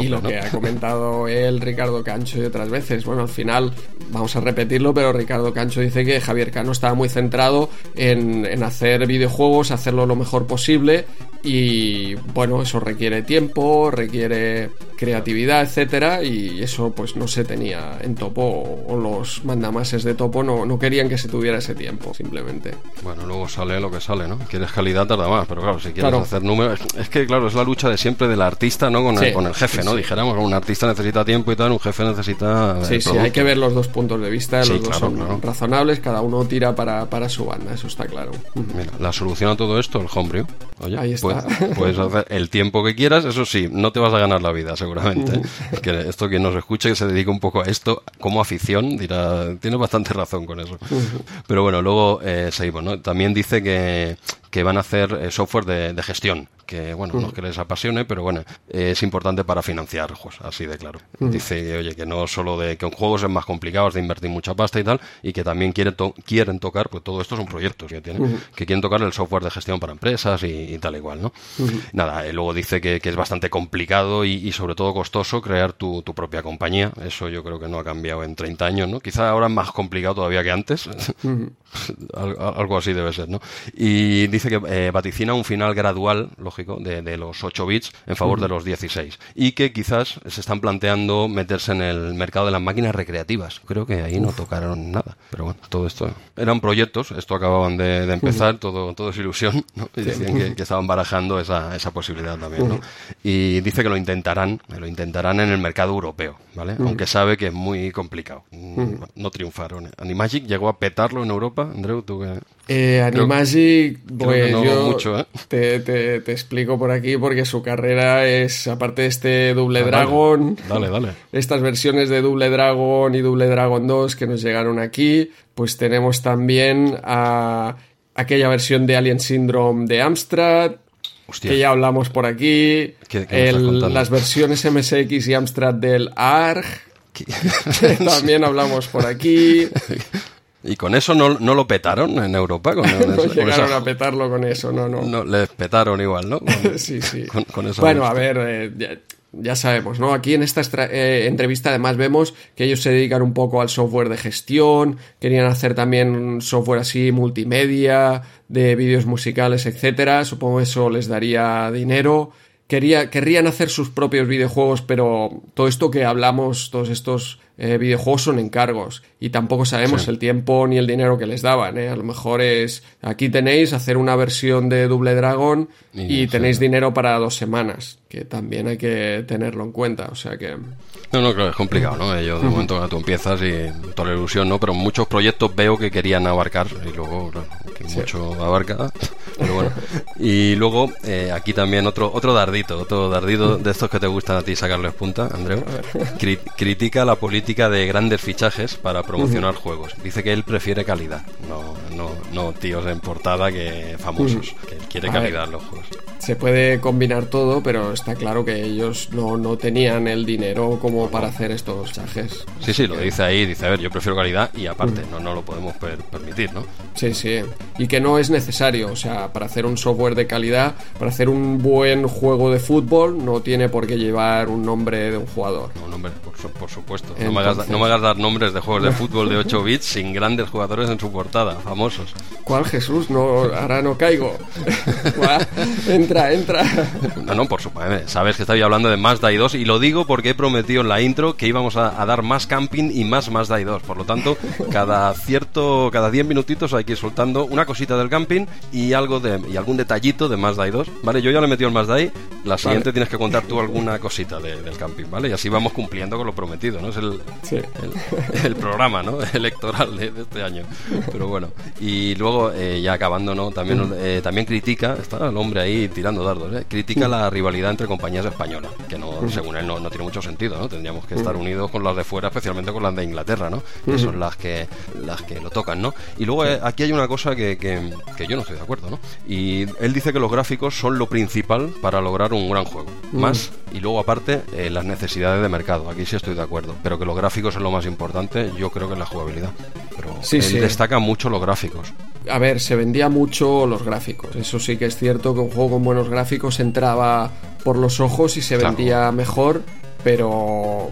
Y lo que ha comentado él, Ricardo Cancho y otras veces. Bueno, al final, vamos a repetirlo, pero Ricardo Cancho dice que Javier Cano estaba muy centrado en, en hacer videojuegos, hacerlo lo mejor posible y bueno, eso requiere tiempo, requiere creatividad, etcétera, y eso pues no se tenía en Topo o los mandamases de Topo no, no querían que se tuviera ese tiempo, simplemente. Bueno, luego sale lo que sale, ¿no? Quieres calidad tarda más, pero claro, si quieres hacer números, es que claro, es la lucha de siempre del artista, ¿no? Con el, con el jefe, ¿no? Dijéramos, un artista necesita tiempo y tal, un jefe necesita Sí, sí, hay que ver los dos puntos de vista, los dos son razonables, cada uno tira para, para su banda, eso está claro. Mira, la solución a todo esto, el homebrew. Oye, Ahí está. Pues, puedes hacer el tiempo que quieras, eso sí, no te vas a ganar la vida, seguramente. que esto quien nos escuche, que se dedica un poco a esto como afición, dirá, tiene bastante razón con eso. Pero bueno, luego eh, seguimos, ¿no? También dice que, que van a hacer eh, software de, gestión, que bueno, no es que les apasione, pero bueno, es importante para financiar, pues, así de claro. Dice, oye, que no solo de que en juegos es más complicado, de invertir mucha pasta y tal, y que también quieren, quieren tocar, pues todo esto son proyectos que tienen, que quieren tocar el software de gestión para empresas y, tal igual, ¿no? Nada, luego dice que, es bastante complicado y, sobre todo costoso crear tu, propia compañía, eso yo creo que no ha cambiado en 30 años, ¿no? Quizá ahora es más complicado todavía que antes, algo así debe ser, ¿no? Y dice que eh, vaticina un final gradual, lógico, de, los 8 bits en favor de los 16. Y que quizás se están planteando meterse en el mercado de las máquinas recreativas. Creo que ahí no tocaron nada. Pero bueno, todo esto eran proyectos, esto acababan de, empezar, todo, todo es ilusión, Y decían que, estaban barajando esa, esa posibilidad también, ¿no? Y dice que lo intentarán, lo intentarán en el mercado europeo, ¿vale? Aunque sabe que es muy complicado. No triunfaron. Animagic llegó a petarlo en Europa, Andreu, tú que... Eh, Animagic, pues yo ¿eh? te, te, explico por aquí porque su carrera es, aparte de este Double ah, Dragon, dale, dale, estas versiones de Double Dragon y Double Dragon 2 que nos llegaron aquí, pues tenemos también a aquella versión de Alien Syndrome de Amstrad, que ya hablamos por aquí, las versiones MSX y Amstrad del ARG, también hablamos por aquí. ¿Y con eso no, no lo petaron en Europa? Con, no llegaron a petarlo con eso, no, no. no les petaron igual, ¿no? sí, sí. bueno, a ver, eh, ya, sabemos, ¿no? Aquí en esta eh, entrevista además vemos que ellos se dedican un poco al software de gestión, querían hacer también software así multimedia, de vídeos musicales, etcétera. Supongo eso les daría dinero. Quería, querrían hacer sus propios videojuegos, pero todo esto que hablamos, todos estos eh, videojuegos son encargos y tampoco sabemos el tiempo ni el dinero que les daban. ¿eh? A lo mejor es aquí tenéis hacer una versión de Double Dragon y, tenéis dinero para dos semanas, que también hay que tenerlo en cuenta. O sea que no, no, claro, es complicado, ¿no? Yo de momento tú empiezas y toda la ilusión, ¿no? Pero muchos proyectos veo que querían abarcar y luego, claro, que mucho abarca. Pero bueno. Y luego, eh, aquí también otro otro dardito, otro dardito de estos que te gustan a ti sacarles punta, Andreu. critica la política de grandes fichajes para promocionar juegos. Dice que él prefiere calidad, no, no, no tíos en portada que famosos, que él quiere calidad en los juegos se puede combinar todo, pero está claro que ellos no, no tenían el dinero como para hacer estos chajes. Sí, sí, lo dice ahí, dice, a ver, yo prefiero calidad y aparte, mm. no, no lo podemos permitir, ¿no? Sí, sí, y que no es necesario, o sea, para hacer un software de calidad, para hacer un buen juego de fútbol, no tiene por qué llevar un nombre de un jugador. No, nombre, por, supuesto. no, me hagas, no, me hagas, dar nombres de juegos de fútbol de 8 bits sin grandes jugadores en su portada, famosos. ¿Cuál Jesús? No, ahora no caigo. Entra entra, No, no, por supuesto. Sabes que estoy hablando de Mazda i 2 y lo digo porque he prometido en la intro que íbamos a, dar más camping y más Mazda i 2. Por lo tanto, cada cierto, cada 10 minutitos hay que ir soltando una cosita del camping y algo de y algún detallito de Mazda i 2. Vale, yo ya le he metido el Mazda i la siguiente tienes que contar tú alguna cosita del camping, ¿vale? Y así vamos cumpliendo con lo prometido, ¿no? Es el, el, programa, ¿no? Electoral de, este año. Pero bueno, y luego, eh, ya acabando, ¿no? También, eh, también critica, está el hombre ahí tirando dardos, ¿eh? Critica la rivalidad entre compañías españolas, que no, según él no, no tiene mucho sentido, ¿no? Tendríamos que estar unidos con las de fuera, especialmente con las de Inglaterra, ¿no? Que son las que, las que lo tocan, ¿no? Y luego aquí hay una cosa que, que, que yo no estoy de acuerdo, ¿no? Y él dice que los gráficos son lo principal para lograr un gran juego. Más, y luego aparte, eh, las necesidades de mercado. Aquí sí estoy de acuerdo. Pero que los gráficos es lo más importante, yo creo que es la jugabilidad. Pero sí, él destaca mucho los gráficos. A ver, se vendía mucho los gráficos. Eso sí que es cierto que un juego con buenos gráficos entraba por los ojos y se vendía mejor. Pero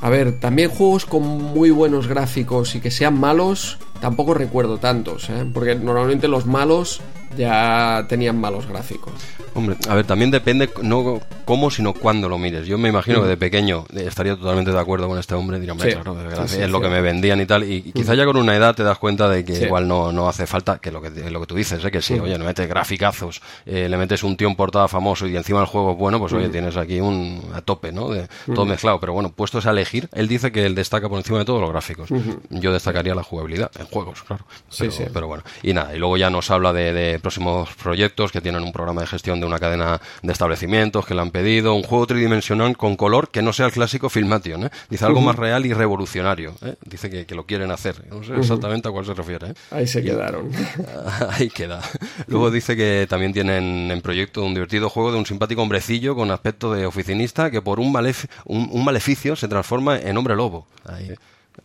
a ver, también juegos con muy buenos gráficos y que sean malos, tampoco recuerdo tantos, ¿eh? porque normalmente los malos ya tenían malos gráficos. Hombre, a ver, también depende no cómo, sino cuándo lo mires. Yo me imagino que de pequeño estaría totalmente de acuerdo con este hombre, diría, claro, es lo que me vendían y tal, y, quizá ya con una edad te das cuenta de que igual no, no hace falta, que lo que, lo que tú dices, ¿eh? que sí, oye, le metes graficazos, eh, le metes un tío en portada famoso y encima el juego es bueno, pues oye, tienes aquí un a tope, ¿no? De todo mezclado, pero bueno, puestos a elegir, él dice que él destaca por encima de todos los gráficos. Yo destacaría la jugabilidad en juegos, claro. Pero, sí, pero bueno, y nada, y luego ya nos habla de próximos proyectos que tienen un programa de gestión de una cadena de establecimientos que le han pedido, un juego tridimensional con color que no sea el clásico Filmation, ¿eh? dice algo más real y revolucionario, ¿eh? dice que, lo quieren hacer, no sé exactamente a cuál se refiere. ¿eh? Ahí se quedaron. Ahí queda. Luego dice que también tienen en proyecto un divertido juego de un simpático hombrecillo con aspecto de oficinista que por un, un, maleficio se transforma en hombre lobo.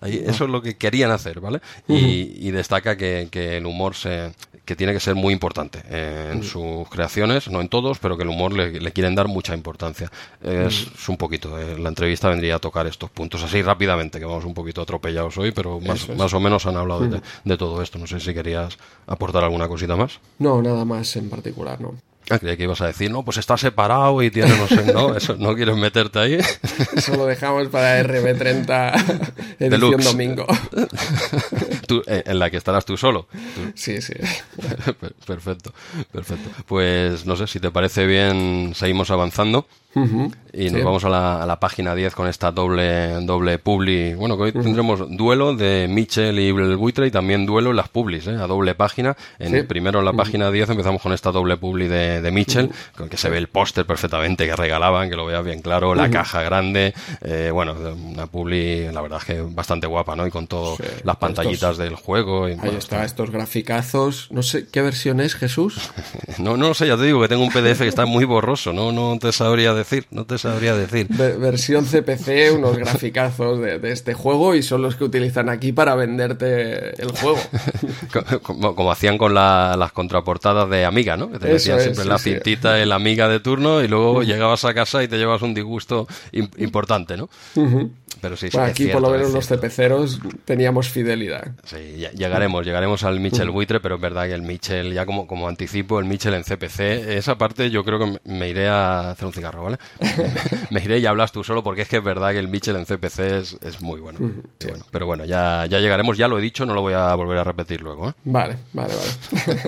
Ahí. eso es lo que querían hacer, ¿vale? y, destaca que, que, el humor se, que tiene que ser muy importante en sus creaciones, no en todos, pero que el humor le, quieren dar mucha importancia. Es, un poquito, eh, la entrevista vendría a tocar estos puntos así rápidamente, que vamos un poquito atropellados hoy, pero más, más o menos han hablado de, todo esto. No sé si querías aportar alguna cosita más. No, nada más en particular, no. Ah, creía que ibas a decir, no, pues está separado y tiene, no sé, no, eso, no quieres meterte ahí. Eso lo dejamos para RB30 edición domingo. Eh, en la que estarás tú solo. Sí, sí. Perfecto, perfecto. Pues no sé, si te parece bien, seguimos avanzando. Y nos vamos a la, página 10 con esta doble doble publi. Bueno, que hoy tendremos duelo de Mitchell y el buitre y también duelo en las publis, ¿eh? a doble página. En, Primero en la página 10 empezamos con esta doble publi de, de Mitchell, con que se ve el póster perfectamente que regalaban, que lo veas bien claro, la caja grande. Eh, bueno, una publi, la verdad es que bastante guapa, ¿no? Y con todas las pantallitas del juego. Y, ahí está, estos graficazos. No sé qué versión es, Jesús. no, no sé, ya te digo que tengo un PDF que está muy borroso, ¿no? No te sabría decir, no te sabría decir. versión CPC, unos graficazos de, este juego y son los que utilizan aquí para venderte el juego. como, hacían con las contraportadas de Amiga, ¿no? Que te decían siempre la cintita, el Amiga de turno y luego llegabas a casa y te llevas un disgusto importante, ¿no? Pero sí, aquí por lo menos los CPCeros teníamos fidelidad. Sí, llegaremos, llegaremos al Mitchell buitre, pero es verdad que el Mitchell, ya como, como anticipo, el Mitchell en CPC, esa parte yo creo que me iré a hacer un cigarro, ¿vale? me iré y hablas tú solo porque es que es verdad que el Mitchell en CPC es, muy bueno. Pero bueno, ya, ya llegaremos, ya lo he dicho, no lo voy a volver a repetir luego. ¿eh? Vale, vale, vale.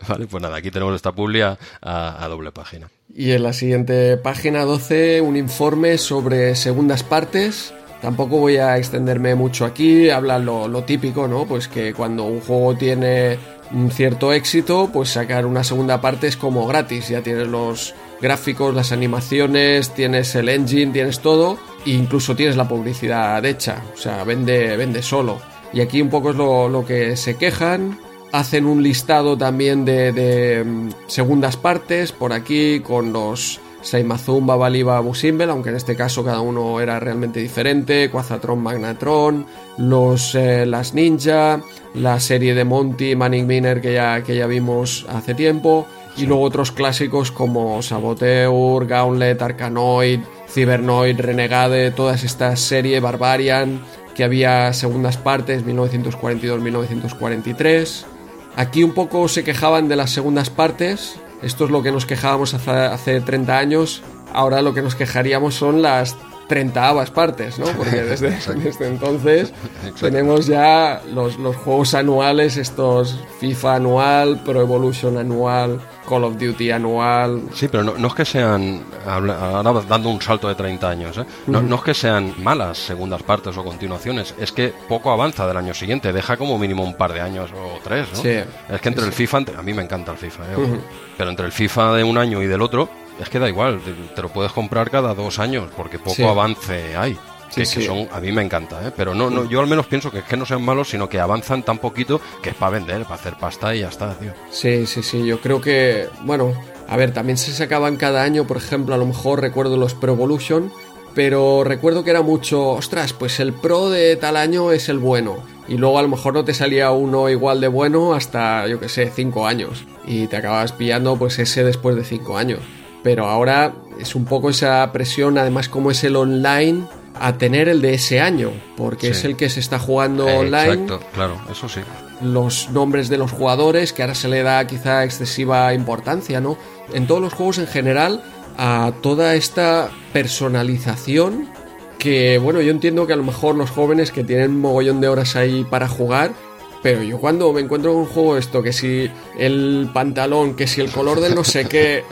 vale, pues nada, aquí tenemos esta publia a, a doble página. Y en la siguiente página 12, un informe sobre segundas partes Tampoco voy a extenderme mucho aquí, habla lo, típico, ¿no? Pues que cuando un juego tiene un cierto éxito, pues sacar una segunda parte es como gratis, ya tienes los gráficos, las animaciones, tienes el engine, tienes todo, e incluso tienes la publicidad hecha, o sea, vende, vende solo. Y aquí un poco es lo, que se quejan, hacen un listado también de, de mm, segundas partes por aquí con los Saimazum, Babaliba, Busimbel, aunque en este caso cada uno era realmente diferente, Quazatron, Magnatron, los, eh, las Ninja, la serie de Monty, Manic Miner que ya, que ya vimos hace tiempo, y luego otros clásicos como Saboteur, Gauntlet, Arkanoid, Cybernoid, Renegade, todas estas series, Barbarian, que había segundas partes, 1942-1943. Aquí un poco se quejaban de las segundas partes, esto es lo que nos quejábamos hace, 30 años. Ahora lo que nos quejaríamos son las 30 partes, ¿no? Porque desde, desde entonces tenemos ya los, los juegos anuales, estos FIFA anual, Pro Evolution anual, Call of Duty anual. Sí, pero no, es que sean, ahora dando un salto de 30 años, ¿eh? no, no, es que sean malas segundas partes o continuaciones, es que poco avanza del año siguiente, deja como mínimo un par de años o tres, ¿no? Sí. Es que entre el FIFA, a mí me encanta el FIFA, ¿eh? pero entre el FIFA de un año y del otro, es que da igual, te, lo puedes comprar cada dos años porque poco avance hay. Que, son, a mí me encanta, ¿eh? pero no, no, yo al menos pienso que es que no sean malos, sino que avanzan tan poquito que es para vender, para hacer pasta y ya está, tío. Sí, sí, sí, yo creo que, bueno, a ver, también se sacaban cada año, por ejemplo, a lo mejor recuerdo los Pro Evolution, pero recuerdo que era mucho, ostras, pues el Pro de tal año es el bueno. Y luego a lo mejor no te salía uno igual de bueno hasta, yo que sé, cinco años. Y te acabas pillando pues ese después de cinco años pero ahora es un poco esa presión, además como es el online, a tener el de ese año, porque es el que se está jugando eh, online. Exacto, claro, eso sí. Los nombres de los jugadores, que ahora se le da quizá excesiva importancia, ¿no? En todos los juegos en general, a toda esta personalización que, bueno, yo entiendo que a lo mejor los jóvenes que tienen un mogollón de horas ahí para jugar, pero yo cuando me encuentro con un juego esto, que si el pantalón, que si el color del no sé qué,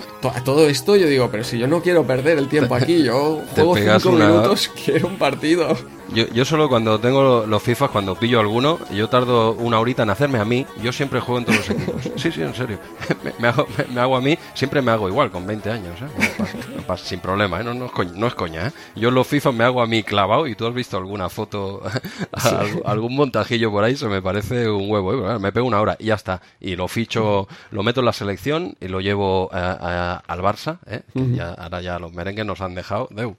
todo esto yo digo, pero si yo no quiero perder el tiempo aquí, yo juego cinco minutos, quiero un partido. Yo, yo solo cuando tengo los FIFAs, cuando pillo alguno, yo tardo una horita en hacerme a mí, yo siempre juego en todos los equipos. Sí, sí, en serio. Me, hago, me, hago, a mí, siempre me hago igual, con 20 años, ¿eh? sin problema, ¿eh? no, no, es coña, no es coña. ¿eh? Yo los FIFA me hago a mí clavado y tú has visto alguna foto, algún montajillo por ahí, se me parece un huevo. ¿eh? Me pego una hora y ya está. Y lo ficho, lo meto en la selección y lo llevo al Barça. ¿eh? ahora ya los merengues nos han dejado. Deu.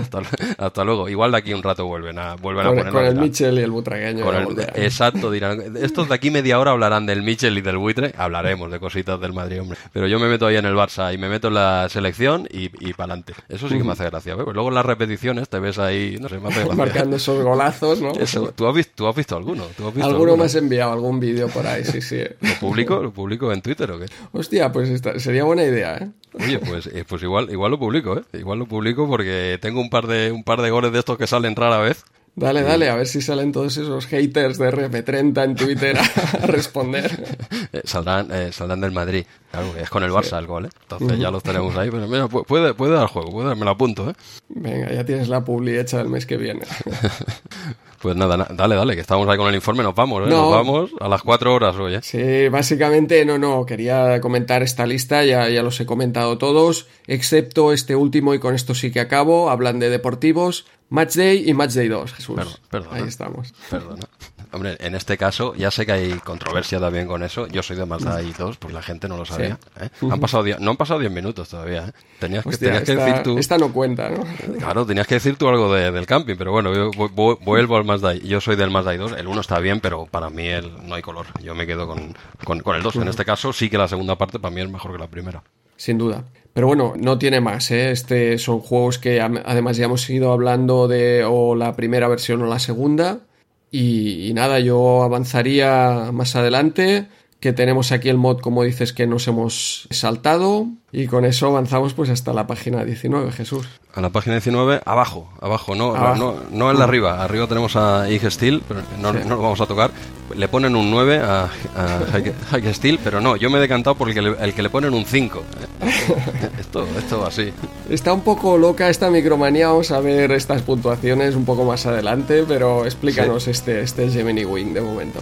hasta, hasta luego. Igual de aquí un rato vuelven a, vuelven con, a poner. Con el Mitchell y el butragueño. exacto, dirán. Estos de aquí media hora hablarán del Mitchell y del buitre. Hablaremos de cositas del Madrid, hombre. Pero yo me meto ahí en el Barça y me meto en la selección y, y para adelante. Eso sí que me hace gracia. Pues luego en las repeticiones te ves ahí, no sé, me hace Marcando esos golazos, ¿no? ¿tú, has visto, ¿Tú has visto alguno? ¿Tú has visto alguno, me has enviado algún vídeo por ahí, sí, sí. ¿Lo publico? ¿Lo publico en Twitter o qué? Hostia, pues sería buena idea, ¿eh? Oye, pues, eh, pues igual, igual lo publico, ¿eh? Igual lo publico porque tengo un par de, un par de goles de estos que salen rara vez Dale, dale, a ver si salen todos esos haters de RP30 en Twitter a, responder. Eh, saldrán, eh, saldrán del Madrid. Claro, es con el Barça el gol, ¿eh? Entonces ya los tenemos ahí. Pero mira, puede, puede dar juego, puede, me lo apunto, ¿eh? Venga, ya tienes la publi hecha el mes que viene. Pues nada, dale, dale, que estamos ahí con el informe, nos vamos, ¿eh? nos vamos a las cuatro horas hoy. ¿eh? Sí, básicamente no, no, quería comentar esta lista, ya, ya los he comentado todos, excepto este último y con esto sí que acabo, hablan de deportivos, Match Day y Match Day 2, Jesús. Perdón, Ahí estamos. Perdona. Hombre, en este caso, ya sé que hay controversia también con eso. Yo soy de Mazda i2, pues la gente no lo sabía. ¿eh? Han pasado no han pasado 10 minutos todavía. ¿eh? Tenías, que, tenías que decir tú. Esta no cuenta, ¿no? Claro, tenías que decir tú algo del camping, pero bueno, yo vuelvo al Mazda. Yo soy del Mazda i2. El 1 está bien, pero para mí el, no hay color. Yo me quedo con, con, el 2. En este caso, sí que la segunda parte para mí es mejor que la primera. Sin duda. Pero bueno, no tiene más, ¿eh? Este son juegos que además ya hemos ido hablando de o la primera versión o la segunda. Y, nada, yo avanzaría más adelante, que tenemos aquí el mod, como dices, que nos hemos saltado. Y con eso avanzamos pues hasta la página 19, Jesús. A la página 19, abajo, abajo, no, no, no en la arriba. Arriba tenemos a Ig Steel, pero no, no, lo vamos a tocar. Le ponen un 9 a, a Steel, pero no, yo me he decantado por el que le, el que le ponen un 5. esto, esto va así. Está un poco loca esta micromanía, vamos a ver estas puntuaciones un poco más adelante, pero explícanos este, este Gemini Wing de momento.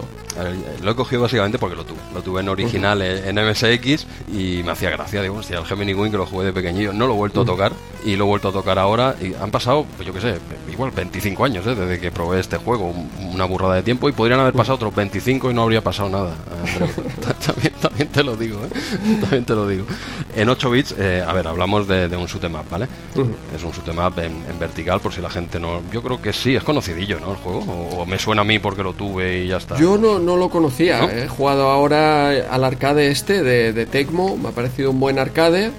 lo he cogido básicamente porque lo tuve. Lo tuve en original en, MSX y me hacía gracia. Digo, hostia, Gemini Wing que lo jugué de pequeñillo, no lo he vuelto a tocar y lo he vuelto a tocar ahora. Y han pasado, pues yo qué sé, igual 25 años ¿eh? desde que probé este juego, una burrada de tiempo y podrían haber pasado otros 25 y no habría pasado nada. también, también, te lo digo, ¿eh? también te lo digo. En 8 bits, eh, a ver, hablamos de, un shoot em up, ¿vale? Es un shoot em up en, vertical, por si la gente no. Yo creo que sí, es conocidillo, ¿no? El juego, o, me suena a mí porque lo tuve y ya está. Yo no, no lo conocía, he jugado ahora al arcade este de, de Tecmo, me ha parecido un buen arcade,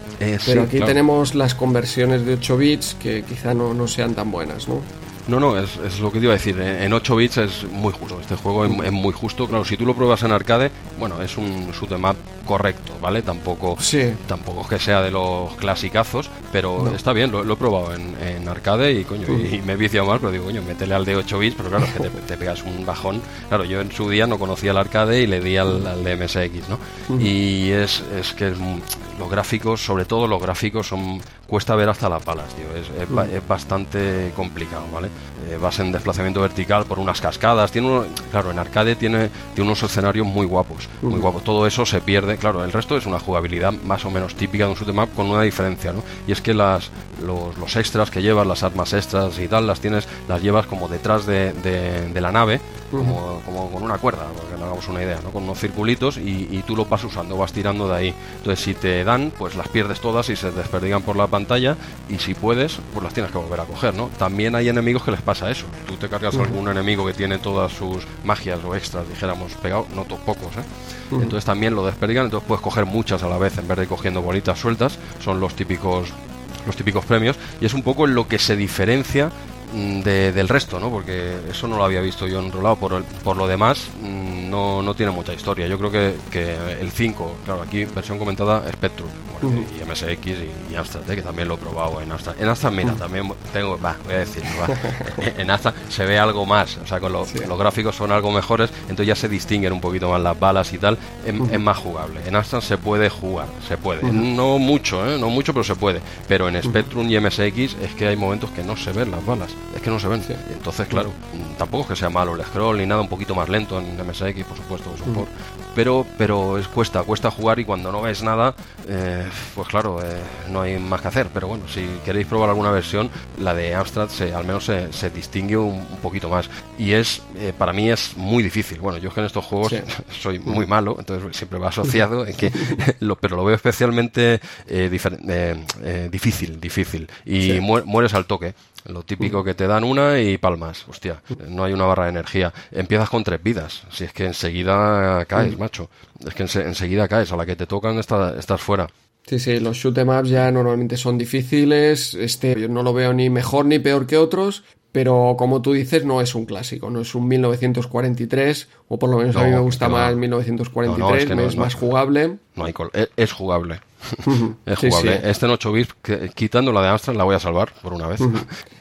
pero aquí tenemos las conversiones de 8 bits que quizá no, no sean tan buenas, ¿no? No, no, es, es, lo que te iba a decir. En 8 bits es muy justo. Este juego es, muy justo. Claro, si tú lo pruebas en arcade, bueno, es un shoot em up correcto, ¿vale? Tampoco, Sí. tampoco es que sea de los clasicazos, pero está bien, lo, lo he probado en, en arcade y coño, y, y me he viciado más, pero digo, coño, métele al de 8 bits, pero claro, es que te, te pegas un bajón. Claro, yo en su día no conocía el arcade y le di al, al de MSX, ¿no? Y es, es que es los gráficos, sobre todo los gráficos, son cuesta ver hasta las balas, tío. Es, es ba- es bastante complicado, ¿vale? Eh, vas en desplazamiento vertical por unas cascadas. Tiene uno- claro, en arcade tiene, tiene unos escenarios muy guapos, muy guapos. Todo eso se pierde. Claro, el resto es una jugabilidad más o menos típica de un shoot 'em up con una diferencia, ¿no? Y es que las, los, los extras que llevas, las armas extras y tal, las tienes, las llevas como detrás de, de- de la nave, como, como con una cuerda, para que nos hagamos una idea, ¿no? Con unos circulitos y, y tú lo vas usando, vas tirando de ahí. Entonces, si te dan, pues las pierdes todas y se desperdigan por la pantalla y si puedes, pues las tienes que volver a coger, ¿no? También hay enemigos que les pasa eso. Tú te cargas algún enemigo que tiene todas sus magias o extras, dijéramos, pegado, no to- pocos, ¿eh? Entonces también lo desperdigan, entonces puedes coger muchas a la vez en vez de cogiendo bolitas sueltas, son los típicos los típicos premios. Y es un poco lo que se diferencia de- del resto, ¿no? Porque eso no lo había visto yo enrolado. Por, el- por lo demás, mm, no, no tiene mucha historia. Yo creo que, que el 5, claro, aquí versión comentada Spectrum, bueno, y MSX y, y Amstrad, ¿eh? que también lo he probado en Amstrad. En Amstrad, mira, también tengo, va, voy a decir, en Amstrad se ve algo más, o sea, con lo- los gráficos son algo mejores, entonces ya se distinguen un poquito más las balas y tal, es, es más jugable. En Amstrad se puede jugar, se puede. No mucho, ¿eh? No mucho, pero se puede. Pero en Spectrum y MSX es que hay momentos que no se ven las balas, es que no se ven. Y entonces, claro, mm, tampoco es que sea malo el scroll ni nada, un poquito más lento en MSX, por supuesto, es un por. Pero, pero es cuesta, cuesta jugar y cuando no ves nada, eh, pues claro, eh, no hay más que hacer. Pero bueno, si queréis probar alguna versión, la de Amstrad se, al menos se, se distingue un, un poquito más. Y es, eh, para mí es muy difícil. Bueno, yo es que en estos juegos Sí. soy muy malo, entonces siempre va asociado en que, lo, pero lo veo especialmente eh, eh, eh, difícil, difícil. Y Sí. muer- mueres al toque. Lo típico que te dan una y palmas. Hostia, no hay una barra de energía. Empiezas con tres vidas. Si es que enseguida caes, macho. Es que ense- enseguida caes. A la que te tocan está- estás fuera. Sí, sí, los shoot 'em ups ya normalmente son difíciles. Este yo no lo veo ni mejor ni peor que otros, pero como tú dices, no es un clásico, no es un 1943, o por lo menos a No, mí me gusta va. más 1943, No, no, es que no, es no. más jugable. No hay col- es, es jugable. es Sí, jugable. sí. Este en 8 bits, quitando la de Amstrad, la voy a salvar por una vez.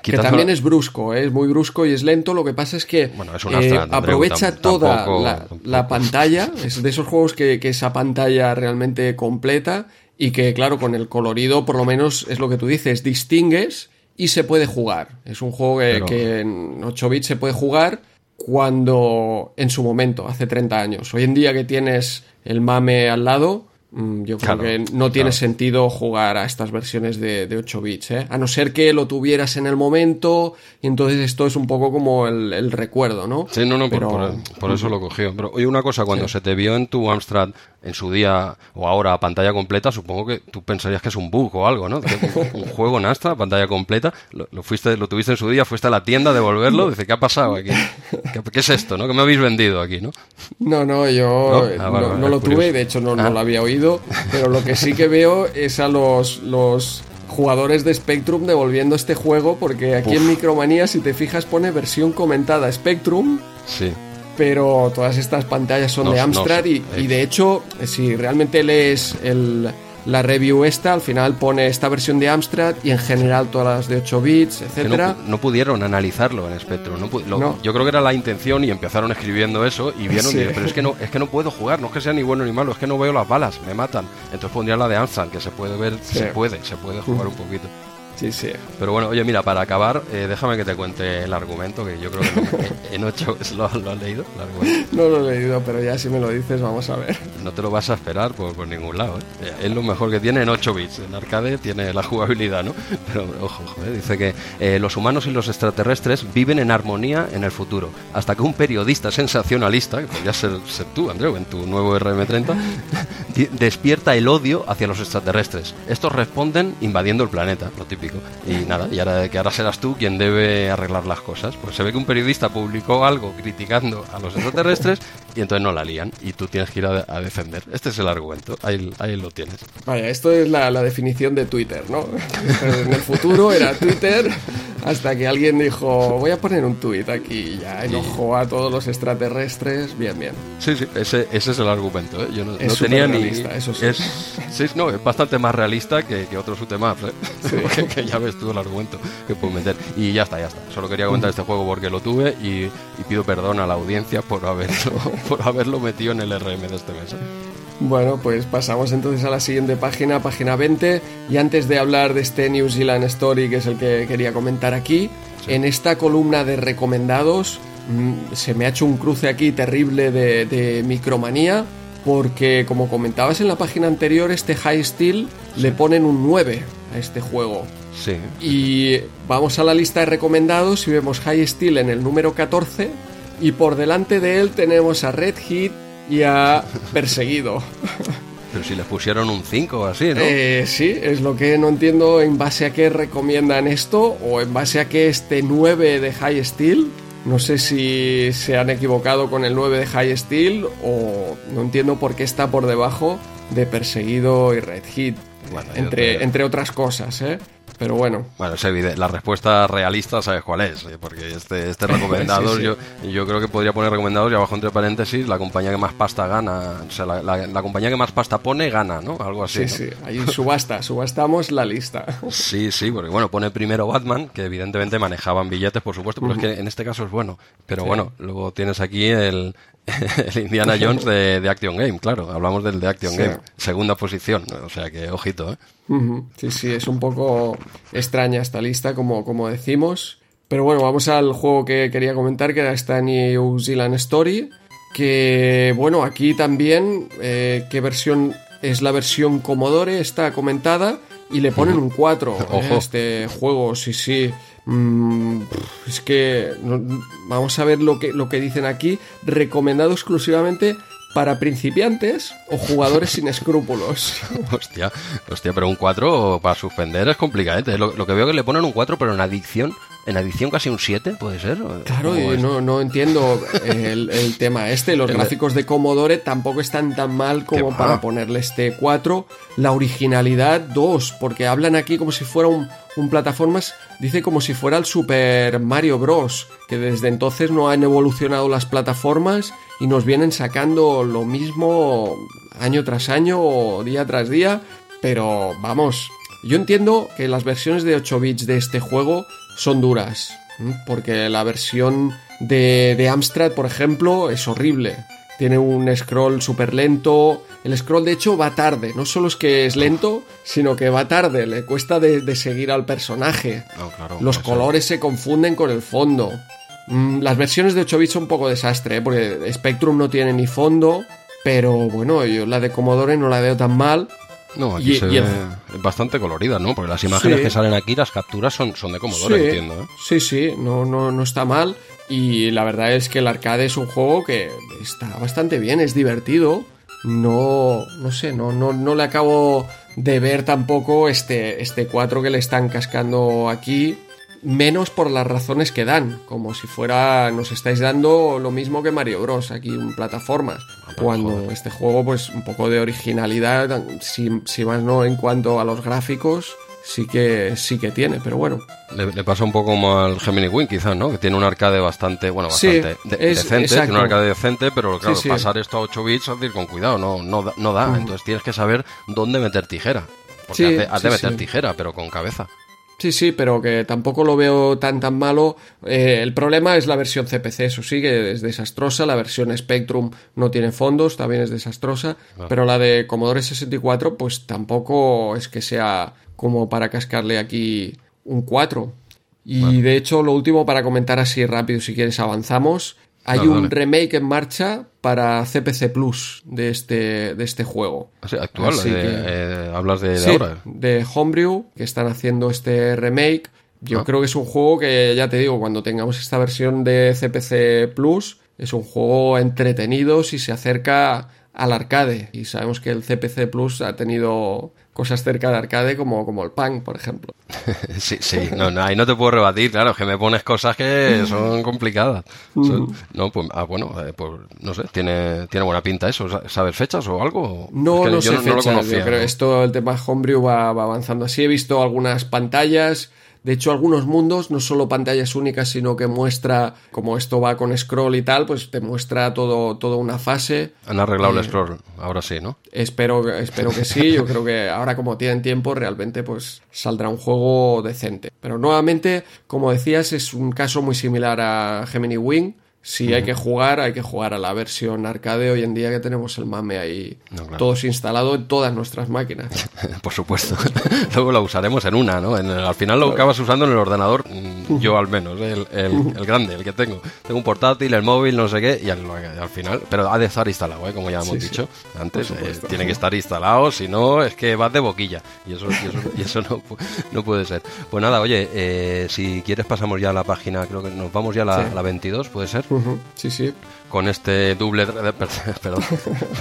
Que también es brusco, ¿eh? es muy brusco y es lento. Lo que pasa es que Bueno, es un eh, aprovecha toda tampoco- la, tampoco. la pantalla. Es de esos juegos que, que esa pantalla realmente completa y que, claro, con el colorido, por lo menos es lo que tú dices, distingues y se puede jugar. Es un juego que, Pero- que en 8 bits se puede jugar cuando en su momento, hace 30 años. Hoy en día que tienes el mame al lado. Mm, Yo creo Claro, que no tiene claro. sentido jugar a estas versiones de, de 8 bits, ¿eh? A no ser que lo tuvieras en el momento, y entonces esto es un poco como el, el recuerdo, ¿no? Sí, no, no, por- Pero- por, por eso lo cogió. Pero oye, una cosa, cuando se te vio en tu Amstrad en su día o ahora a pantalla completa, supongo que tú pensarías que es un bug o algo, ¿no? Un, un juego en Amstrad, pantalla completa, lo, lo fuiste, lo tuviste en su día, fuiste a la tienda a devolverlo, dice, ¿qué ha pasado aquí? ¿Qué, qué es esto, no? ¿Qué me habéis vendido aquí, no? No, no, yo No, ah, no, vale, no vale, lo curioso. tuve, de hecho no, no Ah. lo había oído, pero lo que sí que veo es a los, los jugadores de Spectrum devolviendo este juego, porque aquí en Micromanía, si te fijas, pone versión comentada Spectrum, Sí. pero todas estas pantallas son de Amstrad y, eh. y de hecho, si realmente lees el, la review esta, al final pone esta versión de Amstrad y en general todas las de 8 bits, no, etcétera. no pudieron analizarlo en Spectrum. No pu- lo- No. Yo creo que era la intención y empezaron escribiendo eso y vieron, Sí. y, pero es que, no, es que no puedo jugar, no es que sea ni bueno ni malo, es que no veo las balas, me matan. Entonces pondría la de Amstrad, que se puede ver, Sí. se puede, se puede jugar un poquito. Sí, sí. Pero bueno, oye, mira, para acabar, eh, déjame que te cuente el argumento, que yo creo que en 8 lo, lo has leído, el. No lo he leído, pero ya si me lo dices, vamos a ver. No te lo vas a esperar por, por ningún lado. ¿eh? Eh, Es lo mejor que tiene en 8 bits. En arcade tiene la jugabilidad, ¿no? Pero ojo, ojo, ¿eh? dice que eh, los humanos y los extraterrestres viven en armonía en el futuro. Hasta que un periodista sensacionalista, que podría ser, ser tú, Andreu, en tu nuevo RM30, di- despierta el odio hacia los extraterrestres. Estos responden invadiendo el planeta, lo típico. Y nada, y ahora que ahora serás tú quien debe arreglar las cosas. Pues se ve que un periodista publicó algo criticando a los extraterrestres y entonces no la lían y tú tienes que ir a, a defender. Este es el argumento, ahí, ahí lo tienes. Vaya, esto es la, la definición de Twitter, ¿no? En el futuro era Twitter Hasta que alguien dijo, voy a poner un tuit aquí y ya enojó a todos los extraterrestres. Bien, bien. Sí, sí, ese, ese es el argumento. ¿eh? Yo no, Es no tenía ni. eso sí. Es, sí, no, es bastante más realista que, que otros shoot'em-ups, ¿eh? que, que ya ves tú el argumento que puedo meter. Y ya está, ya está. Solo quería comentar este juego porque lo tuve y, y pido perdón a la audiencia por haberlo, por haberlo metido en el RM de este mes. ¿eh? Bueno, pues pasamos entonces a la siguiente página, página 20. Y antes de hablar de este New Zealand Story, que es el que quería comentar aquí, en esta columna de recomendados mm, se me ha hecho un cruce aquí terrible de, de micromanía, porque como comentabas en la página anterior, este High Steel le ponen un 9 a este juego. Sí. Y vamos a la lista de recomendados y vemos High Steel en el número 14 y por delante de él tenemos a Red Hit y a Perseguido. Pero si les pusieron un 5 o así, ¿no? Eh, sí, es lo que no entiendo en base a qué recomiendan esto o en base a que este 9 de High Steel. No sé si se han equivocado con el 9 de High Steel o no entiendo por qué está por debajo de Perseguido y Red Hit. Bueno, entre, entre otras cosas, ¿eh? Pero bueno. Bueno, es evidente. La respuesta realista sabes cuál es, eh, porque este, este recomendado, Sí, sí. Yo, yo creo que podría poner recomendados y abajo entre paréntesis la compañía que más pasta gana, o sea, la, la- la compañía que más pasta pone gana, ¿no? Algo así. Sí, ¿no? sí, ahí subasta, subastamos la lista. Sí, sí, porque bueno, pone primero Batman, que evidentemente manejaban billetes, por supuesto, pero es que en este caso es bueno. Pero bueno, luego tienes aquí el, el Indiana Jones de, de Action Game, claro, hablamos del de Action Sí. Game, segunda posición, o sea que ojito, ¿eh? Sí, sí, es un poco extraña esta lista, como, como decimos. Pero bueno, vamos al juego que quería comentar, que era esta New Zealand Story. Que, bueno, aquí también, eh, ¿qué versión es la versión Commodore? Está comentada y le ponen un 4 eh, Ojo. a este juego, sí, sí. Mm, es que vamos a ver lo que, lo que dicen aquí. Recomendado exclusivamente para principiantes o jugadores sin escrúpulos. Hostia, hostia, pero un 4 para suspender es complicadete. Lo, lo que veo que le ponen un 4, pero en adicción, en adicción casi un 7, ¿puede ser? Claro, ¿Cómo y no, no entiendo el, el tema este. Los gráficos de Commodore tampoco están tan mal como para ponerle este 4. La originalidad 2, porque hablan aquí como si fuera un, un plataformas, dice como si fuera el Super Mario Bros. Que desde entonces no han evolucionado las plataformas y nos vienen sacando lo mismo año tras año o día tras día. Pero vamos, yo entiendo que las versiones de 8 bits de este juego son duras. Porque la versión de, de Amstrad, por ejemplo, es horrible. Tiene un scroll súper lento. El scroll, de hecho, va tarde. No solo es que es lento, sino que va tarde. Le cuesta de, de seguir al personaje. Claro, Los colores se confunden con el fondo. Mm, Las versiones de 8 bits son un poco desastre, ¿eh? porque Spectrum no tiene ni fondo. Pero bueno, yo la de Commodore no la veo tan mal. No, aquí Y- se y el- ve bastante colorida, ¿no? Porque las imágenes Sí. que salen aquí, las capturas son, son de Commodore, sí, entiendo, ¿eh? Sí, sí, no, no, no está mal. Y la verdad es que el arcade es un juego que está bastante bien, es divertido. No, no sé, no, no, no le acabo de ver tampoco este, este 4 que le están cascando aquí. Menos por las razones que dan, como si fuera, nos estáis dando lo mismo que Mario Bros. aquí en plataformas. Cuando este juego, pues un poco de originalidad, si, si más no en cuanto a los gráficos, sí que, sí que tiene, pero bueno. Le, le pasa un poco como al Gemini Wing, quizás, ¿no? Que tiene un arcade bastante, bueno, Sí, bastante de- es- decente, exacto. tiene un arcade decente, pero claro, Sí, sí. pasar esto a 8 bits, es decir, con cuidado, no, no, da- no da. Entonces tienes que saber dónde meter tijera. Porque has de, has de meter tijera, pero con cabeza. Sí, sí, pero que tampoco lo veo tan tan malo. Eh, el problema es la versión CPC, eso sí, que es desastrosa. La versión Spectrum no tiene fondos, también es desastrosa. Pero la de Commodore 64, pues tampoco es que sea como para cascarle aquí un 4. Y de hecho, lo último para comentar así rápido, si quieres avanzamos. Hay Dale, un remake en marcha para CPC Plus de este, de este juego. Sea, actual, Así eh, que- eh, hablas de, ahora. de Homebrew, que están haciendo este remake. Yo Ah. creo que es un juego que, ya te digo, cuando tengamos esta versión de CPC Plus, es un juego entretenido si se acerca al arcade. Y sabemos que el CPC Plus ha tenido cosas cerca de arcade como, como el Punk, por ejemplo. Sí, sí, no, no, ahí no te puedo rebatir, claro, que me pones cosas que son complicadas. No, pues, ah, bueno, eh, pues, no sé, tiene, tiene buena pinta eso. Sa- ¿Sabes fechas o algo? No, Es que no yo sé lo fechas. conocía, Yo creo ¿no? esto, el tema Homebrew va, va avanzando así. He visto algunas pantallas De hecho, algunos mundos, no solo pantallas únicas, sino que muestra, como esto va con scroll y tal, pues te muestra todo, toda una fase. Han arreglado el scroll, ahora sí, ¿no? Espero, espero que sí. Yo creo que ahora, como tienen tiempo, realmente pues saldrá un juego decente. Pero nuevamente, como decías, es un caso muy similar a Gemini Wing si hay que jugar, hay que jugar a la versión arcade hoy en día que tenemos el mame ahí todos instalado en todas nuestras máquinas. Por supuesto. Luego lo usaremos en una, ¿no? al final lo acabas usando en el ordenador, mm, yo al menos, el, el, grande, el que tengo. Tengo un portátil, el móvil, no sé qué, y al, final, pero ha de estar instalado, ¿eh? como ya hemos dicho antes. Eh, tiene que estar instalado, si no, es que vas de boquilla. Y eso, y eso, no, no, puede ser. Pues nada, oye, eh, si quieres pasamos ya a la página, creo que nos vamos ya a la, a la 22, ¿puede ser? Sí, sí. Con este doble... Perdón,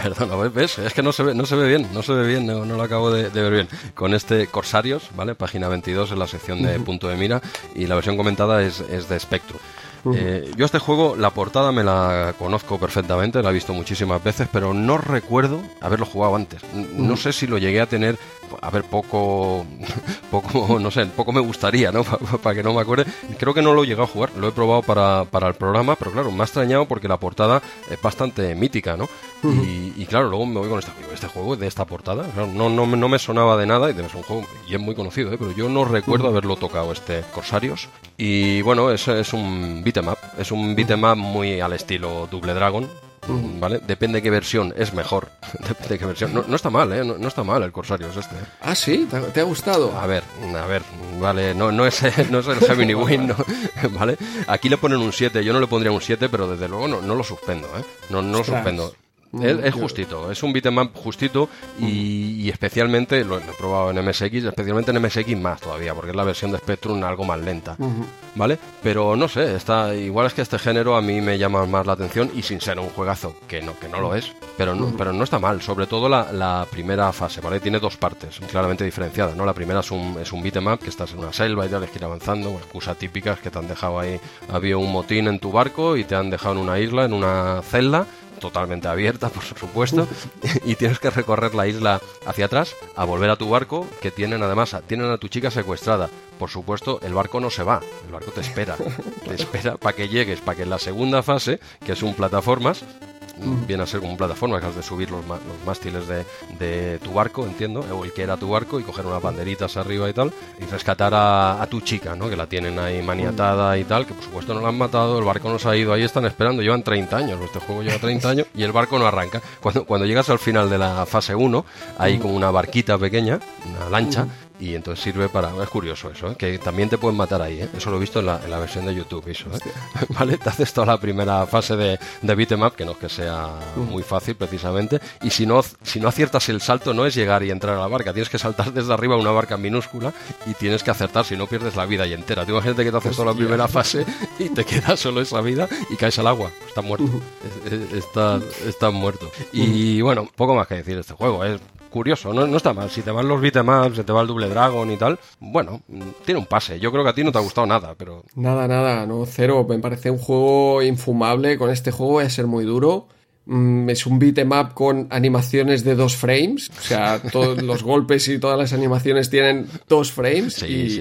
perdón, ¿ves? Es que no se ve, no se ve bien, no se ve bien, no, lo acabo de, ver bien. Con este Corsarios, ¿vale? Página 22 en la sección de punto de mira y la versión comentada es, es de Spectrum. Eh, yo este juego, la portada me la conozco perfectamente, la he visto muchísimas veces, pero no recuerdo haberlo jugado antes. No sé si lo llegué a tener, a ver, poco, poco, no sé, poco me gustaría, ¿no? Para que no me acuerde. Creo que no lo he llegado a jugar, lo he probado para, para el programa, pero claro, me ha extrañado porque la portada es bastante mítica, ¿no? y, claro, luego me voy con este juego, este juego de esta portada, no, no, no me sonaba de nada y es un juego y es muy conocido, ¿eh? pero yo no recuerdo haberlo tocado este Corsarios. Y bueno, es, es un beat'em up, es un beat'em up muy al estilo Double Dragon, ¿Vale? Depende de qué versión es mejor. Depende de qué versión. No, está mal, ¿eh? No, está mal el Corsarios este. ¿eh? Ah, sí, ¿Te, ha gustado? A ver, a ver, vale, no, no, es, no es el Gemini Win, ¿vale? Aquí le ponen un 7, yo no le pondría un 7, pero desde luego no, no lo suspendo, ¿eh? No, no lo suspendo. Es, justito, es un beat'em justito y, especialmente, lo, he probado en MSX, especialmente en MSX más todavía, porque es la versión de Spectrum algo más lenta, ¿vale? Pero no sé, está igual es que este género a mí me llama más la atención y sin ser un juegazo, que no, que no lo es, pero no, pero no está mal, sobre todo la, primera fase, ¿vale? Tiene dos partes claramente diferenciadas, ¿no? La primera es un, es un beat'em que estás en una selva y tienes que ir avanzando, excusas típicas que te han dejado ahí, había un motín en tu barco y te han dejado en una isla, en una celda totalmente abierta, por supuesto, y tienes que recorrer la isla hacia atrás a volver a tu barco, que tienen además, tienen a tu chica secuestrada. Por supuesto, el barco no se va, el barco te espera, te espera para que llegues, para que en la segunda fase, que es un plataformas, viene a ser como plataforma que has de subir los, los mástiles de, tu barco, entiendo, o el que era tu barco, y coger unas banderitas arriba y tal, y rescatar a, tu chica, ¿no? Que la tienen ahí maniatada y tal, que por supuesto no la han matado, el barco no se ha ido, ahí están esperando, llevan 30 años, este juego lleva 30 años y el barco no arranca. Cuando, cuando llegas al final de la fase 1, hay como una barquita pequeña, una lancha, y entonces sirve para... Es curioso eso, ¿eh? que también te pueden matar ahí, ¿eh? eso lo he visto en la, versión de YouTube, eso, ¿eh? ¿vale? Te haces toda la primera fase de, de beat'em que no es que sea muy fácil precisamente, y si no, si no aciertas el salto no es llegar y entrar a la barca, tienes que saltar desde arriba una barca minúscula y tienes que acertar, si no pierdes la vida y entera. Tú imagínate que te haces toda la primera fase y te queda solo esa vida y caes al agua, estás muerto, estás, estás muerto. Y bueno, poco más que decir de este juego, es curioso, no, no está mal. Si te van los beatemaps, se te va el Double Dragon y tal, bueno, tiene un pase. Yo creo que a ti no te ha gustado nada, pero... Nada, nada, no, cero. Me parece un juego infumable. Con este juego voy a ser muy duro. Mm, es un beatmap con animaciones de dos frames. O sea, todos los golpes y todas las animaciones tienen dos frames. y,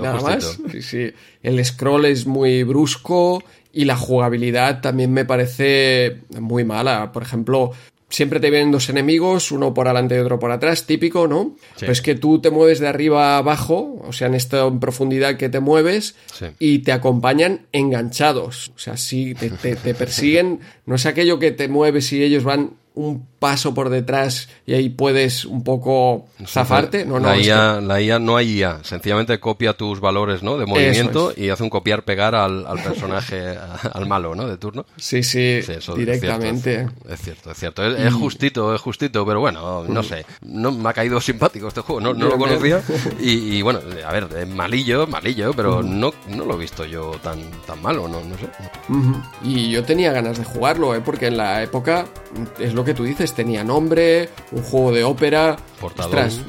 nada más. Sí, El scroll es muy brusco y la jugabilidad también me parece muy mala. Por ejemplo, siempre te vienen dos enemigos, uno por adelante y otro por atrás, típico, ¿no? Pero es que tú te mueves de arriba a abajo, o sea, en esta profundidad que te mueves, y te acompañan enganchados. O sea, si te, te, persiguen, no es aquello que te mueves y ellos van un paso por detrás y ahí puedes un poco zafarte. No, no, la, IA, la IA no hay IA, sencillamente copia tus valores ¿no? de movimiento y hace un copiar-pegar al, personaje, al malo ¿no? de turno. Sí, sí, directamente. Es cierto, es cierto. Es, justito, es justito, pero bueno, no sé. No me ha caído simpático este juego, no, no lo conocía. Y, bueno, a ver, es malillo, malillo, pero no, no lo he visto yo tan, tan malo, no, no sé. Y yo tenía ganas de jugarlo, ¿eh? porque en la época es lo que tú dices, tenía nombre, un juego de ópera. Ostras,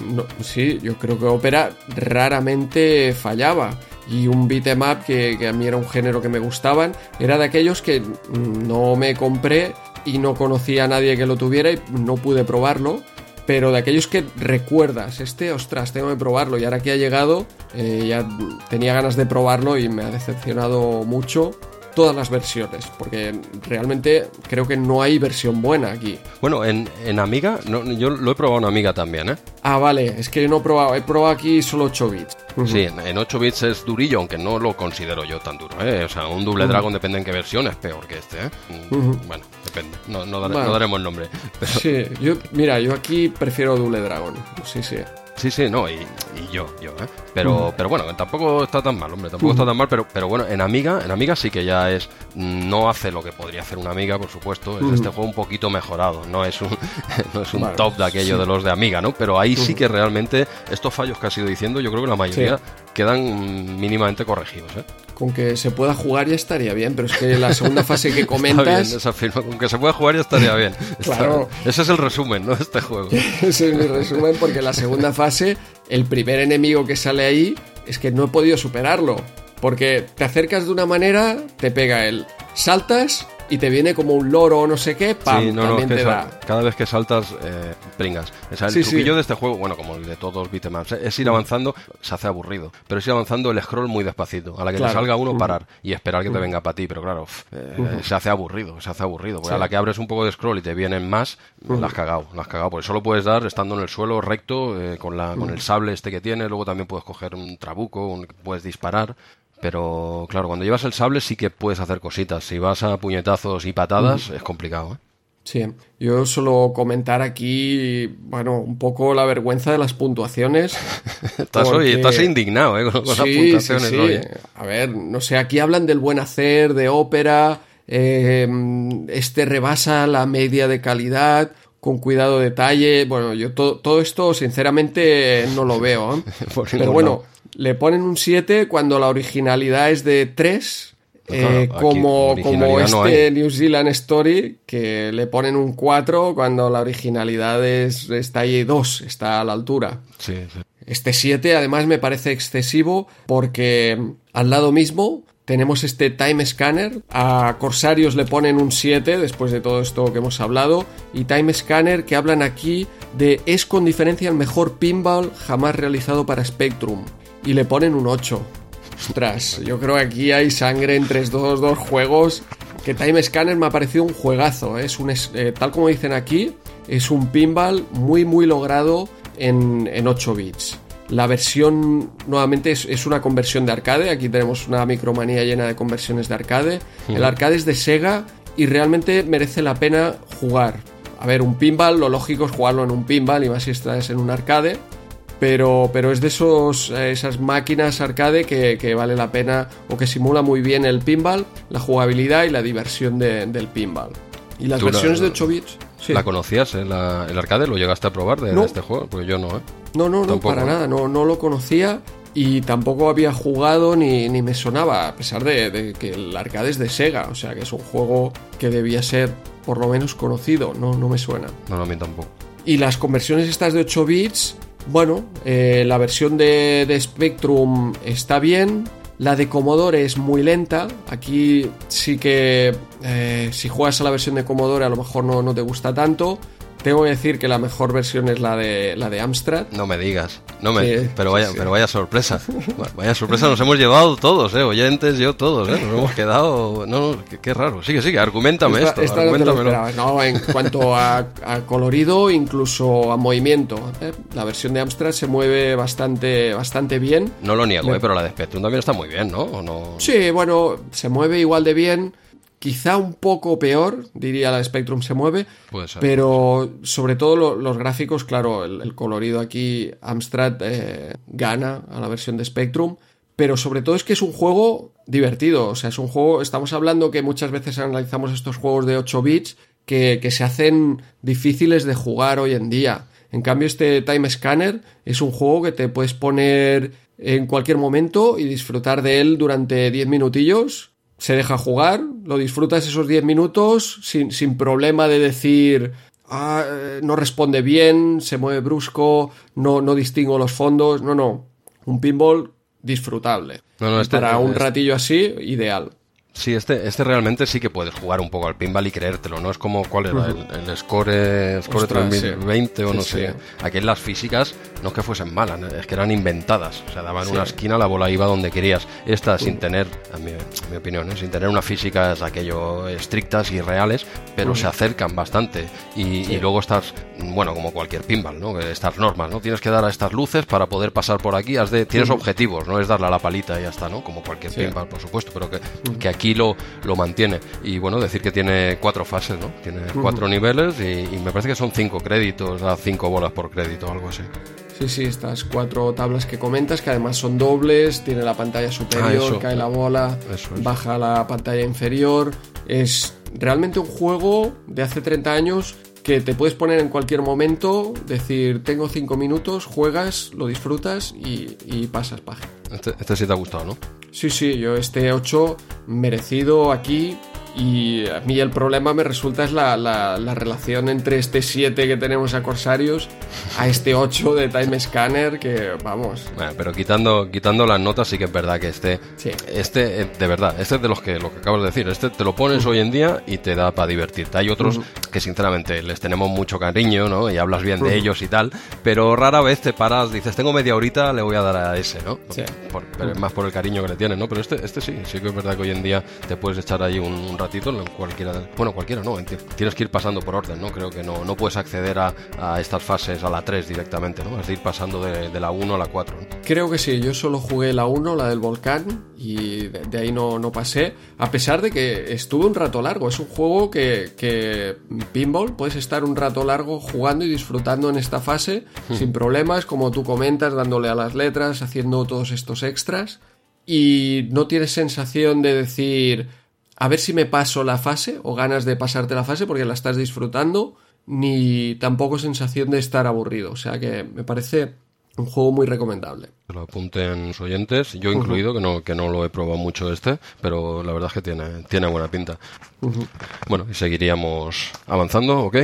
sí, yo creo que ópera raramente fallaba. Y un beat'em up que, que a mí era un género que me gustaban, era de aquellos que no me compré y no conocía a nadie que lo tuviera y no pude probarlo pero de aquellos que recuerdas, este, ostras, tengo que probarlo y ahora que ha llegado, eh, ya tenía ganas de probarlo y me ha decepcionado mucho todas las versiones, porque realmente creo que no hay versión buena aquí. Bueno, en, en Amiga, no, yo lo he probado en Amiga también, ¿eh? Ah, vale, es que no he probado, he probado aquí solo 8 bits. Sí, en 8 bits es durillo, aunque no lo considero yo tan duro, ¿eh? O sea, un Double Dragon depende en qué versión, es peor que este, ¿eh? Bueno, depende, no, no, daremos nombre. Sí, yo, mira, yo aquí prefiero Double Dragon, sí, sí. Sí, sí, no, y, yo, yo, ¿eh? Pero, pero bueno, tampoco está tan mal, hombre, tampoco está tan mal, pero, pero bueno, en Amiga, en Amiga sí que ya es, no hace lo que podría hacer una Amiga, por supuesto, es este juego un poquito mejorado, no es un, no es un top de aquello de los de Amiga, ¿no? Pero ahí sí que realmente estos fallos que has ido diciendo, yo creo que la mayoría quedan mínimamente corregidos, ¿eh? Con que se pueda jugar ya estaría bien, pero es que la segunda fase que comentas... esa firma, con que se pueda jugar ya estaría bien. claro. ese es el resumen, ¿no? Este juego. ese es mi resumen porque la segunda fase, el primer enemigo que sale ahí, es que no he podido superarlo. Porque te acercas de una manera, te pega él. Saltas y te viene como un loro o no sé qué, ¡pam! también te da. Cada vez que saltas, eh, pringas. O sea, el truquillo de este juego, bueno, como el de todos los beatemaps, es ir avanzando, se hace aburrido, pero es ir avanzando el scroll muy despacito. A la que te salga uno, parar y esperar que te venga para ti, pero claro, eh, se hace aburrido, se hace aburrido. Porque a la que abres un poco de scroll y te vienen más, la has cagado, la has cagado. Porque solo puedes dar estando en el suelo recto, eh, con, la, con el sable este que tiene, luego también puedes coger un trabuco, puedes disparar. Pero claro, cuando llevas el sable sí que puedes hacer cositas. Si vas a puñetazos y patadas, es complicado. ¿eh? Sí, yo solo comentar aquí, bueno, un poco la vergüenza de las puntuaciones. estás, estás indignado, ¿eh? Con, las puntuaciones. Sí, sí. A ver, no sé, aquí hablan del buen hacer, de ópera, eh, este rebasa la media de calidad, con cuidado detalle. Bueno, yo todo esto, sinceramente, no lo veo. ¿eh? Pero bueno, le ponen un 7 cuando la originalidad es de 3, pues eh, como, como este New Zealand Story, que le ponen un 4 cuando la originalidad es, está ahí 2, está a la altura. Este 7 además me parece excesivo porque al lado mismo tenemos este Time Scanner. A Corsarios le ponen un 7 después de todo esto que hemos hablado. Y Time Scanner que hablan aquí de es con diferencia el mejor pinball jamás realizado para Spectrum y le ponen un 8. Ostras, yo creo que aquí hay sangre entre estos dos juegos. Que Time Scanner me ha parecido un juegazo. ¿eh? Es un, eh, tal como dicen aquí, es un pinball muy, muy logrado en, en 8 bits. La versión, nuevamente, es, una conversión de arcade. Aquí tenemos una micromanía llena de conversiones de arcade. El arcade es de Sega y realmente merece la pena jugar. A ver, un pinball, lo lógico es jugarlo en un pinball y más si estás en un arcade pero, pero es de esos, eh, esas máquinas arcade que, vale la pena o que simula muy bien el pinball, la jugabilidad y la diversión del pinball. Y las versiones de 8 bits. ¿La conocías el arcade? ¿Lo llegaste a probar de, este juego? Porque yo no, ¿eh? No, no, no, para nada, no, no lo conocía y tampoco había jugado ni, ni me sonaba, a pesar de, de, que el arcade es de Sega, o sea que es un juego que debía ser por lo menos conocido, no, no me suena. No, no, a mí tampoco. Y las conversiones estas de 8 bits bueno, eh, la versión de, Spectrum está bien. La de Commodore es muy lenta. Aquí sí que eh, si juegas a la versión de Commodore a lo mejor no, no te gusta tanto. Tengo que decir que la mejor versión es la de la de Amstrad. No me digas. No me, pero vaya, pero vaya sorpresa. Vaya sorpresa nos hemos llevado todos, eh, oyentes, yo todos, eh. Nos hemos quedado, no, qué, raro. Sigue, sigue, argumentame esto, no, en cuanto a, colorido, incluso a movimiento, ¿eh? la versión de Amstrad se mueve bastante bastante bien. No lo niego, eh, pero la de Spectrum también está muy bien, ¿no? ¿no? Sí, bueno, se mueve igual de bien quizá un poco peor, diría la Spectrum se mueve, pero sobre todo los gráficos, claro, el, colorido aquí Amstrad eh, gana a la versión de Spectrum, pero sobre todo es que es un juego divertido, o sea, es un juego, estamos hablando que muchas veces analizamos estos juegos de 8 bits que, que se hacen difíciles de jugar hoy en día. En cambio, este Time Scanner es un juego que te puedes poner en cualquier momento y disfrutar de él durante 10 minutillos se deja jugar, lo disfrutas esos 10 minutos sin, sin, problema de decir, ah, no responde bien, se mueve brusco, no, no distingo los fondos. No, no. Un pinball disfrutable. No, no, este, Para un ratillo así, ideal. Sí, este, este realmente sí que puedes jugar un poco al pinball y creértelo, ¿no? Es como, ¿cuál era? El, el Score, Score Ostras, 3020 o no sí. sé. Aquí las físicas no es que fuesen malas, es que eran inventadas. O sea, daban una esquina, la bola iba donde querías. Esta, sin tener, a mi, mi opinión, ¿eh? sin tener unas físicas aquello estrictas y reales, pero se acercan bastante. Y, y luego estás, bueno, como cualquier pinball, ¿no? Estas normas, ¿no? Tienes que dar a estas luces para poder pasar por aquí. Has de, tienes objetivos, no es darle a la palita y ya está, ¿no? Como cualquier pinball, por supuesto, pero que, que aquí lo, lo mantiene. Y bueno, decir que tiene cuatro fases, ¿no? Tiene cuatro niveles y, y me parece que son cinco créditos, a cinco bolas por crédito o algo así. Sí, sí, estas cuatro tablas que comentas, que además son dobles, tiene la pantalla superior, Ah, eso. cae la bola, Eso baja la pantalla inferior. Es realmente un juego de hace 30 años que te puedes poner en cualquier momento, decir, tengo cinco minutos, juegas, lo disfrutas y, y pasas página. Este, este sí te ha gustado, ¿no? Sí, sí, yo este 8 merecido aquí y a mí el problema me resulta es la, la- la relación entre este 7 que tenemos a Corsarios a este 8 de Time Scanner que vamos. Bueno, pero quitando, quitando las notas sí que es verdad que este, Sí. este eh, de verdad, este es de los que lo que acabas de decir, este te lo pones hoy en día y te da para divertirte. Hay otros que sinceramente les tenemos mucho cariño, ¿no? Y hablas bien de ellos y tal, pero rara vez te paras, dices, tengo media horita, le voy a dar a ese, ¿no? Sí. Por- pero es más por el cariño que le tienes, ¿no? Pero este, este sí, sí que es verdad que hoy en día te puedes echar ahí un, un ratito en cualquiera, bueno, cualquiera no, tienes que ir pasando por orden, ¿no? Creo que no, no puedes acceder a, a estas fases a la 3 directamente, ¿no? Has de ir pasando de, de la 1 a la 4. ¿no? Creo que sí, yo solo jugué la 1, la del volcán, y de, de ahí no, no pasé, a pesar de que estuve un rato largo. Es un juego que, que pinball puedes estar un rato largo jugando y disfrutando en esta fase sin problemas, como tú comentas, dándole a las letras, haciendo todos estos extras, y no tienes sensación de decir, a ver si me paso la fase, o ganas de pasarte la fase porque la estás disfrutando, ni tampoco sensación de estar aburrido. O sea que me parece un juego muy recomendable. Lo apunten los oyentes, yo incluido, que no, que no lo he probado mucho este, pero la verdad es que tiene, tiene buena pinta. Bueno, y seguiríamos avanzando, ¿ok?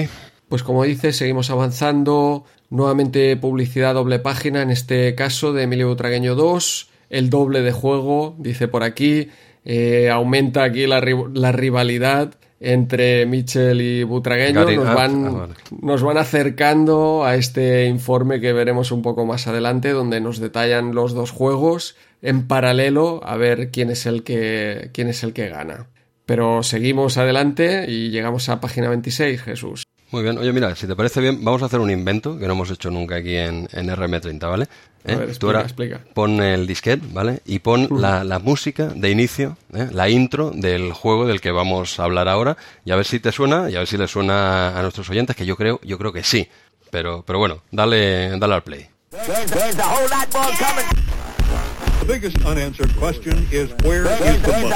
Pues como dices, seguimos avanzando. Nuevamente publicidad doble página, en este caso de Emilio Butragueño 2. El doble de juego, dice por aquí. Eh, aumenta aquí la, ri- la rivalidad entre Mitchell y Butragueño. Nos van, ah, vale. nos van acercando a este informe que veremos un poco más adelante, donde nos detallan los dos juegos en paralelo a ver quién es el que, quién es el que gana. Pero seguimos adelante y llegamos a página 26, Jesús. Muy bien, oye, mira, si te parece bien, vamos a hacer un invento que no hemos hecho nunca aquí en, en RM30, ¿vale? A ¿Eh? ver, Tú explica, ahora explica. pon el disquete, ¿vale? Y pon la, la música de inicio, ¿eh? la intro del juego del que vamos a hablar ahora, y a ver si te suena, y a ver si le suena a nuestros oyentes, que yo creo, yo creo que sí. Pero, pero bueno, dale, dale al play. There's, there's a whole lot more coming. The biggest unanswered question is where There's, is the there's money?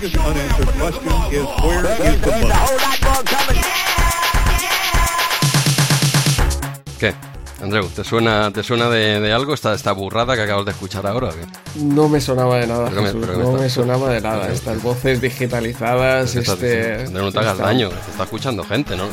Biggest unanswered question is where There's, is the money? whole Andreu, ¿te suena, te suena de, de algo esta, esta burrada que acabas de escuchar ahora? No me sonaba de nada, Jesús, me no está- me sonaba de nada. Estas voces digitalizadas, ¿Qué estás este... diciendo? Andreu, no te hagas daño, te está escuchando gente, ¿no?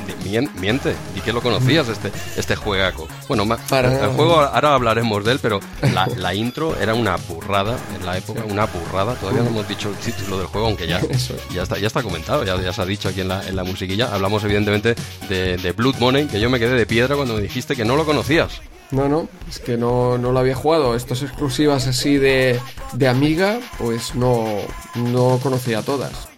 Miente, di que lo conocías este, este juegaco. Bueno, Para el, juego ahora hablaremos de él, pero la, la intro era una burrada en la época, una burrada. Todavía no hemos dicho el título del juego, aunque ya, es. ya, está, ya está comentado, ya, ya se ha dicho aquí en la, en la musiquilla. Hablamos evidentemente de, de Blood Money, que yo me quedé de piedra cuando me dijiste que no lo conocías. No, no, es que no, no lo había jugado. Estas exclusivas así de, de Amiga, pues no, no conocía todas.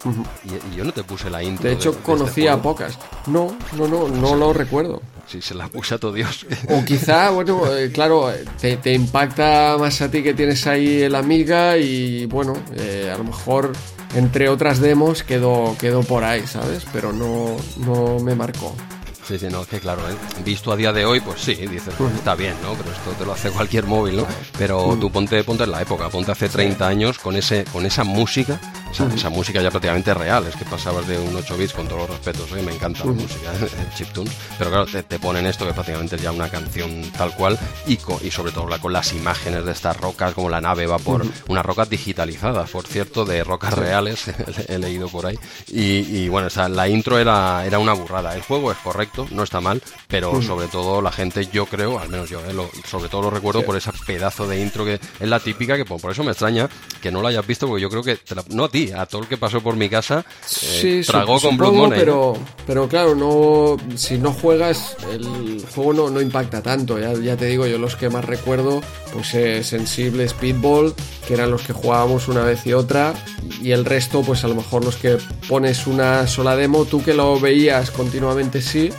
Y, y yo no te puse la intro. De hecho, este conocía juego. pocas. No, no, no, no lo recuerdo. Sí, se la puse a todo Dios. O quizá, bueno, eh, claro, te, te impacta más a ti que tienes ahí el Amiga y bueno, eh, a lo mejor entre otras demos quedó, quedó por ahí, ¿sabes? Pero no, no me marcó. Sí, sí, no, es que claro, ¿eh? visto a día de hoy, pues sí, dices, pues está bien, ¿no? Pero esto te lo hace cualquier móvil, ¿no? Pero tú ponte, ponte en la época, ponte hace 30 años con ese con esa música, esa, esa música ya prácticamente real, es que pasabas de un 8 bits con todos los respetos, ¿eh? me encanta la música, el chiptunes, pero claro, te, te ponen esto que prácticamente es ya una canción tal cual y, co- y sobre todo la- con las imágenes de estas rocas, como la nave va por unas rocas digitalizadas, por cierto, de rocas reales, he leído por ahí, y, y bueno, esa- la intro era, era una burrada, el juego es correcto, no está mal, pero sobre todo la gente, yo creo, al menos yo, eh, lo- sobre todo lo recuerdo por ese pedazo de intro que es la típica, que por, por eso me extraña que no la hayas visto, porque yo creo que, te la- no a ti, a todo el que pasó por mi casa, eh, Sí, tragó sup- con Blood Money. pero, pero claro, no, si no juegas, el juego no, no impacta tanto. Ya, ya te digo, yo los que más recuerdo, pues eh, Sensible, Speedball, que eran los que jugábamos una vez y otra, y el resto, pues a lo mejor los que pones una sola demo, tú que lo veías continuamente sí.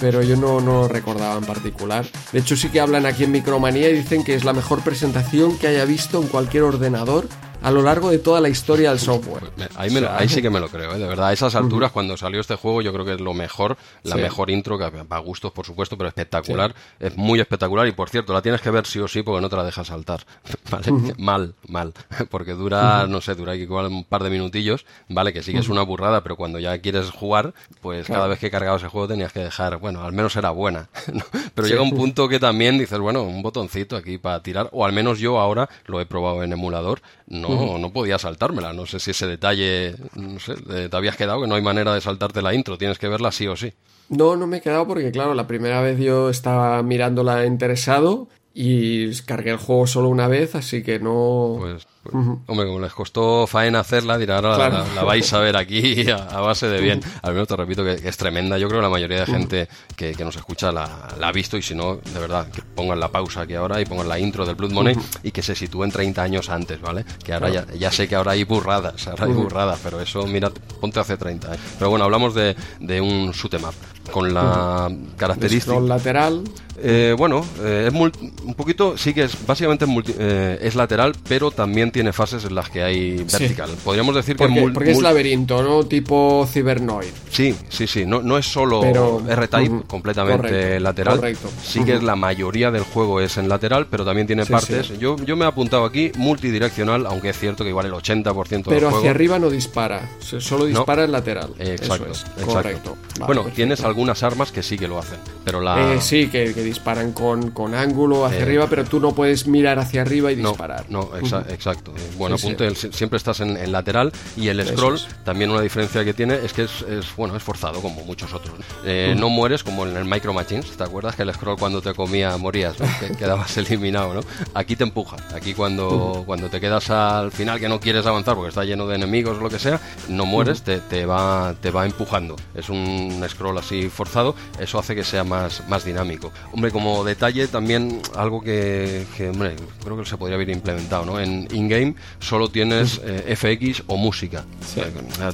Pero yo no, no recordaba en particular. De hecho, sí que hablan aquí en Micromanía y dicen que es la mejor presentación que haya visto en cualquier ordenador a lo largo de toda la historia del software. Ahí, me lo- ahí sí que me lo creo, ¿eh? de verdad. A esas alturas, cuando salió este juego, yo creo que es lo mejor, la Sí. mejor intro, que a gustos, por supuesto, pero espectacular. Es muy espectacular y, por cierto, la tienes que ver sí o sí porque no te la dejas saltar. ¿Vale? Mal, mal. Porque dura, no sé, dura igual un par de minutillos, ¿vale? Que sí que es una burrada, pero cuando ya quieres jugar, pues cada vez que cargabas el juego tenías que dejar, bueno, al menos era buena. ¿no? Pero llega un punto que también dices, bueno, un botoncito aquí para tirar, o al menos yo ahora lo he probado en emulador, no, no podía saltármela. No sé si ese detalle, no sé, eh, te habías quedado, que no hay manera de saltarte la intro, tienes que verla sí o sí. No, no me he quedado porque, claro, la primera vez yo estaba mirándola interesado y cargué el juego solo una vez, así que no. Pues, pues, hombre, como les costó faena hacerla, dirá, ahora Claro. la, la vais a ver aquí a, a base de bien. Al menos te repito que, que es tremenda. Yo creo que la mayoría de gente que, que nos escucha la, la ha visto y si no, de verdad, que pongan la pausa aquí ahora y pongan la intro del Blood Money y que se sitúen 30 años antes, ¿vale? Que ahora ya, ya sé que ahora hay burradas, ahora hay burradas, pero eso, mira, ponte hace 30. ¿eh? Pero bueno, hablamos de, de un shoot 'em up con la característica... Lateral. Eh, bueno, eh, es mul- un poquito, sí que es básicamente es, multi- eh, es lateral, pero también tiene fases en las que hay vertical. Podríamos decir que mul- porque es laberinto, ¿no? Tipo Cybernoid. Sí, sí, sí, no, no es solo R-Type completamente Correcto, lateral. correcto. Sí que es la mayoría del juego es en lateral, pero también tiene Sí, partes. sí. Yo, yo me he apuntado aquí multidireccional, aunque es cierto que igual el 80% del Pero juego. hacia arriba no dispara, solo dispara en lateral. Eh, Exacto, Eso es, exacto. correcto. Vale, bueno, perfecto. tienes algunas armas que sí que lo hacen, pero la Eh, sí, que, que disparan con, con ángulo hacia Eh, arriba, pero tú no puedes mirar hacia arriba y No, disparar. no, exa- exacto. Eh, Buen Sí, apunte. siempre estás en, en lateral y el scroll, es. también una diferencia que tiene es que es, es, bueno, es forzado como muchos otros. Eh, No mueres como en el Micro Machines, ¿te acuerdas que el scroll cuando te comía morías, ¿no? que quedabas eliminado, ¿no? Aquí te empuja. Aquí cuando, cuando te quedas al final que no quieres avanzar porque está lleno de enemigos o lo que sea, no mueres, te, te va te va empujando. Es un scroll así forzado, eso hace que sea más, más dinámico. Hombre, como detalle también algo que, que, hombre, creo que se podría haber implementado, ¿no? En in-game solo tienes eh, FX o música. Sí.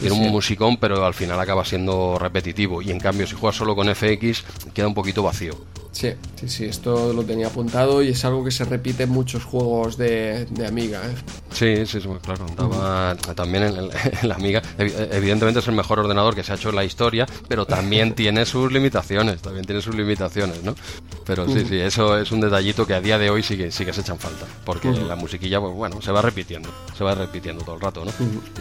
Tiene un sí. musicón, pero al final acaba siendo repetitivo. Y en cambio, si juegas solo con FX, queda un poquito vacío. Sí, sí, sí, esto lo tenía apuntado y es algo que se repite en muchos juegos de, de Amiga. ¿eh? Sí, sí, sí, claro. También en, el- en la Amiga. evi- Evidentemente es el mejor ordenador que se ha hecho en la historia, pero también tiene sus limitaciones. También tiene sus limitaciones, ¿no? Pero sí, sí, eso es un detallito que a día de hoy sí que, sí que se echan falta. Porque la musiquilla, pues bueno, se va repitiendo. Se va repitiendo todo el rato, ¿no?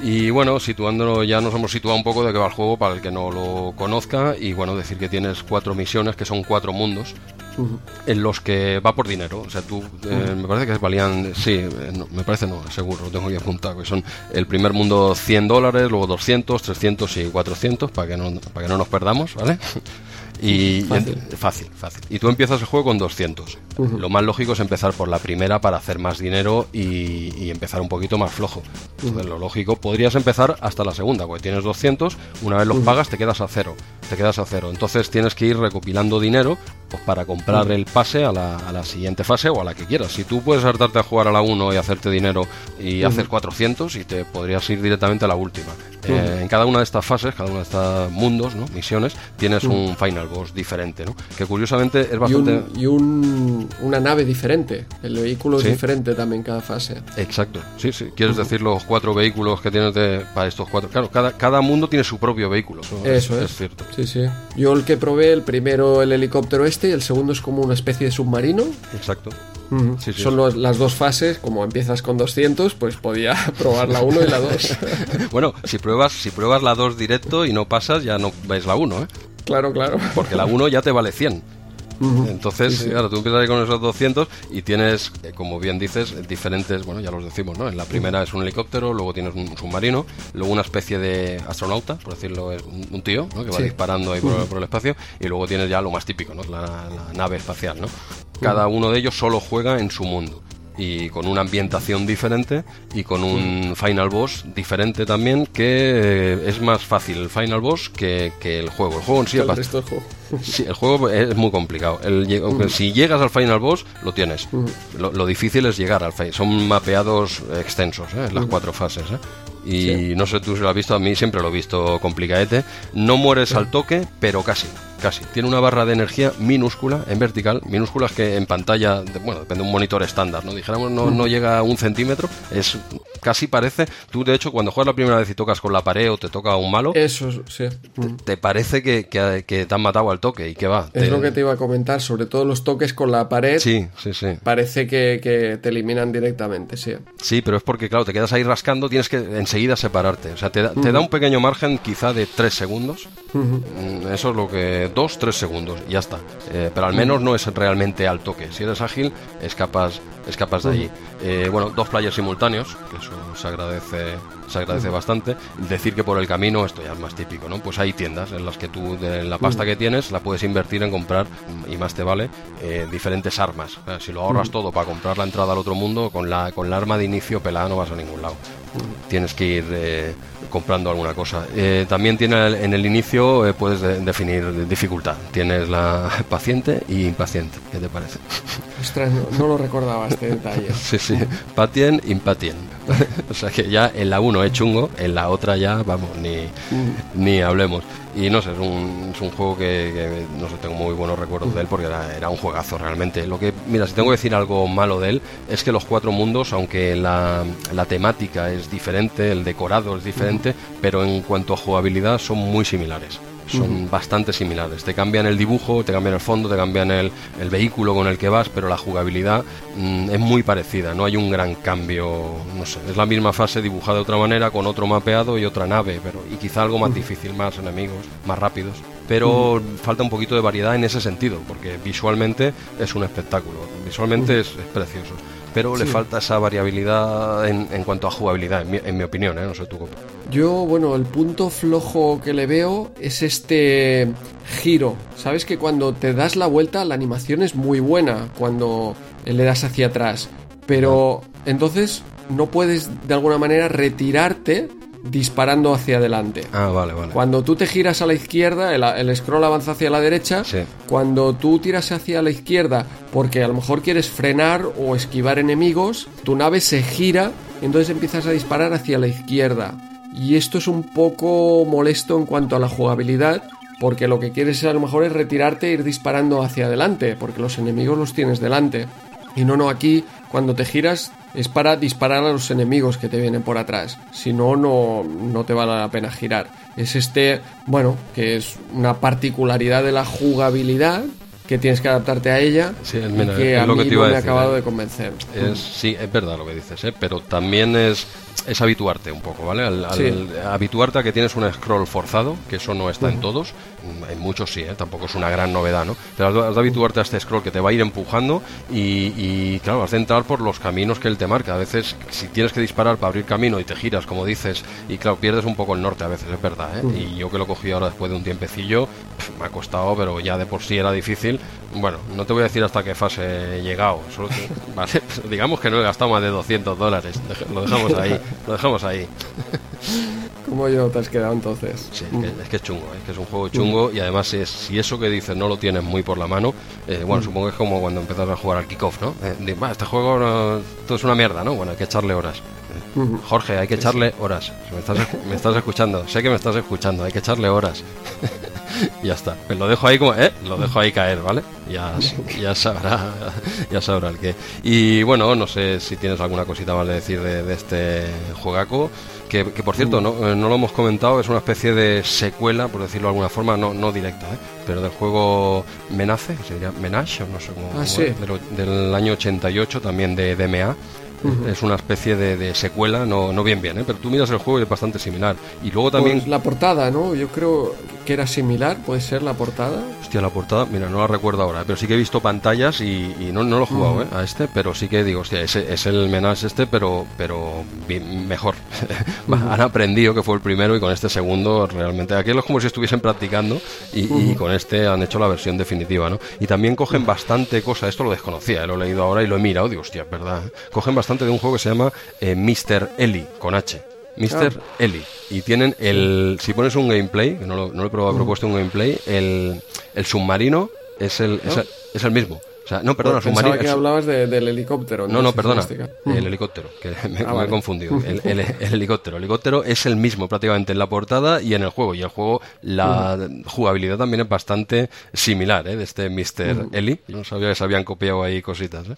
Y bueno, situándolo, ya nos hemos situado un poco de qué va el juego para el que no lo conozca. Y bueno, decir que tienes cuatro misiones, que son cuatro mundos en los que va por dinero. O sea, tú, eh, me parece que valían, sí, eh, no, me parece no, seguro, lo tengo aquí apuntado, que son el primer mundo 100 dólares, luego 200, 300 y 400, para que no, para que no nos perdamos, ¿vale? Y Fácil. fácil, fácil. Y tú empiezas el juego con 200. Lo más lógico es empezar por la primera para hacer más dinero y, y empezar un poquito más flojo. Entonces, lo lógico, podrías empezar hasta la segunda, porque tienes 200, una vez los pagas te quedas a cero. Te quedas a cero. Entonces tienes que ir recopilando dinero pues, para comprar el pase a la, a la siguiente fase o a la que quieras. Si tú puedes hartarte a jugar a la 1 y hacerte dinero y haces 400 y te podrías ir directamente a la última. Eh, en cada una de estas fases, cada uno de estos mundos, ¿no? misiones, tienes un final boss diferente, ¿no? Que curiosamente es Y, bastante... un, y un- una nave diferente. El vehículo Sí. es diferente también cada fase. Exacto, sí, sí. Quieres decir los cuatro vehículos que tienes de, para estos cuatro. Claro, cada, cada mundo tiene su propio vehículo. Eso es. Es cierto. Sí, sí. Yo el que probé, el primero el helicóptero este y el segundo es como una especie de submarino. Exacto. Ujú. Sí, sí. Son los- las dos fases, como empiezas con 200, pues podía probar la 1 y la 2. Bueno, si pruebas, si pruebas la 2 directo y no pasas, ya no ves la 1, ¿eh? claro, claro. Porque la 1 ya te vale 100. Entonces, claro, tú empiezas ahí con esos 200 y tienes, eh, como bien dices, diferentes, bueno, ya los decimos, ¿no? En la primera es un helicóptero, luego tienes un submarino, luego una especie de astronauta, por decirlo, es un, un tío, ¿no? Que va Sí. disparando ahí por, por el espacio, y luego tienes ya lo más típico, ¿no? La, la nave espacial, ¿no? Cada uno de ellos solo juega en su mundo. Y con una ambientación diferente y con un final boss diferente también, que eh, es más fácil el final boss que, que el juego. El juego en sí es el resto del juego. Sí, el juego es muy complicado. El Si llegas al final boss, lo tienes. Lo, lo difícil es llegar al final. Son mapeados extensos, ¿eh? las cuatro fases. ¿eh? Y no sé tú si lo has visto, a mí siempre lo he visto complicadete. No mueres al toque, pero casi. Casi. Tiene una barra de energía minúscula, en vertical, minúsculas que en pantalla, de- bueno, depende de un monitor estándar, ¿no? Dijéramos, no, no llega a un centímetro, es casi parece. Tú, de hecho, cuando juegas la primera vez y tocas con la pared o te toca un malo, Eso, sí. Te parece que, que- que te han matado al toque y que va. Es te- lo que te iba a comentar, sobre todo los toques con la pared. Sí, sí, sí. Parece que, que te eliminan directamente, sí. Sí, pero es porque, claro, te quedas ahí rascando, tienes que enseguida separarte. O sea, te da, te da un pequeño margen quizá de tres segundos. Mm, Eso es lo que... Dos, tres segundos, y ya está. Eh, pero al menos no es realmente al toque. Si eres ágil, escapas, escapas de allí. Eh, bueno, dos players simultáneos, que eso se agradece, se agradece bastante. Decir que por el camino, esto ya es más típico, ¿no? Pues hay tiendas en las que tú, de la pasta que tienes, la puedes invertir en comprar, y más te vale, eh, diferentes armas. O sea, si lo ahorras todo para comprar la entrada al otro mundo, con la, con la arma de inicio pelada no vas a ningún lado. Tienes que ir eh, comprando alguna cosa. También tiene el- en el inicio puedes de- definir dificultad. Tienes la paciente y impaciente. ¿Qué te parece? Ostras, no, no lo recordaba este detalle. Sí, sí. Patien, impatien. o sea que ya en la 1 es chungo, en la otra ya, vamos, ni, ni hablemos. Y no sé, es un, es un juego que, que, no sé, tengo muy buenos recuerdos de él porque era, era un juegazo realmente. Lo que, mira, si tengo que decir algo malo de él, es que los cuatro mundos, aunque la, la temática es diferente, el decorado es diferente, pero en cuanto a jugabilidad son muy similares son bastante similares. Te cambian el dibujo, te cambian el fondo, te cambian el, el vehículo con el que vas, pero la jugabilidad mm, es muy parecida. No hay un gran cambio, no sé. Es la misma fase dibujada de otra manera, con otro mapeado y otra nave, pero y quizá algo más difícil, más enemigos, más rápidos. Pero falta un poquito de variedad en ese sentido, porque visualmente es un espectáculo. Visualmente es, es precioso. Pero le falta esa variabilidad en, en cuanto a jugabilidad, en mi, en mi opinión, ¿eh? no sé tú. Yo, bueno, el punto flojo que le veo es este giro. Sabes que cuando te das la vuelta la animación es muy buena cuando le das hacia atrás. Pero entonces no puedes de alguna manera retirarte disparando hacia adelante. Ah, vale, vale. Cuando tú te giras a la izquierda, el, el scroll avanza hacia la derecha. Sí. Cuando tú tiras hacia la izquierda porque a lo mejor quieres frenar o esquivar enemigos, tu nave se gira, entonces empiezas a disparar hacia la izquierda. Y esto es un poco molesto en cuanto a la jugabilidad, porque lo que quieres a lo mejor es retirarte e ir disparando hacia adelante, porque los enemigos los tienes delante. Y no, no, aquí cuando te giras es para disparar a los enemigos que te vienen por atrás. Si no, no, no te vale la pena girar. Es este, bueno, que es una particularidad de la jugabilidad que tienes que adaptarte a ella Sí, y mira, que es a lo que mí te iba no a me ha acabado eh. de convencer. Es, sí, es verdad lo que dices, ¿eh? pero también es, es habituarte un poco, ¿vale? Al, al- Sí. habituarte a que tienes un scroll forzado, que eso no está en todos, mm, en muchos sí, ¿eh? tampoco es una gran novedad, ¿no? Pero has de, habituarte a este scroll que te va a ir empujando y, y, claro, has de entrar por los caminos que él te marca. A veces, si tienes que disparar para abrir camino y te giras, como dices, y claro, pierdes un poco el norte a veces, es verdad, ¿eh? Y yo que lo cogí ahora después de un tiempecillo, me ha costado, pero ya de por sí era difícil. Bueno, no te voy a decir hasta qué fase he llegado, solo que- vale, digamos que no he gastado más de 200 dólares, lo dejamos ahí, lo dejamos ahí. ¿Cómo yo te has quedado entonces? Sí, es que, es que es chungo, ¿eh? es que es un juego chungo y además es, si eso que dices no lo tienes muy por la mano, eh, bueno, supongo que es como cuando empezás a jugar al kickoff, ¿no? Eh, "Va, este juego no, esto es una mierda, ¿no? Bueno, hay que echarle horas. Eh, Jorge, hay que echarle horas. Me estás, me estás escuchando, sé que me estás escuchando, hay que echarle horas. Y ya está. Pues lo dejo ahí como, eh, lo dejo ahí caer, ¿vale? Ya, ya sabrá, ya sabrá el que. Y bueno, no sé si tienes alguna cosita más de decir de, de este juegaco. Que, que, por cierto, no, eh, no lo hemos comentado, es una especie de secuela, por decirlo de alguna forma, no, no directa, ¿eh? pero del juego Menace, que se diría Menage, o no sé cómo, Ah, sí. es, del, del año 88, también de DMA. Es una especie de, de secuela, no, no bien bien, ¿eh? pero tú miras el juego y es bastante similar. Y luego también... Pues la portada, ¿no? Yo creo que era similar, puede ser la portada. Hostia, la portada, mira, no la recuerdo ahora, pero sí que he visto pantallas y, y no, no lo he jugado ¿eh? a este, pero sí que digo, hostia, ese, es el Menace este, pero, pero bien- mejor. Han aprendido que fue el primero y con este segundo realmente, aquello es como si estuviesen practicando y, y con este han hecho la versión definitiva, ¿no? Y también cogen bastante cosa, esto lo desconocía, ¿eh? lo he leído ahora y lo he mirado, digo, hostia, es verdad. ¿eh? Cogen bastante de un juego que se llama eh, Mr. Ellie, con H. Mr. Ellie. Y tienen el. Si pones un gameplay, que no lo, no lo he probado, pero he puesto un gameplay, el, el submarino es el, es, el, es el mismo. O sea, no, perdona, Pensaba submarino. que hablabas de- del helicóptero. no, no, perdona. El helicóptero, que me, me Ah, he confundido. El, el- el helicóptero. El helicóptero es el mismo prácticamente en la portada y en el juego. Y el juego, la jugabilidad también es bastante similar, ¿eh? De este Mr. Ellie. Yo no sabía que se habían copiado ahí cositas, ¿eh?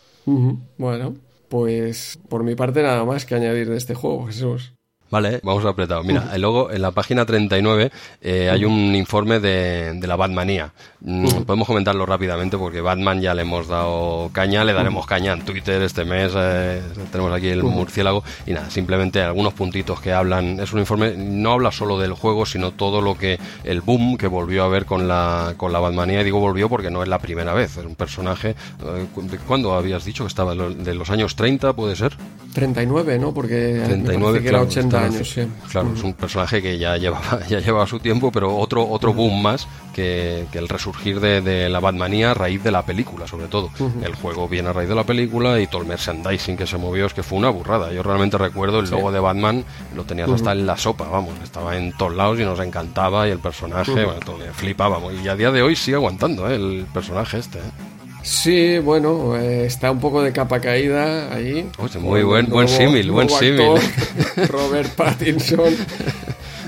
Bueno, pues por mi parte nada más que añadir de este juego, Jesús. Vale, vamos apretado. Mira, y luego en la página 39 eh, hay un informe de, de la Batmanía. Mm, Podemos comentarlo rápidamente porque Batman ya le hemos dado caña, le daremos caña en Twitter este mes. eh, tenemos aquí el murciélago y nada, simplemente algunos puntitos que hablan. Es un informe, no habla solo del juego, sino todo lo que el boom que volvió a ver con la, con la Batmanía. Y digo volvió porque no es la primera vez. Es un personaje. eh, cu- ¿de ¿Cuándo habías dicho que estaba? ¿De los años 30 puede ser? 39, ¿no? Porque me 39, parece que era claro, 80 años, sí. Claro, es un personaje que ya llevaba, ya llevaba su tiempo, pero otro, otro boom más que, que el resurgir de, de la Batmanía a raíz de la película, sobre todo. El juego viene a raíz de la película y todo el merchandising que se movió es que fue una burrada. Yo realmente recuerdo el logo de Batman, lo tenías hasta en la sopa, vamos, estaba en todos lados y nos encantaba y el personaje, bueno, todo, flipábamos. Y a día de hoy sigue aguantando ¿eh? el personaje este. ¿eh? Sí, bueno, eh, está un poco de capa caída ahí. Hostia, muy buen- buen símil, buen símil. Robert Pattinson.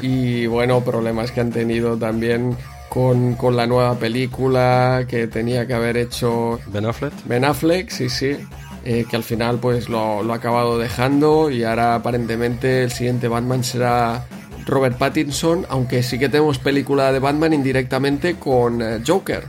Y bueno, problemas que han tenido también con, con la nueva película que tenía que haber hecho Ben Affleck. Ben Affleck, sí, sí. eh, que al final pues lo, lo ha acabado dejando y ahora aparentemente el siguiente Batman será Robert Pattinson, aunque sí que tenemos película de Batman indirectamente con eh, Joker.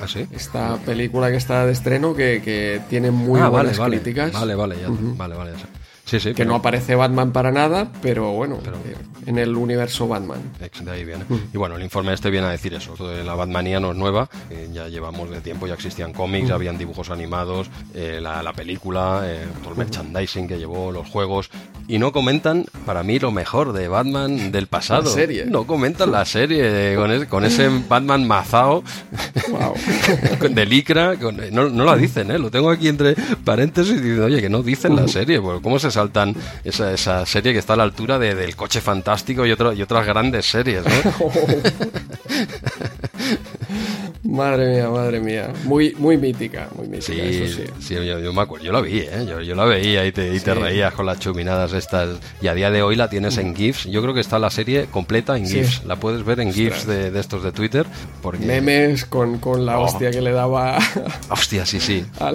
¿Ah, sí? Esta película que está de estreno que, que tiene muy ah, buenas vale, críticas. Vale, vale, ya, vale, vale, ya sé. Sí, sí. Que pero- no aparece Batman para nada, pero bueno, eh, en el universo Batman. De ahí viene. Y bueno, el informe este viene a decir eso. La Batmanía no es nueva, eh, ya llevamos de tiempo, ya existían cómics, ya habían dibujos animados, eh, la, la película, todo el merchandising que llevó, los juegos. Y no comentan, para mí, lo mejor de Batman del pasado. La serie. No comentan la serie, con, ese, con ese Batman mazao, Wow. de licra. con- no, no la dicen, ¿eh? Lo tengo aquí entre paréntesis diciendo, oye, que no dicen la serie. Pues, ¿Cómo se saltan esa, esa serie que está a la altura de- del coche fantástico y, otro- y otras grandes series, ¿no? madre mía, madre mía. Muy, muy mítica, muy mítica, Sí, eso sí. sí, yo, yo me acuerdo, yo la vi, ¿eh? yo, yo la veía y, te, y te reías con las chuminadas estas. Y a día de hoy la tienes en GIFs. Yo creo que está la serie completa en Sí. GIFs. La puedes ver en GIFs de, de estos de Twitter. Porque... Memes con, con la Oh. hostia que le daba Hostia, sí, sí. la-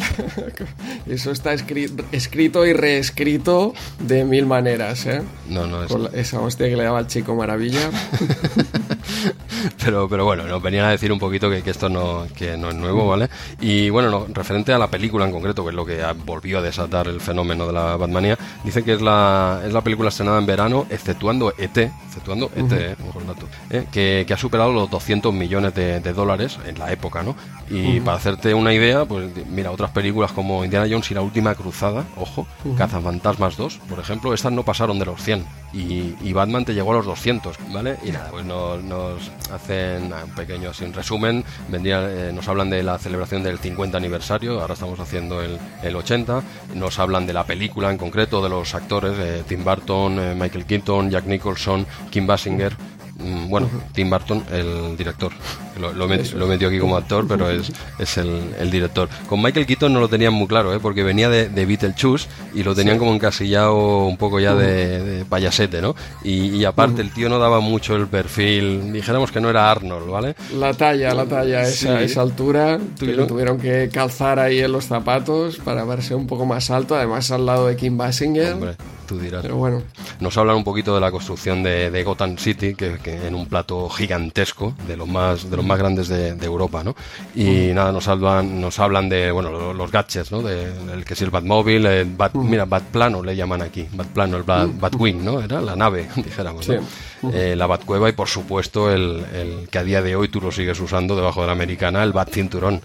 Eso está escri- escrito y reescrito de mil maneras, ¿eh? No, no, es... Con la- esa hostia que le daba al chico maravilla. pero, pero bueno, nos venían a decir un poquito que, que esto no, que no es nuevo, ¿vale? Y bueno, no, referente a la película en concreto, que es lo que volvió a desatar el fenómeno de la Batmanía, dice que es la, es la película estrenada en verano, exceptuando ET, exceptuando ET, eh, ojo el dato, eh, que, que ha superado los 200 millones de, de dólares en la época, ¿no? Y para hacerte una idea, pues mira, otras películas como Indiana Jones y la última cruzada, ojo, Cazafantasmas 2, por ejemplo, estas no pasaron de los 100 y, y Batman te llegó a los 200, ¿vale? Y nada, pues nos, nos hacen un pequeño un resumen, vendría, eh, nos hablan de la celebración del 50 aniversario, ahora estamos haciendo el, el 80, nos hablan de la película en concreto, de los actores, eh, Tim Burton, eh, Michael Keaton, Jack Nicholson, Kim Basinger, Mm, Bueno, Tim Burton, el director. Lo, lo, met- lo metió aquí como actor, pero es, es el, el director. Con Michael Keaton no lo tenían muy claro, ¿eh? porque venía de, de Beetlejuice y lo tenían como encasillado un poco ya de, de payasete, ¿no? Y, y aparte, el tío no daba mucho el perfil. Dijéramos que no era Arnold, ¿vale? La talla, la talla, esa, Sí. esa altura. Que Tuvieron- lo tuvieron que calzar ahí en los zapatos para verse un poco más alto. Además, al lado de Kim Basinger. Hombre, tú dirás. Pero bueno, Nos hablan un poquito de la construcción de, de Gotham City, que, que en un plato gigantesco, de lo más, de los más grandes de, de Europa, ¿no? Y nada, nos hablan, nos hablan de, bueno, lo- los gadgets, ¿no? De, el que es el Batmóvil, el Bat, mira, Batplano le llaman aquí, Batplano, el Bat, Batwing, ¿no? Era la nave, dijéramos, ¿no? Sí. Eh, la Batcueva y por supuesto el, el que a día de hoy tú lo sigues usando debajo de la americana, el Bat Cinturón.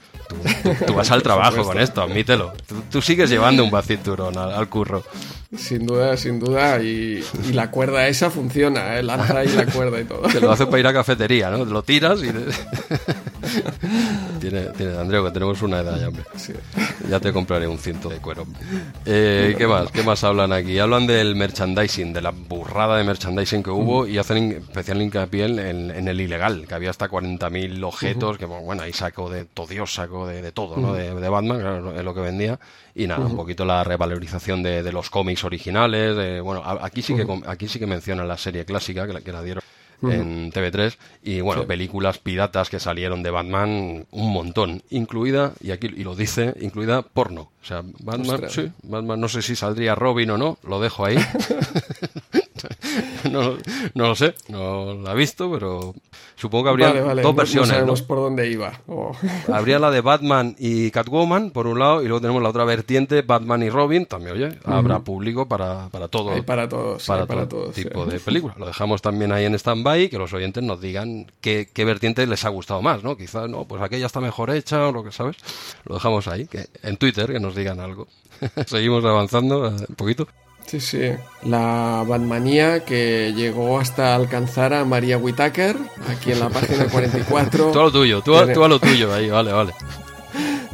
Tú, vas al trabajo con esto, admítelo. Tú, tú sigues llevando un Bat Cinturón al, al curro. Sin duda, sin duda. Y, y la cuerda esa funciona, ¿eh? lanza y la cuerda y todo. Que lo hace para ir a cafetería, ¿no? Lo tiras y... tiene, tiene, Andreu, que tenemos una edad ya, hombre. Sí. Ya te compraré un cinto de cuero. Eh, ¿Qué más? ¿Qué más hablan aquí? Hablan del merchandising, de la burrada de merchandising que hubo y hacen especial hincapié en, en el ilegal, que había hasta 40.000 objetos, que bueno, ahí saco de todo Dios, saco de, de todo, ¿no? De, de Batman, claro, es lo que vendía. Y nada, un poquito la revalorización de, de los cómics originales. de- bueno, aquí sí que aquí sí que mencionan la serie clásica, que la, que la dieron en TV3 y bueno, películas piratas que salieron de Batman un montón, incluida, y aquí y lo dice, incluida porno. O sea, Batman, Ostras. sí, Batman no sé si saldría Robin o no, lo dejo ahí. no, no lo sé, no la he visto, pero supongo que habría Vale, vale. dos no- versiones. No ¿no? sabemos por dónde iba. Oh. Habría la de Batman y Catwoman, por un lado, y luego tenemos la otra vertiente, Batman y Robin, también, oye, habrá público para, para todo. Hay para todos, para todos, tipo sí. de películas. Lo dejamos también ahí en stand-by, que los oyentes nos digan qué, qué vertiente les ha gustado más, ¿no? Quizás, no, pues aquella está mejor hecha o lo que sabes. Lo dejamos ahí, que en Twitter, que nos digan algo. Seguimos avanzando eh, un poquito. Sí, sí. La Batmanía que llegó hasta alcanzar a María Whitaker, aquí en la página 44. Tú a lo tuyo, tú a, tú a lo tuyo, ahí, vale, vale.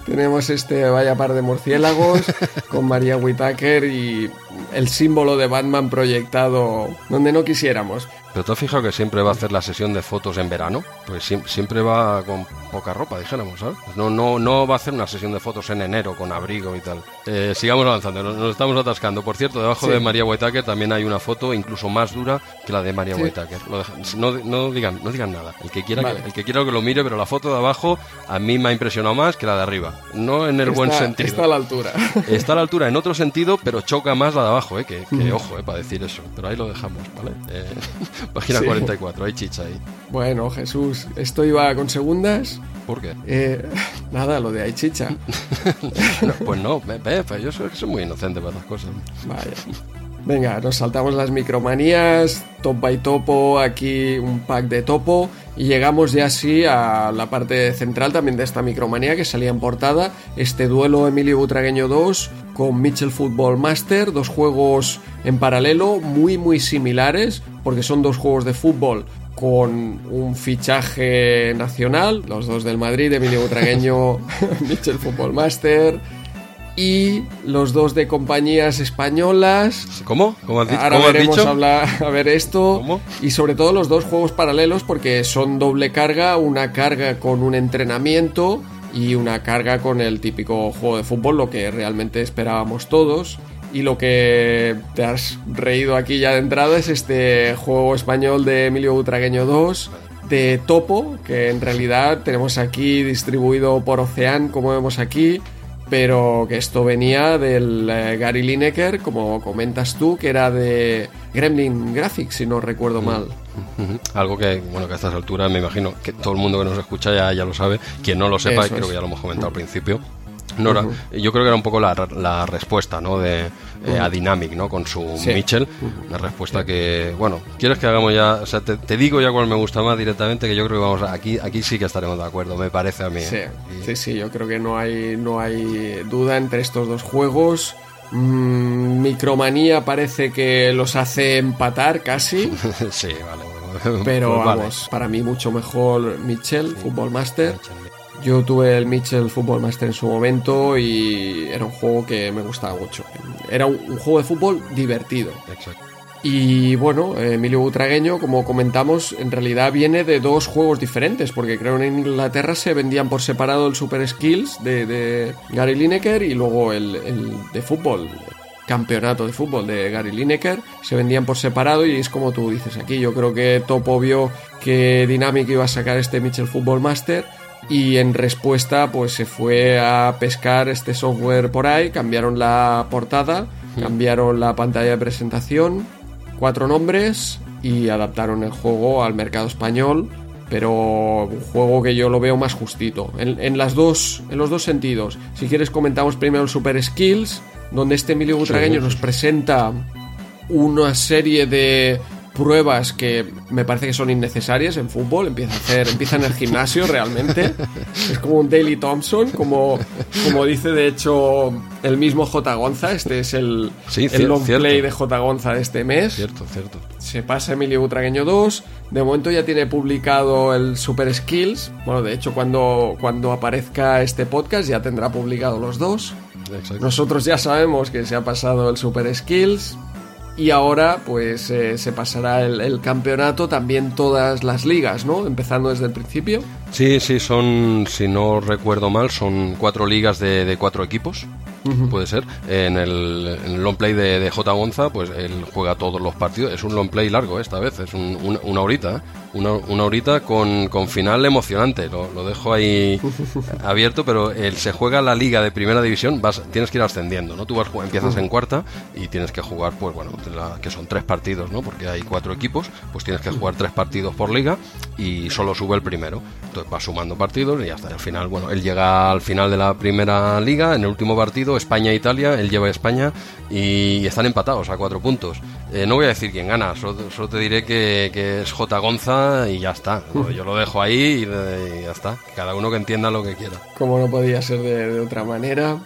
Tenemos este vaya par de murciélagos con María Whitaker y el símbolo de Batman proyectado donde no quisiéramos. Pero te has fijado que siempre va a hacer la sesión de fotos en verano, pues siem- siempre va con poca ropa, dijéramos, ¿sabes? No, no, no va a hacer una sesión de fotos en enero con abrigo y tal. Eh, sigamos avanzando, nos, nos estamos atascando. Por cierto, debajo Sí. de María Whitaker también hay una foto incluso más dura que la de María Sí. Whitaker. No, no digan, no digan nada. El que quiera, Vale. que, el que quiera que lo mire, pero la foto de abajo a mí me ha impresionado más que la de arriba. No en el buen Está- sentido. Está a la altura. Está a la altura en otro sentido, pero choca más la abajo, ¿eh? Que, que ojo, ¿eh? Para decir eso. Pero ahí lo dejamos, ¿vale? Eh, página Sí. 44, hay chicha ahí. Bueno, Jesús, esto iba con segundas. ¿Por qué? Eh, nada, lo de Aichicha. No, pues no, ve, ve, pues yo soy, soy muy inocente para las cosas. Vaya. Venga, nos saltamos las micromanías, top by topo, aquí un pack de topo y llegamos ya así a la parte central también de esta micromanía que salía en portada, este duelo Emilio Butragueño 2 con Mitchell Football Master, dos juegos en paralelo muy muy similares porque son dos juegos de fútbol con un fichaje nacional, los dos del Madrid, Emilio Butragueño, Mitchell Football Master y los dos de compañías españolas. ¿Cómo? ¿Cómo has, di- Ahora cómo has veremos dicho? hablar, a ver esto. ¿Cómo? Y sobre todo los dos juegos paralelos porque son doble carga, una carga con un entrenamiento y una carga con el típico juego de fútbol, lo que realmente esperábamos todos. Y lo que te has reído aquí ya de entrada es este juego español de Emilio Butragueño 2 de Topo, que en realidad tenemos aquí distribuido por Ocean, como vemos aquí, pero que esto venía del eh, Gary Lineker, como comentas tú, que era de Gremlin Graphics, si no recuerdo mal. Ujú. Algo que, bueno, que a estas alturas me imagino que todo el mundo que nos escucha ya, ya lo sabe. Quien no lo sepa, Eso creo es. que ya lo hemos comentado al principio. No era- yo creo que era un poco la, la respuesta ¿no? de, eh, a Dynamic ¿no? con su Sí. Mitchell. Una respuesta que, bueno, ¿quieres que hagamos ya? O sea, te, te digo ya cuál me gusta más directamente, que yo creo que vamos a, aquí, aquí sí que estaremos de acuerdo, me parece a mí. Sí, ¿eh? Y- sí, sí, yo creo que no hay, no hay duda entre estos dos juegos. Mm, Micromanía parece que los hace empatar casi, sí, vale. pero pues vale. vamos, para mí mucho mejor Mitchell, Football Master. Yo tuve el Mitchell Football Master en su momento y era un juego que me gustaba mucho. Era un, un juego de fútbol divertido. Exacto. Y bueno, Emilio Butragueño, como comentamos, en realidad viene de dos juegos diferentes, porque creo que en Inglaterra se vendían por separado el Super Skills de, de Gary Lineker y luego el, el de fútbol, campeonato de fútbol de Gary Lineker, se vendían por separado y es como tú dices aquí. Yo creo que Topo vio que Dynamic iba a sacar este Mitchell Football Master y en respuesta pues se fue a pescar este software por ahí, cambiaron la portada, cambiaron la pantalla de presentación, cuatro nombres y adaptaron el juego al mercado español pero un juego que yo lo veo más justito. En, en las dos, en los dos sentidos. Si quieres comentamos primero el Super Skills, donde este Emilio Butragueño nos presenta una serie de pruebas que me parece que son innecesarias en fútbol. Empieza a hacer, empieza en el gimnasio realmente. Es como un Daily Thompson, como, como dice de hecho el mismo J. Gonza. Este es el, Sí, el long cierto. play de J. Gonza de este mes. Cierto, cierto. Se pasa Emilio Butragueño 2. De momento ya tiene publicado el Super Skills. Bueno, de hecho, cuando, cuando aparezca este podcast ya tendrá publicado los dos. Exacto. Nosotros ya sabemos que se ha pasado el Super Skills. Y ahora, pues, eh, se pasará el, campeonato, también todas las ligas, ¿no? Empezando desde el principio. Sí, sí, son, si no recuerdo mal, son cuatro ligas de cuatro equipos. Puede ser. En el, en el long play de, de J. Gonza, pues él juega todos los partidos. Es un long play largo esta vez, es un- una, una horita. ¿eh? Una, una horita con, con final emocionante. Lo, lo dejo ahí abierto, pero él se juega la liga de primera división. Vas, tienes que ir ascendiendo, ¿no? Tú vas, empiezas en cuarta y tienes que jugar, pues bueno, la- que son tres partidos, ¿no? Porque hay cuatro equipos, pues tienes que jugar tres partidos por liga y solo sube el primero. Entonces vas sumando partidos y hasta el final, bueno, él llega al final de la primera liga, en el último partido, España-Italia, él lleva a España y están empatados a cuatro puntos. Eh, no voy a decir quién gana, solo, solo te diré que, que es J. Gonza y ya está. Yo lo dejo ahí y, de- y ya está. Cada uno que entienda lo que quiera. como no podía ser de, de otra manera.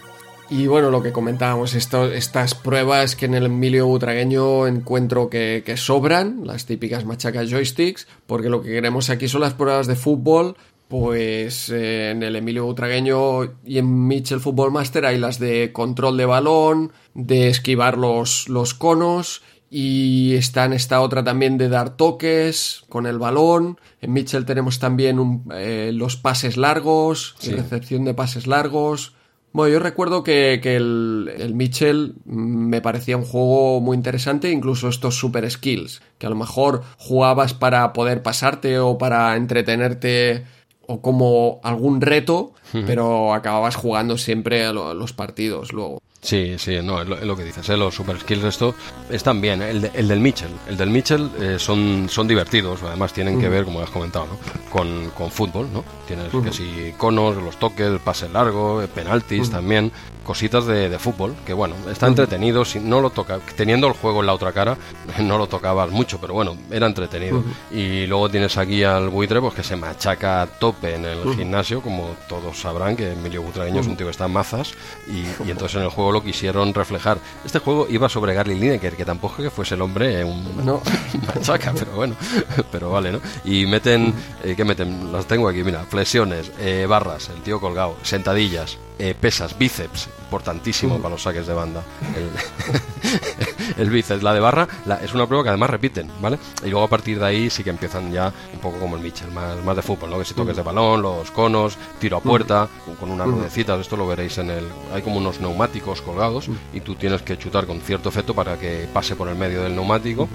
Y bueno, lo que comentábamos, esto- estas pruebas que en el Emilio Butragueño encuentro que, que sobran, las típicas machacas joysticks, porque lo que queremos aquí son las pruebas de fútbol. Pues eh, en el Emilio Butragueño y en Mitchell Football Master hay las de control de balón, de esquivar los, los conos y está en esta otra también de dar toques con el balón. En Mitchell tenemos también un- eh, los pases largos, y recepción de pases largos. Bueno, yo recuerdo que, que el, el Mitchell me parecía un juego muy interesante, incluso estos super skills, que a lo mejor jugabas para poder pasarte o para entretenerte o como algún reto, pero acababas jugando siempre a, lo- a los partidos luego. Sí, sí, no, es lo, es lo que dices, ¿eh? los super skills esto están bien. ¿eh? El, de- el del Mitchell, el del Mitchell eh, son, son divertidos, además tienen que ver, como has comentado, ¿no? con, con fútbol, ¿no? Tienes que si conos, los toques, el pase largo, eh, penaltis también, cositas de, de fútbol, que bueno, está entretenido, si no lo toca, teniendo el juego en la otra cara, no lo tocabas mucho, pero bueno, era entretenido. Y luego tienes aquí al buitre, pues que se machaca a tope en el gimnasio, como todos sabrán, que Emilio Butragueño es un tío que está en mazas, y, y entonces en el juego lo quisieron reflejar. Este juego iba sobre Gary Lineker, que tampoco es que fuese el hombre un No. machaca, pero bueno, pero vale, ¿no? Y meten, eh, ¿qué meten? Las tengo aquí, mira, flexiones, eh, barras, el tío colgado, sentadillas, eh, pesas, bíceps, importantísimo para los saques de banda. El, el bíceps, la de barra, la- es una prueba que además repiten, ¿vale? Y luego a partir de ahí sí que empiezan ya un poco como el Mitchell, más, más de fútbol, ¿no? Que si toques de balón, los conos, tiro a puerta, con unas ruedecitas, esto lo veréis en el... Hay como unos neumáticos colgados y tú tienes que chutar con cierto efecto para que pase por el medio del neumático.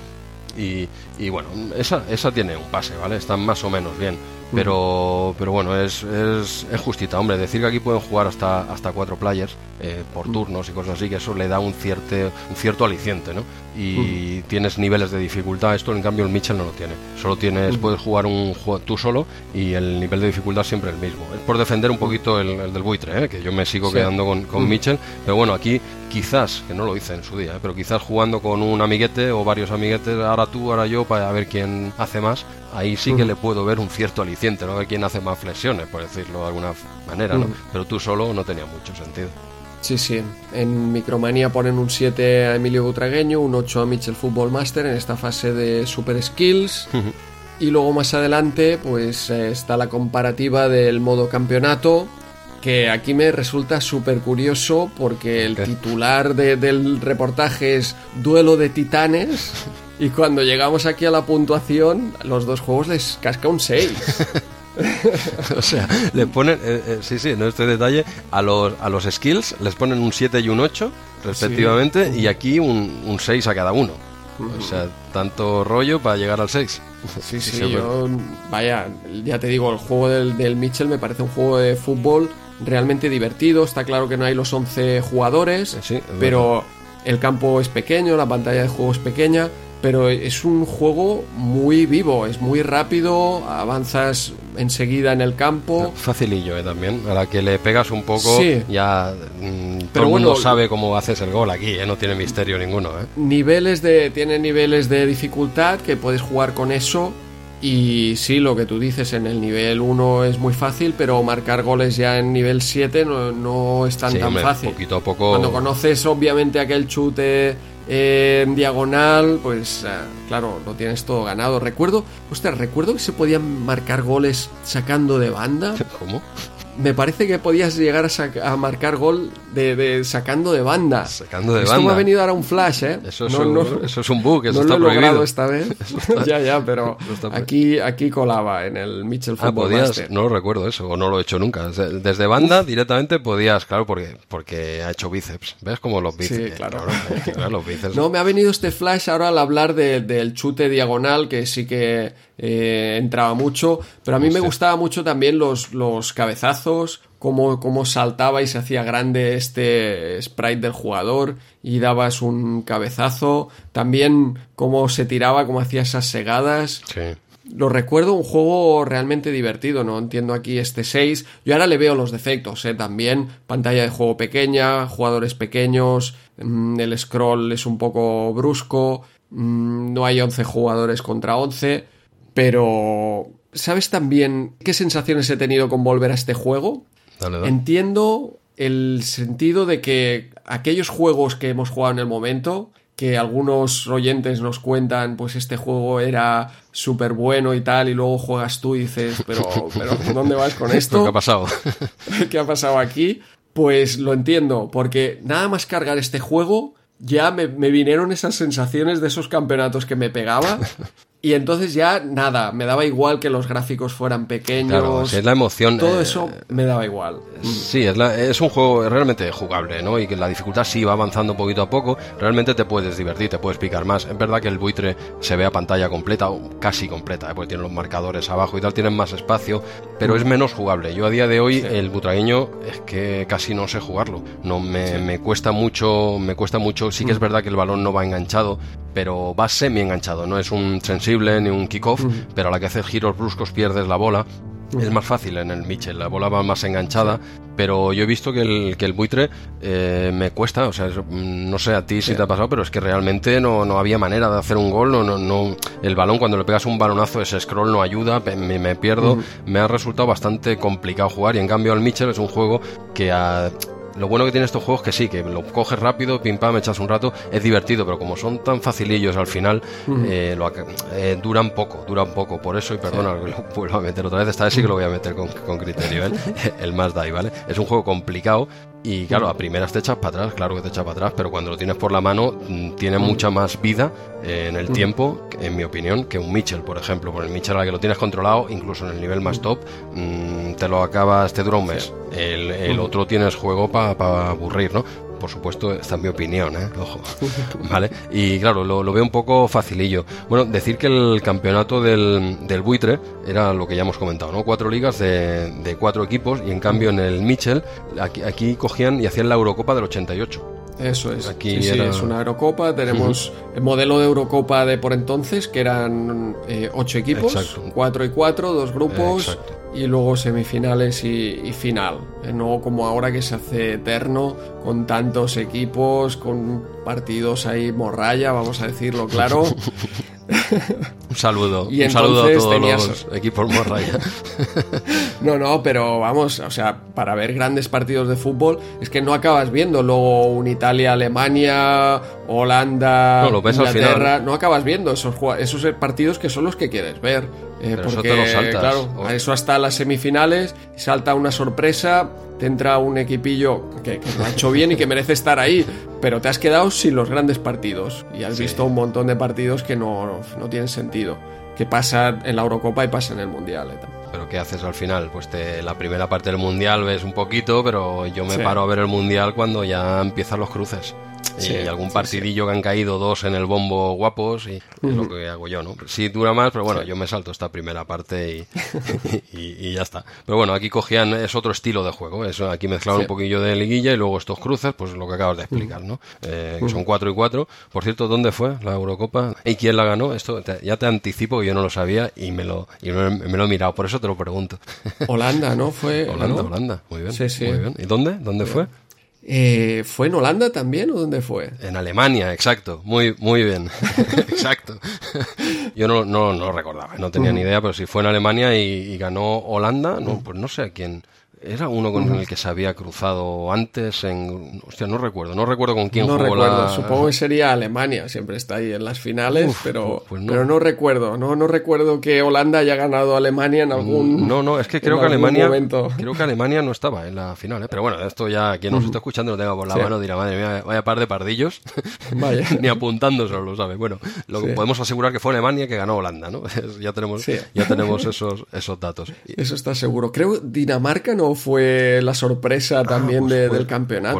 Y, y bueno, esa, esa tiene un pase, ¿vale? Está más o menos bien. Pero, pero bueno, es, es, es justita, hombre. Decir que aquí pueden jugar hasta, hasta cuatro players eh, por turnos y cosas así, que eso le da un, cierte, un cierto aliciente, ¿no? Y tienes niveles de dificultad. Esto, en cambio, el Mitchell no lo tiene. Solo tienes, puedes jugar un juego tú solo y el nivel de dificultad siempre el mismo. Es por defender un poquito el, el del buitre, ¿eh? que yo me sigo Sí. quedando con, con Mitchell. Pero bueno, aquí quizás, que no lo hice en su día, ¿eh? pero quizás jugando con un amiguete o varios amiguetes, ahora tú, ahora yo, para ver quién hace más, ahí sí que le puedo ver un cierto aliciente, ¿no? A ver quién hace más flexiones, por decirlo de alguna manera, ¿no? Pero tú solo no tenía mucho sentido. Sí, sí. En Micromanía ponen un 7 a Emilio Butragueño, un 8 a Mitchell Football Master en esta fase de Super Skills. y luego más adelante, pues eh, está la comparativa del modo campeonato. Que aquí me resulta súper curioso porque el ¿Qué? titular de- del reportaje es Duelo de Titanes. Y cuando llegamos aquí a la puntuación, los dos juegos les casca un 6. o sea, le ponen, eh, eh, sí, sí, no este detalle, a los, a los skills les ponen un 7 y un 8, respectivamente, y aquí un, un 6 a cada uno. O sea, tanto rollo para llegar al 6. Sí, sí, Sí, sí, yo, vaya, ya te digo, el juego del, del Mitchell me parece un juego de fútbol realmente divertido. Está claro que no hay los 11 jugadores, Sí, es pero el campo es pequeño, la pantalla de juego es pequeña. Pero es un juego muy vivo, es muy rápido, avanzas enseguida en el campo. Facilillo, ¿eh? También. A la que le pegas un poco, Sí. ya mm, todo Pero el mundo sabe cómo haces el gol aquí, ¿eh? No tiene misterio ninguno, ¿eh? Niveles de. tiene niveles de dificultad que puedes jugar con eso. Y sí, lo que tú dices, en el nivel 1 es muy fácil, pero marcar goles ya en nivel 7 no, no es tan Sí, tan hombre, fácil. poquito a poco- Cuando conoces obviamente aquel chute en diagonal, pues eh, claro, lo tienes todo ganado. Recuerdo, ostras, recuerdo que se podían marcar goles sacando de banda. ¿Cómo? Me parece que podías llegar a, a marcar gol de, de sacando de banda. Sacando de Esto banda. me ha venido ahora un flash, ¿eh? Eso es, No, un, no- eso es un bug, eso no está lo he prohibido. logrado esta vez. ya, ya, pero aquí, aquí colaba en el Mitchell Ah, Football podías, Master. no lo recuerdo eso, o no lo he hecho nunca. Desde desde banda directamente podías, claro, porque, porque ha hecho bíceps. ¿Ves como los bíceps? Sí, claro. claro, los bíceps. No, me ha venido este flash ahora al hablar de- del chute diagonal, que sí que eh, entraba mucho, pero a mí me gustaba mucho también los, los cabezazos, cómo, cómo saltaba y se hacía grande este sprite del jugador y dabas un cabezazo, también cómo se tiraba, cómo hacía esas segadas. Sí. Lo recuerdo un juego realmente divertido, no entiendo aquí este 6. Yo ahora le veo los defectos, ¿eh? También pantalla de juego pequeña, jugadores pequeños, mm, el scroll es un poco brusco, mm, no hay 11 jugadores contra 11, pero ¿sabes también qué sensaciones he tenido con volver a este juego? Dale, dale. Entiendo el sentido de que aquellos juegos que hemos jugado en el momento, que algunos oyentes nos cuentan, pues este juego era súper bueno y tal, y luego juegas tú y dices, pero, pero ¿dónde vas con esto? ¿Qué ha pasado? ¿Qué ha pasado aquí? Pues lo entiendo, porque nada más cargar este juego, ya me, me vinieron esas sensaciones de esos campeonatos que me pegaba. Y entonces ya nada, me daba igual que los gráficos fueran pequeños. Claro, es la emoción. Todo eh, eso me daba igual. Sí, es, la- es un juego realmente jugable, ¿no? Y que la dificultad sí va avanzando poquito a poco. Realmente te puedes divertir, te puedes picar más. Es verdad que el buitre se ve a pantalla completa, o casi completa, ¿eh? porque tiene los marcadores abajo y tal, tienen más espacio, pero es menos jugable. Yo a día de hoy, el butragueño, es que casi no sé jugarlo. No me, me cuesta mucho, me cuesta mucho. Sí que es verdad que el balón no va enganchado, pero va semi enganchado. No es un sensible ni un kickoff, pero a la que haces giros bruscos pierdes la bola. Es más fácil en el Mitchell, la bola va más enganchada, pero yo he visto que el, que el buitre eh, me cuesta, o sea, mm, no sé a ti si te ha pasado, pero es que realmente no, no había manera de hacer un gol, no, no, no, el balón cuando le pegas un balonazo, ese scroll no ayuda, me, me pierdo, me ha resultado bastante complicado jugar y en cambio el Mitchell es un juego que a- lo bueno que tiene estos juegos es que sí, que lo coges rápido, pim pam, echas un rato, es divertido, pero como son tan facilillos al final, eh, lo eh, duran poco, duran poco. Por eso, y perdona, que lo vuelvo a meter otra vez, esta vez sí que lo voy a meter con, con criterio, ¿eh? el más die, ¿vale? Es un juego complicado y claro, a primeras te echas para atrás, claro que te echas para atrás, pero cuando lo tienes por la mano, mm, tiene mucha más vida eh, en el tiempo, en mi opinión, que un Mitchell, por ejemplo. Por el Mitchell, a la que lo tienes controlado, incluso en el nivel más top, mm, te lo acabas, te dura un mes. El, el otro tienes juego para aburrir, ¿no? Por supuesto, esta es mi opinión, ¿eh? Ojo. ¿Vale? Y claro, lo, veo un poco facilillo. Bueno, decir que el campeonato del, del buitre era lo que ya hemos comentado, ¿no? Cuatro ligas de, de cuatro equipos y en cambio en el Mitchell, aquí, aquí cogían y hacían la Eurocopa del 88. Eso es. Aquí sí, sí, era- es una Eurocopa. Tenemos el modelo de Eurocopa de por entonces, que eran eh, ocho equipos, Exacto. cuatro y cuatro, dos grupos, Exacto. y luego semifinales y, y final. Eh, no como ahora que se hace eterno, con tantos equipos, con partidos ahí morralla, vamos a decirlo claro. Un saludo, Y un saludo a todos tenías- los equipos morraya. No, no, pero vamos, o sea, para ver grandes partidos de fútbol es que no acabas viendo luego un Italia-Alemania, Holanda, No, lo ves al Inglaterra, final. no acabas viendo esos partidos que son los que quieres ver. Eh, Pero eso porque, te lo saltas. claro, a eso hasta las semifinales, salta una sorpresa, te entra un equipillo que, que lo ha hecho bien y que merece estar ahí, pero te has quedado sin los grandes partidos y has visto un montón de partidos que no, no tienen sentido, que pasa en la Eurocopa y pasa en el Mundial. eh. Pero ¿qué haces al final? Pues te, la primera parte del mundial ves un poquito, pero yo me Sí. paro a ver el mundial cuando ya empiezan los cruces. Sí, y algún sí, partidillo que han caído dos en el bombo guapos y es lo que hago yo, ¿no? Sí dura más, pero bueno, yo me salto esta primera parte y, y- y ya está. Pero bueno, aquí cogían, es otro estilo de juego, eso aquí mezclaban un poquillo de liguilla y luego estos cruces, pues lo que acabas de explicar, ¿no? Eh, que son 4 y 4. Por cierto, ¿dónde fue la Eurocopa? ¿Y quién la ganó? Esto te- ya te anticipo que yo no lo sabía y me lo, y me, me lo he mirado, por eso te lo pregunto. Holanda, ¿no? Fue. Holanda, ¿no? Holanda, muy bien. Sí, sí. Muy bien. ¿Y dónde? ¿Dónde fue? Eh, ¿Fue en Holanda también o dónde fue? En Alemania, exacto. Muy, muy bien. exacto. Yo no, no, no lo recordaba, no tenía ni idea, pero si fue en Alemania y, y ganó Holanda, no, pues no sé a quién. Era uno con el que se había cruzado antes en... Hostia, no recuerdo, no recuerdo con quién No jugó recuerdo, la... supongo que sería Alemania, siempre está ahí en las finales, Uf, pero, pues no. pero no recuerdo, no, no recuerdo que Holanda haya ganado a Alemania en algún No, no, es que creo que Alemania momento. creo que Alemania no estaba en la final, ¿eh? pero bueno, esto ya quien nos está escuchando lo tenga por la Sí. mano dirá, madre mía, vaya par de pardillos, Vaya. ni apuntándoselo, lo sabe. Bueno, lo Sí. podemos asegurar que fue Alemania que ganó Holanda, ¿no? ya tenemos Sí. ya tenemos esos esos datos. Eso está seguro. Creo Dinamarca no fue la sorpresa también pues de- del campeonato.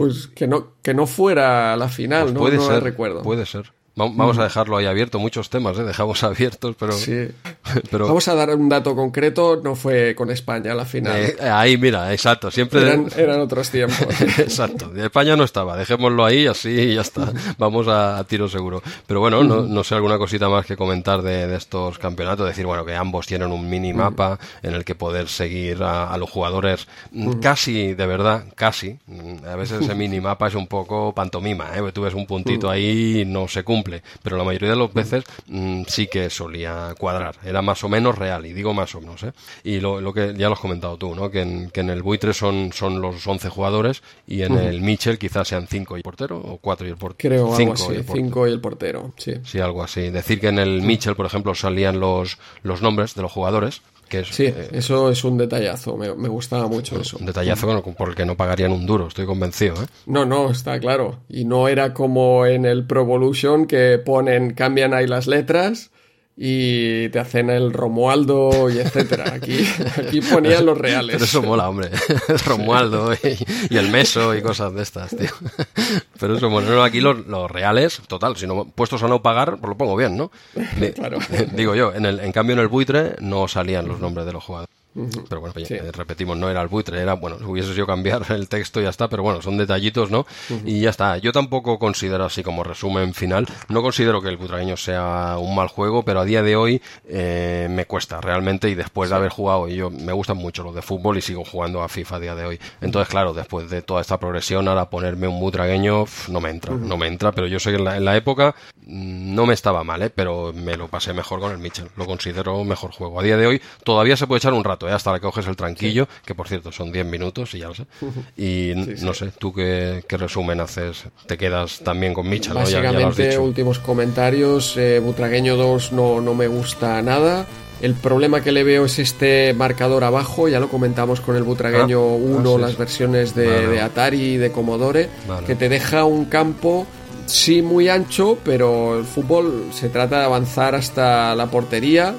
Pues que no, que no fuera la final, pues no, puede no ser, recuerdo. puede ser. Va- Vamos a dejarlo ahí abierto, muchos temas, ¿eh? dejamos abiertos, pero Sí. pero Vamos a dar un dato concreto, no fue con España la final. eh, ahí mira, exacto, siempre eran, eran otros tiempos. Exacto, de España no estaba, dejémoslo ahí así ya está, vamos a, a tiro seguro. Pero bueno, no, no sé alguna cosita más que comentar de, de estos campeonatos, decir, bueno, que ambos tienen un mini mapa en el que poder seguir a, a los jugadores mm, casi, de verdad, casi. Mm, A veces ese mini mapa es un poco pantomima, ¿eh? Tú ves un puntito ahí y no se cumple, pero la mayoría de las veces mm, sí que solía cuadrar, era más o menos real, y digo más o menos, ¿eh? Y lo, lo que ya lo has comentado tú, ¿no? Que en, que en el buitre son, son los 11 jugadores y en el Mitchell quizás sean 5 y portero, o 4 y el portero. Creo algo Cinco así, y el portero. cinco y el portero, sí. Sí, algo así. Decir que en el Mitchell, por ejemplo, salían los, los nombres de los jugadores, que es Sí, eh, eso es un detallazo, me, me gustaba mucho eso. un detallazo con- por el que no pagarían un duro, estoy convencido, ¿eh? No, no, está claro. Y no era como en el Pro Evolution que ponen, cambian ahí las letras y te hacen el Romualdo y etcétera. Aquí, aquí ponían los reales. Pero eso mola, hombre. El Romualdo y, y el Meso y cosas de estas, tío. Pero eso mola. Aquí los, los reales, total, si no puestos a no pagar, pues lo pongo bien, ¿no? Claro. Digo yo, en, el, en cambio en el buitre no salían los nombres de los jugadores. Pero bueno, Sí. eh, repetimos, no era el buitre, era, bueno, hubiese sido cambiar el texto y ya está, pero bueno, son detallitos, ¿no? Y ya está. Yo tampoco considero así como resumen final, no considero que el butragueño sea un mal juego, pero a día de hoy eh, me cuesta realmente y después de haber jugado, y yo me gustan mucho los de fútbol y sigo jugando a FIFA a día de hoy. Entonces, claro, después de toda esta progresión, ahora ponerme un butragueño no me entra, no me entra, pero yo sé que en la, en la época mm, no me estaba mal, ¿eh? pero me lo pasé mejor con el Mitchell, lo considero mejor juego. A día de hoy todavía se puede echar un rato, ¿eh? hasta que coges el tranquillo, que por cierto son 10 minutos y ya lo sé. Y no sé, ¿tú qué, qué resumen haces? ¿Te quedas también con Mitchell? ¿no? Ya, ya Básicamente, últimos comentarios. eh, Butragueño 2 no, no me gusta nada. El problema que le veo es este marcador abajo, ya lo comentamos con el Butragueño Ah, 1, ah, las versiones de, Vale. de Atari y de Commodore, Vale. que te deja un campo, sí muy ancho, pero el fútbol se trata de avanzar hasta la portería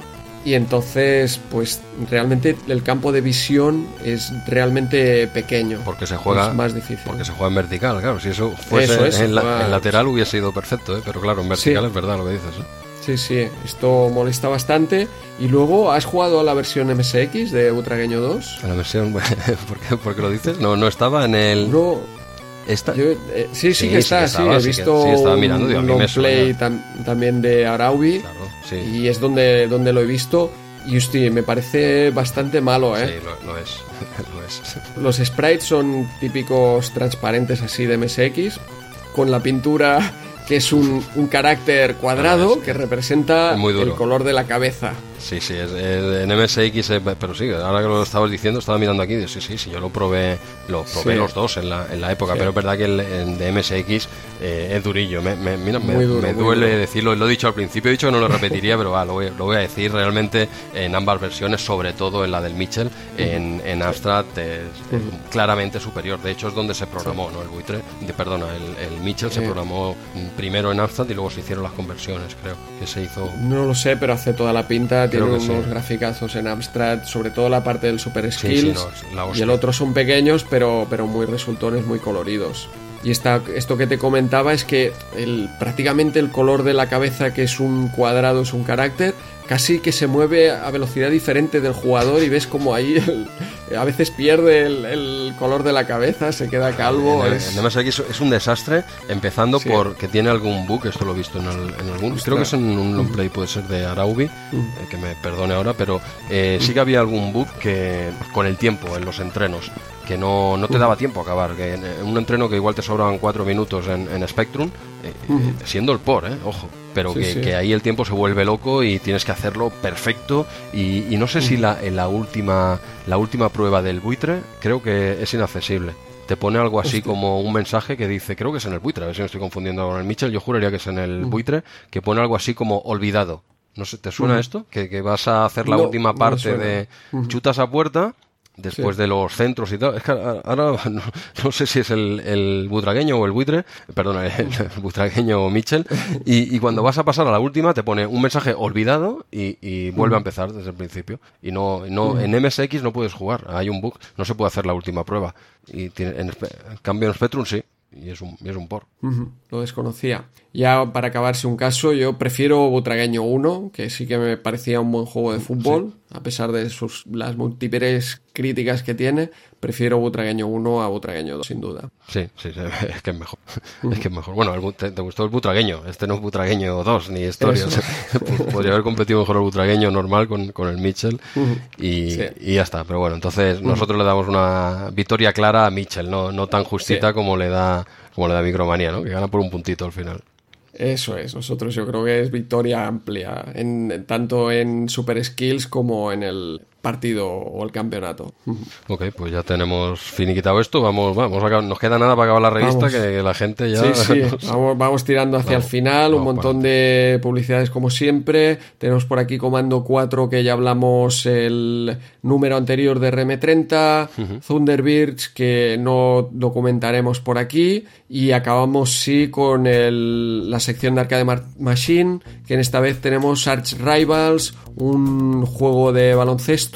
y entonces, pues realmente el campo de visión es realmente pequeño. Porque se juega Es más difícil. Porque se juega en vertical, claro. Si eso fuese Eso es, en, la- juega- en lateral hubiese sido perfecto, ¿eh? pero claro, en vertical Sí. es verdad lo que dices. ¿eh? Sí, sí, esto molesta bastante. Y luego, ¿has jugado a la versión MSX de Butragueño 2? En la versión, ¿por qué, por qué lo dices? No, no estaba en el. No, Yo, eh, sí, sí, Sí, que sí está, que sí, estaba, he sí visto sí, estaba mirando, un digo, long play tam- también de Araubi Claro, y es donde, donde lo he visto. Y hostia, me parece bastante malo, ¿eh? Sí, lo, lo es. lo es. Los sprites son típicos transparentes así de MSX, con la pintura que es un, un carácter cuadrado Ah, que representa el color de la cabeza. Sí, sí, es, es- en MSX, eh, pero sí, ahora que lo estabas diciendo, estaba mirando aquí, digo, sí, sí, sí, yo lo probé, lo probé Sí. los dos en la, en la época, Sí. pero es verdad que el, el de MSX eh, es durillo, me, me- mira, me, duro, duele duro. decirlo, lo he dicho al principio, he dicho que no lo repetiría, pero va, lo, voy, lo voy a decir realmente en ambas versiones, sobre todo en la del Mitchell, en, en Amstrad es es claramente superior, de hecho es donde se programó, ¿no? El buitre, de, perdona, el, el Mitchell se programó primero en Amstrad y luego se hicieron las conversiones, creo, que se hizo... No lo sé, pero hace toda la pinta. Tiene unos sí. graficazos en Amstrad, sobre todo la parte del Super sí, Skills. no, y el otro son pequeños, pero, pero muy resultones, muy coloridos. Y esta, esto que te comentaba es que el, prácticamente el color de la cabeza, que es un cuadrado, es un carácter, casi que se mueve a velocidad diferente del jugador y ves como ahí el- a veces pierde el, el color de la cabeza, se queda calvo. En, es- en MSX es un desastre, empezando Sí. por que tiene algún bug, esto lo he visto en, el- en algún, creo que es en un long play, puede ser de Araubi, eh, que me perdone ahora, pero eh, sí que había algún bug que con el tiempo, en los entrenos, que no, no te daba tiempo a acabar, que en, en un entreno que igual te sobraban cuatro minutos en, en Spectrum, eh, eh, siendo el por, eh, ojo, pero Sí, que, sí. que ahí el tiempo se vuelve loco y tienes que hacerlo perfecto. Y, y no sé si la, en la última la última prueba del buitre creo que es inaccesible. Te pone algo así como un mensaje que dice creo que es en el buitre a ver si me estoy confundiendo con el Mitchell yo juraría que es en el buitre que pone algo así como olvidado. No sé te suena esto que, que vas a hacer la No, última parte de chutas a puerta después Sí. de los centros y tal. Es que ahora no, no sé si es el, el butragueño o el buitre, perdón, el, el butragueño o Mitchell, y, y cuando vas a pasar a la última te pone un mensaje olvidado y, y vuelve a empezar desde el principio. Y no, no en MSX no puedes jugar, hay un bug, no se puede hacer la última prueba. Y tiene, en, en cambio en Spectrum sí, y es un, y es un por. Ujú, Lo desconocía. Ya para acabarse un caso, yo prefiero Butragueño 1, que sí que me parecía un buen juego de fútbol, a pesar de sus las múltiples críticas que tiene. Prefiero Butragueño 1 a Butragueño 2, sin duda. Sí, sí, sí, es que es mejor. Es que es mejor. Bueno, el te, te gustó el butragueño. Este no es butragueño 2, ni historias. Podría haber competido mejor el butragueño normal con, con el Mitchell y, Sí. y ya está. Pero bueno, entonces nosotros le damos una victoria clara a Mitchell, no, no tan justita Sí. como le da como le da Micromanía, ¿no? Que gana por un puntito al final. Eso es, nosotros yo creo que es victoria amplia, en, tanto en Super Skills como en el partido o el campeonato. Ok, pues ya tenemos finiquitado esto. Vamos, vamos, a nos queda nada para acabar la revista, Vamos. que la gente ya... Sí, sí, nos- vamos, vamos tirando hacia Vamos, el final, un montón de publicidades como siempre. Tenemos por aquí Comando 4 que ya hablamos el número anterior de RM30, Thunderbirds que no documentaremos por aquí y acabamos sí con el- la sección de Arcade Mar- Machine que en esta vez tenemos Arch Rivals, un juego de baloncesto.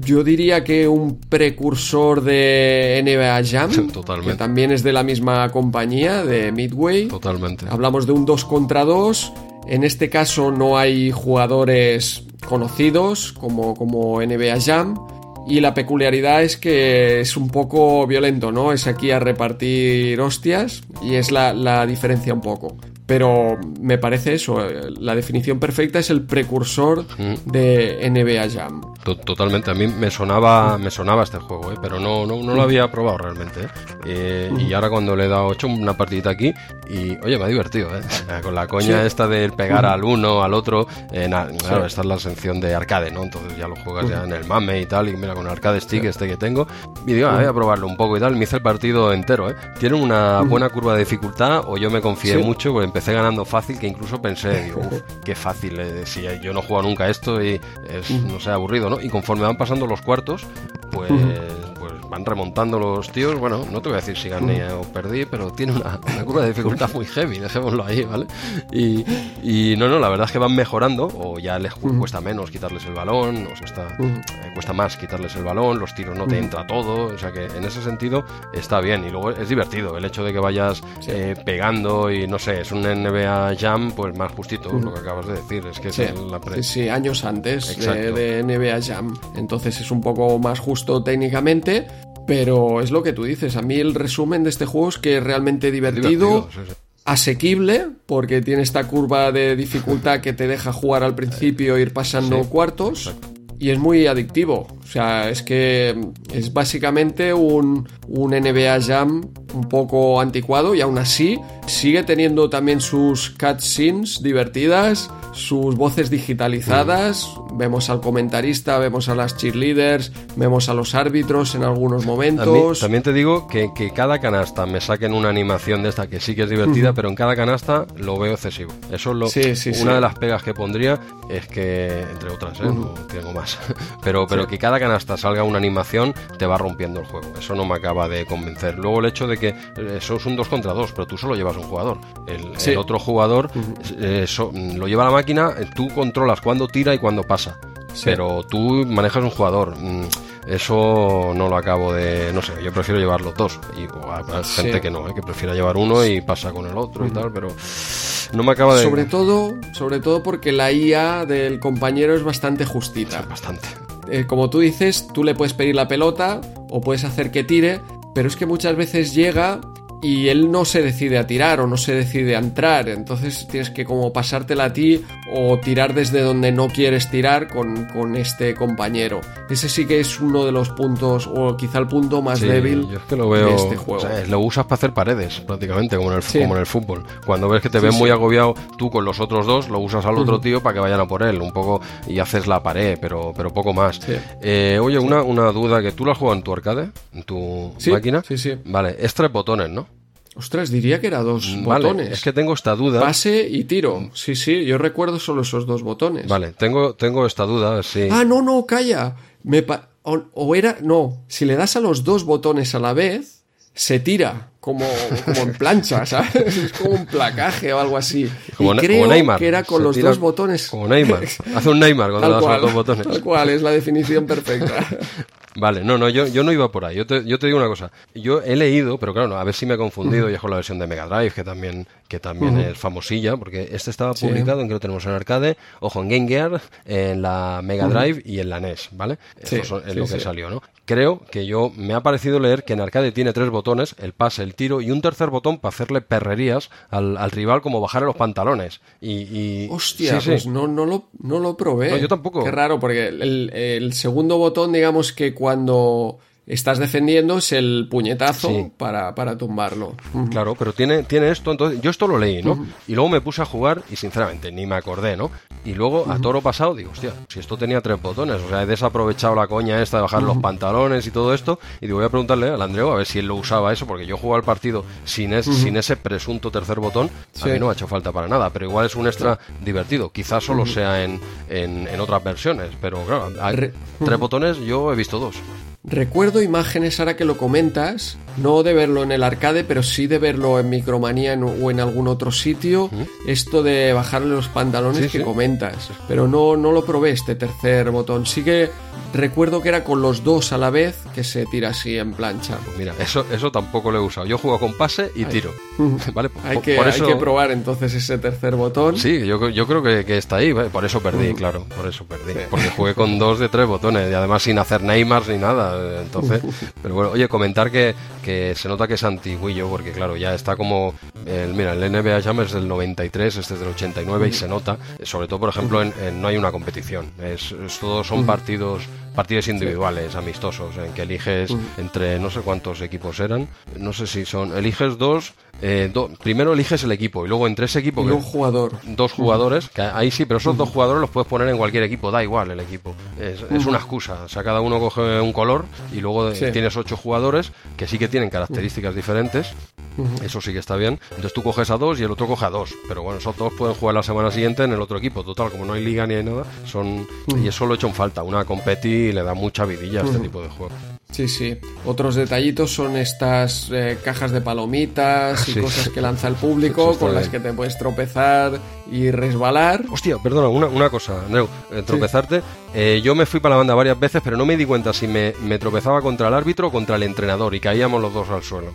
Yo diría que un precursor de NBA Jam, Totalmente. que también es de la misma compañía, de Midway. Totalmente. Hablamos de un 2 contra 2. En este caso no hay jugadores conocidos como, como NBA Jam. Y la peculiaridad es que es un poco violento, ¿no? Es aquí a repartir hostias y es la, la diferencia un poco. Pero me parece eso, eh, la definición perfecta es el precursor de NBA Jam. To- Totalmente, a mí me sonaba, me sonaba este juego, ¿eh? pero no, no, no lo había probado realmente. ¿eh? Eh, Y ahora cuando le he dado 8, una partidita aquí, y oye, me ha divertido, ¿eh? Con la coña Sí. esta del pegar al uno, al otro, na- claro, esta es la sección de arcade, ¿no? Entonces ya lo juegas ya en el mame y tal, y mira, con el arcade stick este que tengo, y digo, ah, voy a probarlo un poco y tal, me hice el partido entero, ¿eh? Tiene una buena curva de dificultad, o yo me confié Sí. mucho, porque empecé ganando fácil, que incluso pensé, digo, "Uf, qué fácil, eh, si yo no he jugado nunca esto y es, no sé, aburrido, ¿no? Y conforme van pasando los cuartos, pues, pues van remontando los tíos, bueno, no te voy a decir si gané o perdí, pero tiene una, una curva de dificultad muy heavy, dejémoslo ahí, ¿vale? Y, y no, no, la verdad es que van mejorando, o ya les cu- cuesta menos quitarles el balón, o cuesta, eh, cuesta más quitarles el balón, los tiros no te entra todo, o sea que en ese sentido está bien, y luego es divertido el hecho de que vayas eh, pegando y no sé, es un NBA Jam, pues más justito, lo que acabas de decir, es que Sí, es la pre- sí, sí, años antes de NBA Jam. Entonces es un poco más justo técnicamente, pero es lo que tú dices. A mí el resumen de este juego es que es realmente divertido, divertido, sí, sí. asequible, porque tiene esta curva de dificultad que te deja jugar al principio e ir pasando Sí, cuartos. Y es muy adictivo. O sea, es que es básicamente un, un NBA Jam un poco anticuado y aún así sigue teniendo también sus cutscenes divertidas, sus voces digitalizadas. Vemos al comentarista, vemos a las cheerleaders, vemos a los árbitros en algunos mí- momentos. también te digo que, que cada canasta me saquen una animación de esta que sí que es divertida, pero en cada canasta lo veo excesivo. Eso es lo, Sí, sí, una sí. de las pegas que pondría es que, entre otras, ¿eh? no tengo más, pero, pero que cada canasta salga una animación te va rompiendo el juego. Eso no me acaba de convencer. Luego el hecho de que eh, eso es un 2 contra 2, pero tú solo llevas un jugador. El, otro jugador eh, lo lleva a la máquina eh, tú controlas cuándo tira y cuándo pasa. Pero tú manejas un jugador. Mm, Eso no lo acabo de. No sé, yo prefiero llevar los dos. Y o hay Sí. gente que no, ¿eh? que prefiera llevar uno y pasa con el otro y tal, pero no me acaba de. Sobre todo, sobre todo porque la IA del compañero es bastante justita. Bastante. Eh, como tú dices, tú le puedes pedir la pelota o puedes hacer que tire, pero es que muchas veces llega y él no se decide a tirar o no se decide a entrar, entonces tienes que como pasártela a ti o tirar desde donde no quieres tirar con, con este compañero. Ese sí que es uno de los puntos, o quizá el punto más Sí, débil yo es que lo veo. de este juego. o sea, lo usas para hacer paredes, prácticamente, como en el, Sí. como en el fútbol. Cuando ves que te Sí, ves muy agobiado, tú con los otros dos lo usas al otro tío para que vayan a por él, un poco, y haces la pared, pero, pero poco más. Eh, oye, una, una duda que tú has jugado en tu arcade, en tu máquina. sí, sí. Vale, es tres botones, ¿no? Ostras, diría que era dos Vale, botones. es que tengo esta duda. Pase y tiro. Sí, sí, yo recuerdo solo esos dos botones. Vale, tengo, tengo esta duda, sí. Ah, no, no, calla. Me pa- o, o era. No, si le das a los dos botones a la vez, se tira. Como, como en plancha, ¿sabes? Es como un placaje o algo así. Como y creo como Neymar. que era con los tira dos botones. Como Neymar. Hace un Neymar cuando das los dos botones. tal cual, es la definición perfecta. Vale, no, no, yo, yo no iba por ahí. Yo te, yo te digo una cosa. Yo he leído, pero claro, no, a ver si me he confundido y es con la versión de Mega Drive, que también, que también es famosilla, porque este estaba Sí. publicado en que lo tenemos en arcade, ojo, en Game Gear, en la Mega Drive y en la NES, ¿vale? Sí, son- es sí, lo que salió, ¿no? Creo que yo me ha parecido leer que en arcade tiene tres botones, el pase, el tiro y un tercer botón para hacerle perrerías al, al rival como bajarle los pantalones. Y, y- Hostia, sí, sí. pues no, no, lo, no lo probé. No, yo tampoco. Qué raro, porque el, el segundo botón, digamos que cuando estás defendiendo es el puñetazo Sí. para, para tumbarlo. Claro, pero tiene, tiene esto, entonces yo esto lo leí, ¿no? Y luego me puse a jugar y sinceramente ni me acordé, ¿no? Y luego a toro pasado digo, hostia, si esto tenía tres botones, o sea, he desaprovechado la coña esta de bajar los pantalones y todo esto, y digo, voy a preguntarle al Andreu a ver si él lo usaba eso, porque yo jugaba el partido sin, es- sin ese presunto tercer botón, Sí. a mí no me ha hecho falta para nada, pero igual es un extra divertido, quizás solo sea en, en, en otras versiones, pero claro, hay Re- tres botones, yo he visto dos. Recuerdo imágenes ahora que lo comentas, no de verlo en el arcade, pero sí de verlo en Micromanía o en algún otro sitio, esto de bajarle los pantalones Sí, que sí. comentas. Pero no, no lo probé este tercer botón. Sí que recuerdo que era con los dos a la vez que se tira así en plancha. Pues mira, eso, eso tampoco lo he usado. Yo juego con pase y tiro. ¿Vale? Hay que, por hay que probar entonces ese tercer botón. Sí, yo, yo creo que, que está ahí. Por eso perdí, claro. Por eso perdí. Porque jugué con dos de tres botones y además sin hacer Neymar ni nada. Entonces, pero bueno, oye, comentar que, que se nota que es antiguillo porque, claro, ya está como. El, mira, el NBA Jam es del 93, este es del 89 y se nota. Sobre todo, por ejemplo, en, en no hay una competición. Es, es- todos son partidos partidos individuales, amistosos, en que eliges entre no sé cuántos equipos eran. No sé si son. Eliges dos. eh, do- primero eliges el equipo y luego entre ese equipo Y que- un jugador. dos jugadores, que ahí sí, pero esos dos jugadores los puedes poner en cualquier equipo, da igual el equipo. Es, es una excusa. O sea, cada uno coge un color y luego Sí. tienes ocho jugadores que sí que tienen características diferentes. Eso sí que está bien. Entonces tú coges a dos y el otro coge a dos. Pero bueno, esos dos pueden jugar la semana siguiente en el otro equipo. Total, como no hay liga ni hay nada, son. Y eso lo he hecho en falta. Una le da mucha vidilla a este tipo de juego. Sí, sí. Otros detallitos son estas eh, cajas de palomitas y Sí. cosas que lanza el público con las que te puedes tropezar y resbalar. Hostia, perdona, una, una cosa, Andreu, eh, tropezarte. Eh, yo me fui para la banda varias veces, pero no me di cuenta si me, me tropezaba contra el árbitro o contra el entrenador y caíamos los dos al suelo.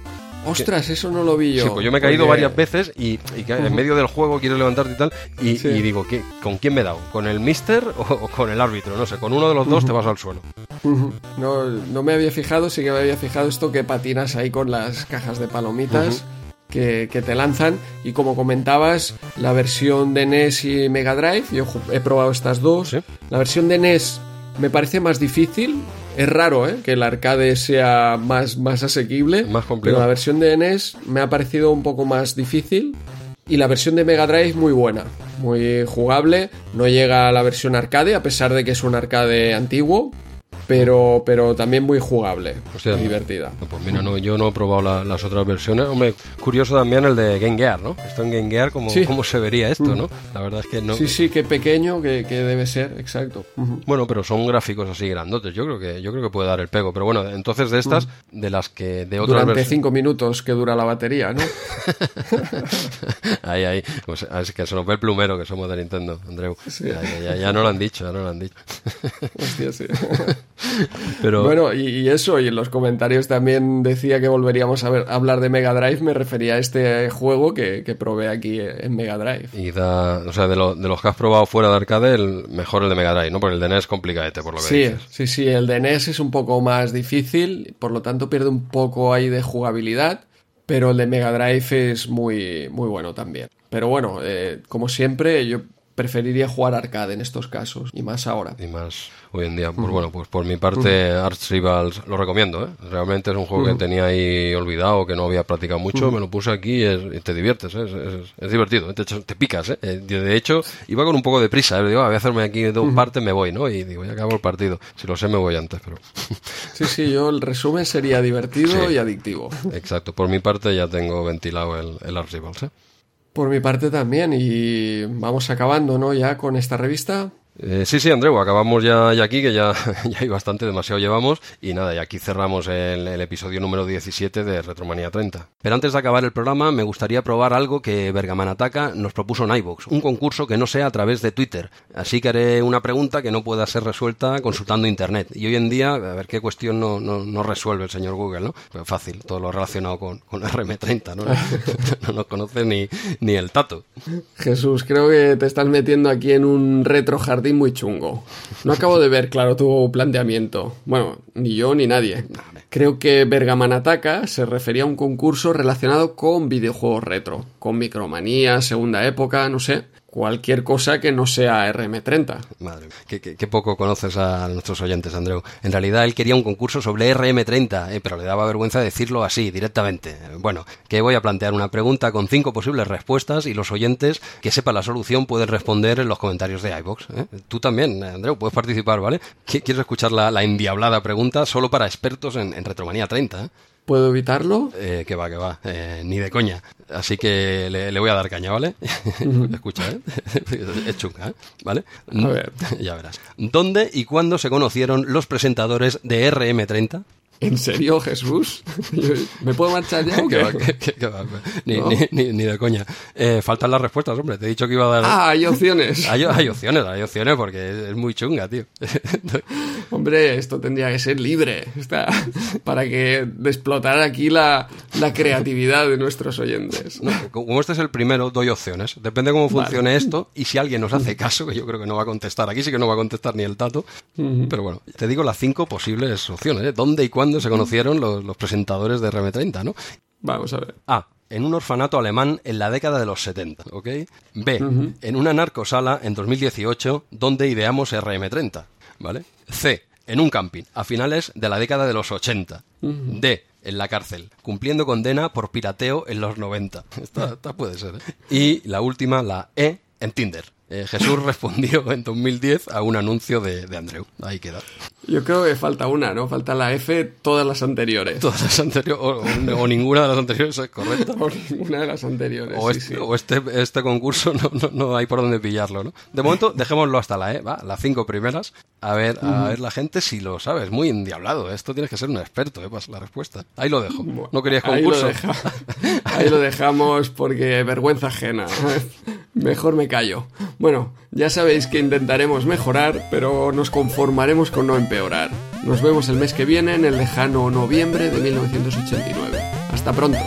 Ostras, eso no lo vi yo. Sí, pues yo me he caído porque- varias veces y, en medio del juego quieres levantarte y tal, y, Sí. y digo, ¿qué, ¿con quién me he dado? ¿Con el mister o, o con el árbitro? No sé, con uno de los dos te vas al suelo. No, no me había fijado, sí que me había fijado esto que patinas ahí con las cajas de palomitas que, que te lanzan. Y como comentabas, la versión de NES y Mega Drive, yo he probado estas dos. Sí. La versión de NES me parece más difícil. Es raro ¿eh? que el arcade sea más, más asequible. Más complicado. Pero la versión de NES me ha parecido un poco más difícil. Y la versión de Mega Drive muy buena, muy jugable. No llega a la versión arcade, a pesar de que es un arcade antiguo. Pero, pero también muy jugable, Hostia. y divertida. Pues mira, no, yo no he probado la- las otras versiones. Hombre, curioso también el de Game Gear, ¿no? Esto en Game Gear, ¿cómo, Sí. cómo se vería esto, no? La verdad es que no. Sí, sí, qué pequeño que, que debe ser, exacto. Bueno, pero son gráficos así grandotes. Yo creo que yo creo que puede dar el pego. Pero bueno, entonces de estas, de las que de otras Durante versiones. cinco minutos que dura la batería, ¿no? ahí, ahí. Pues, es que se nos ve el plumero que somos de Nintendo, Andreu. Ya, ya- ya- ya no lo han dicho, ya no lo han dicho. Hostia, sí. pero Bueno, y, y eso, y en los comentarios también decía que volveríamos a, ver, a hablar de Mega Drive, me refería a este juego que, que probé aquí en Mega Drive. y da, o sea, de, lo- de los que has probado fuera de arcade, el mejor el de Mega Drive, ¿no? Porque el de NES es complicadete, por lo que Sí, dices. sí, sí, el de NES es un poco más difícil, por lo tanto pierde un poco ahí de jugabilidad, pero el de Mega Drive es muy, muy bueno también. Pero bueno, eh, como siempre, yo preferiría jugar arcade en estos casos, y más ahora. y más hoy en día. Pues bueno, pues por mi parte, Arch Rivals lo recomiendo, ¿eh? Realmente es un juego que tenía ahí olvidado, que no había practicado mucho, me lo puse aquí y, es- y te diviertes, ¿eh? es, es- es divertido, te, picas, ¿eh? Eh, De hecho, iba con un poco de prisa, ¿eh? Digo, "Ah, voy a hacerme aquí dos partes, me voy, ¿no? Y digo, ya acabo el partido. Si lo sé, me voy antes, pero... Sí, sí, yo el resumen sería divertido Sí. y adictivo. Exacto, por mi parte ya tengo ventilado el, el Arch Rivals. Por mi parte también, y vamos acabando, ¿no? Ya con esta revista. Eh, sí, sí, Andreu, acabamos ya, ya aquí, que ya, ya hay bastante, demasiado llevamos. Y nada, y aquí cerramos el, el episodio número 17 de Retromanía 30. Pero antes de acabar el programa, me gustaría probar algo que Bergamanataca nos propuso en iVoox, un concurso que no sea a través de Twitter. Así que haré una pregunta que no pueda ser resuelta consultando Internet. Y hoy en día, a ver qué cuestión no, no, no resuelve el señor Google, ¿no? Pues fácil, todo lo relacionado con, con RM30, ¿no? no nos conoce ni, ni el tato. Jesús, creo que te estás metiendo aquí en un retro jardín muy chungo. No acabo de ver claro tu planteamiento. Bueno, ni yo ni nadie. Creo que Bergamanataca se refería a un concurso relacionado con videojuegos retro, con micromanía, segunda época, no sé, cualquier cosa que no sea RM30. Madre qué, qué- poco conoces a nuestros oyentes, Andreu. En realidad él quería un concurso sobre RM30, eh, pero le daba vergüenza decirlo así, directamente. Bueno, que voy a plantear una pregunta con cinco posibles respuestas y los oyentes que sepan la solución pueden responder en los comentarios de iVox. ¿eh? Tú también, Andreu, puedes participar, ¿vale? ¿Qui- ¿Quieres escuchar la, la endiablada pregunta solo para expertos en, Retromanía 30? ¿eh? ¿Puedo evitarlo? Eh, que va, que va, eh, ni de coña. Así que le, le voy a dar caña, ¿vale? Escucha, ¿eh? es chunga, ¿eh? ¿Vale? A ver. Ya verás. ¿Dónde y cuándo se conocieron los presentadores de RM30? ¿En serio, Jesús? ¿Me puedo marchar ya o qué? que va. Ni, No. ni- ni- ni de coña. Eh, faltan las respuestas, hombre. Te he dicho que iba a dar... Ah, hay opciones. Hay, hay opciones, hay opciones porque es, es muy chunga, tío. Hombre, esto tendría que ser libre está, para que de explotar aquí la, la creatividad de nuestros oyentes. No, como este es el primero, doy opciones. Depende cómo funcione esto y si alguien nos hace caso, que yo creo que no va a contestar. Aquí sí que no va a contestar ni el tato. Pero bueno, te digo las cinco posibles opciones. ¿eh? ¿Dónde y cuándo se conocieron los, los presentadores de RM30, no? Vamos a ver. A. En un orfanato alemán en la década de los 70, ¿ok? B. En una narcosala en 2018 donde ideamos RM30, ¿vale? C. En un camping a finales de la década de los 80. D. En la cárcel, cumpliendo condena por pirateo en los 90. Esta, esta puede ser, ¿eh? Y la última, la E. En Tinder. Eh, Jesús respondió en 2010 a un anuncio de, de Andreu. Ahí queda. Yo creo que falta una, ¿no? Falta la F, todas las anteriores. Todas las anteriores, o, o- o ninguna de las anteriores es correcta. Por ninguna de las anteriores. O, sí, este, sí. o este, este concurso no, no, no hay por dónde pillarlo, ¿no? De momento, dejémoslo hasta la E, ¿va? Las cinco primeras. A ver, a ver la gente si lo sabes. Muy endiablado. Esto tienes que ser un experto, ¿eh? Para la respuesta. Ahí lo dejo. ¿No querías Ahí lo, concurso? deja- ahí lo dejamos porque vergüenza ajena. Mejor me callo. Bueno, ya sabéis que intentaremos mejorar, pero nos conformaremos con no empeorar. Nos vemos el mes que viene en el lejano noviembre de 1989. Hasta pronto.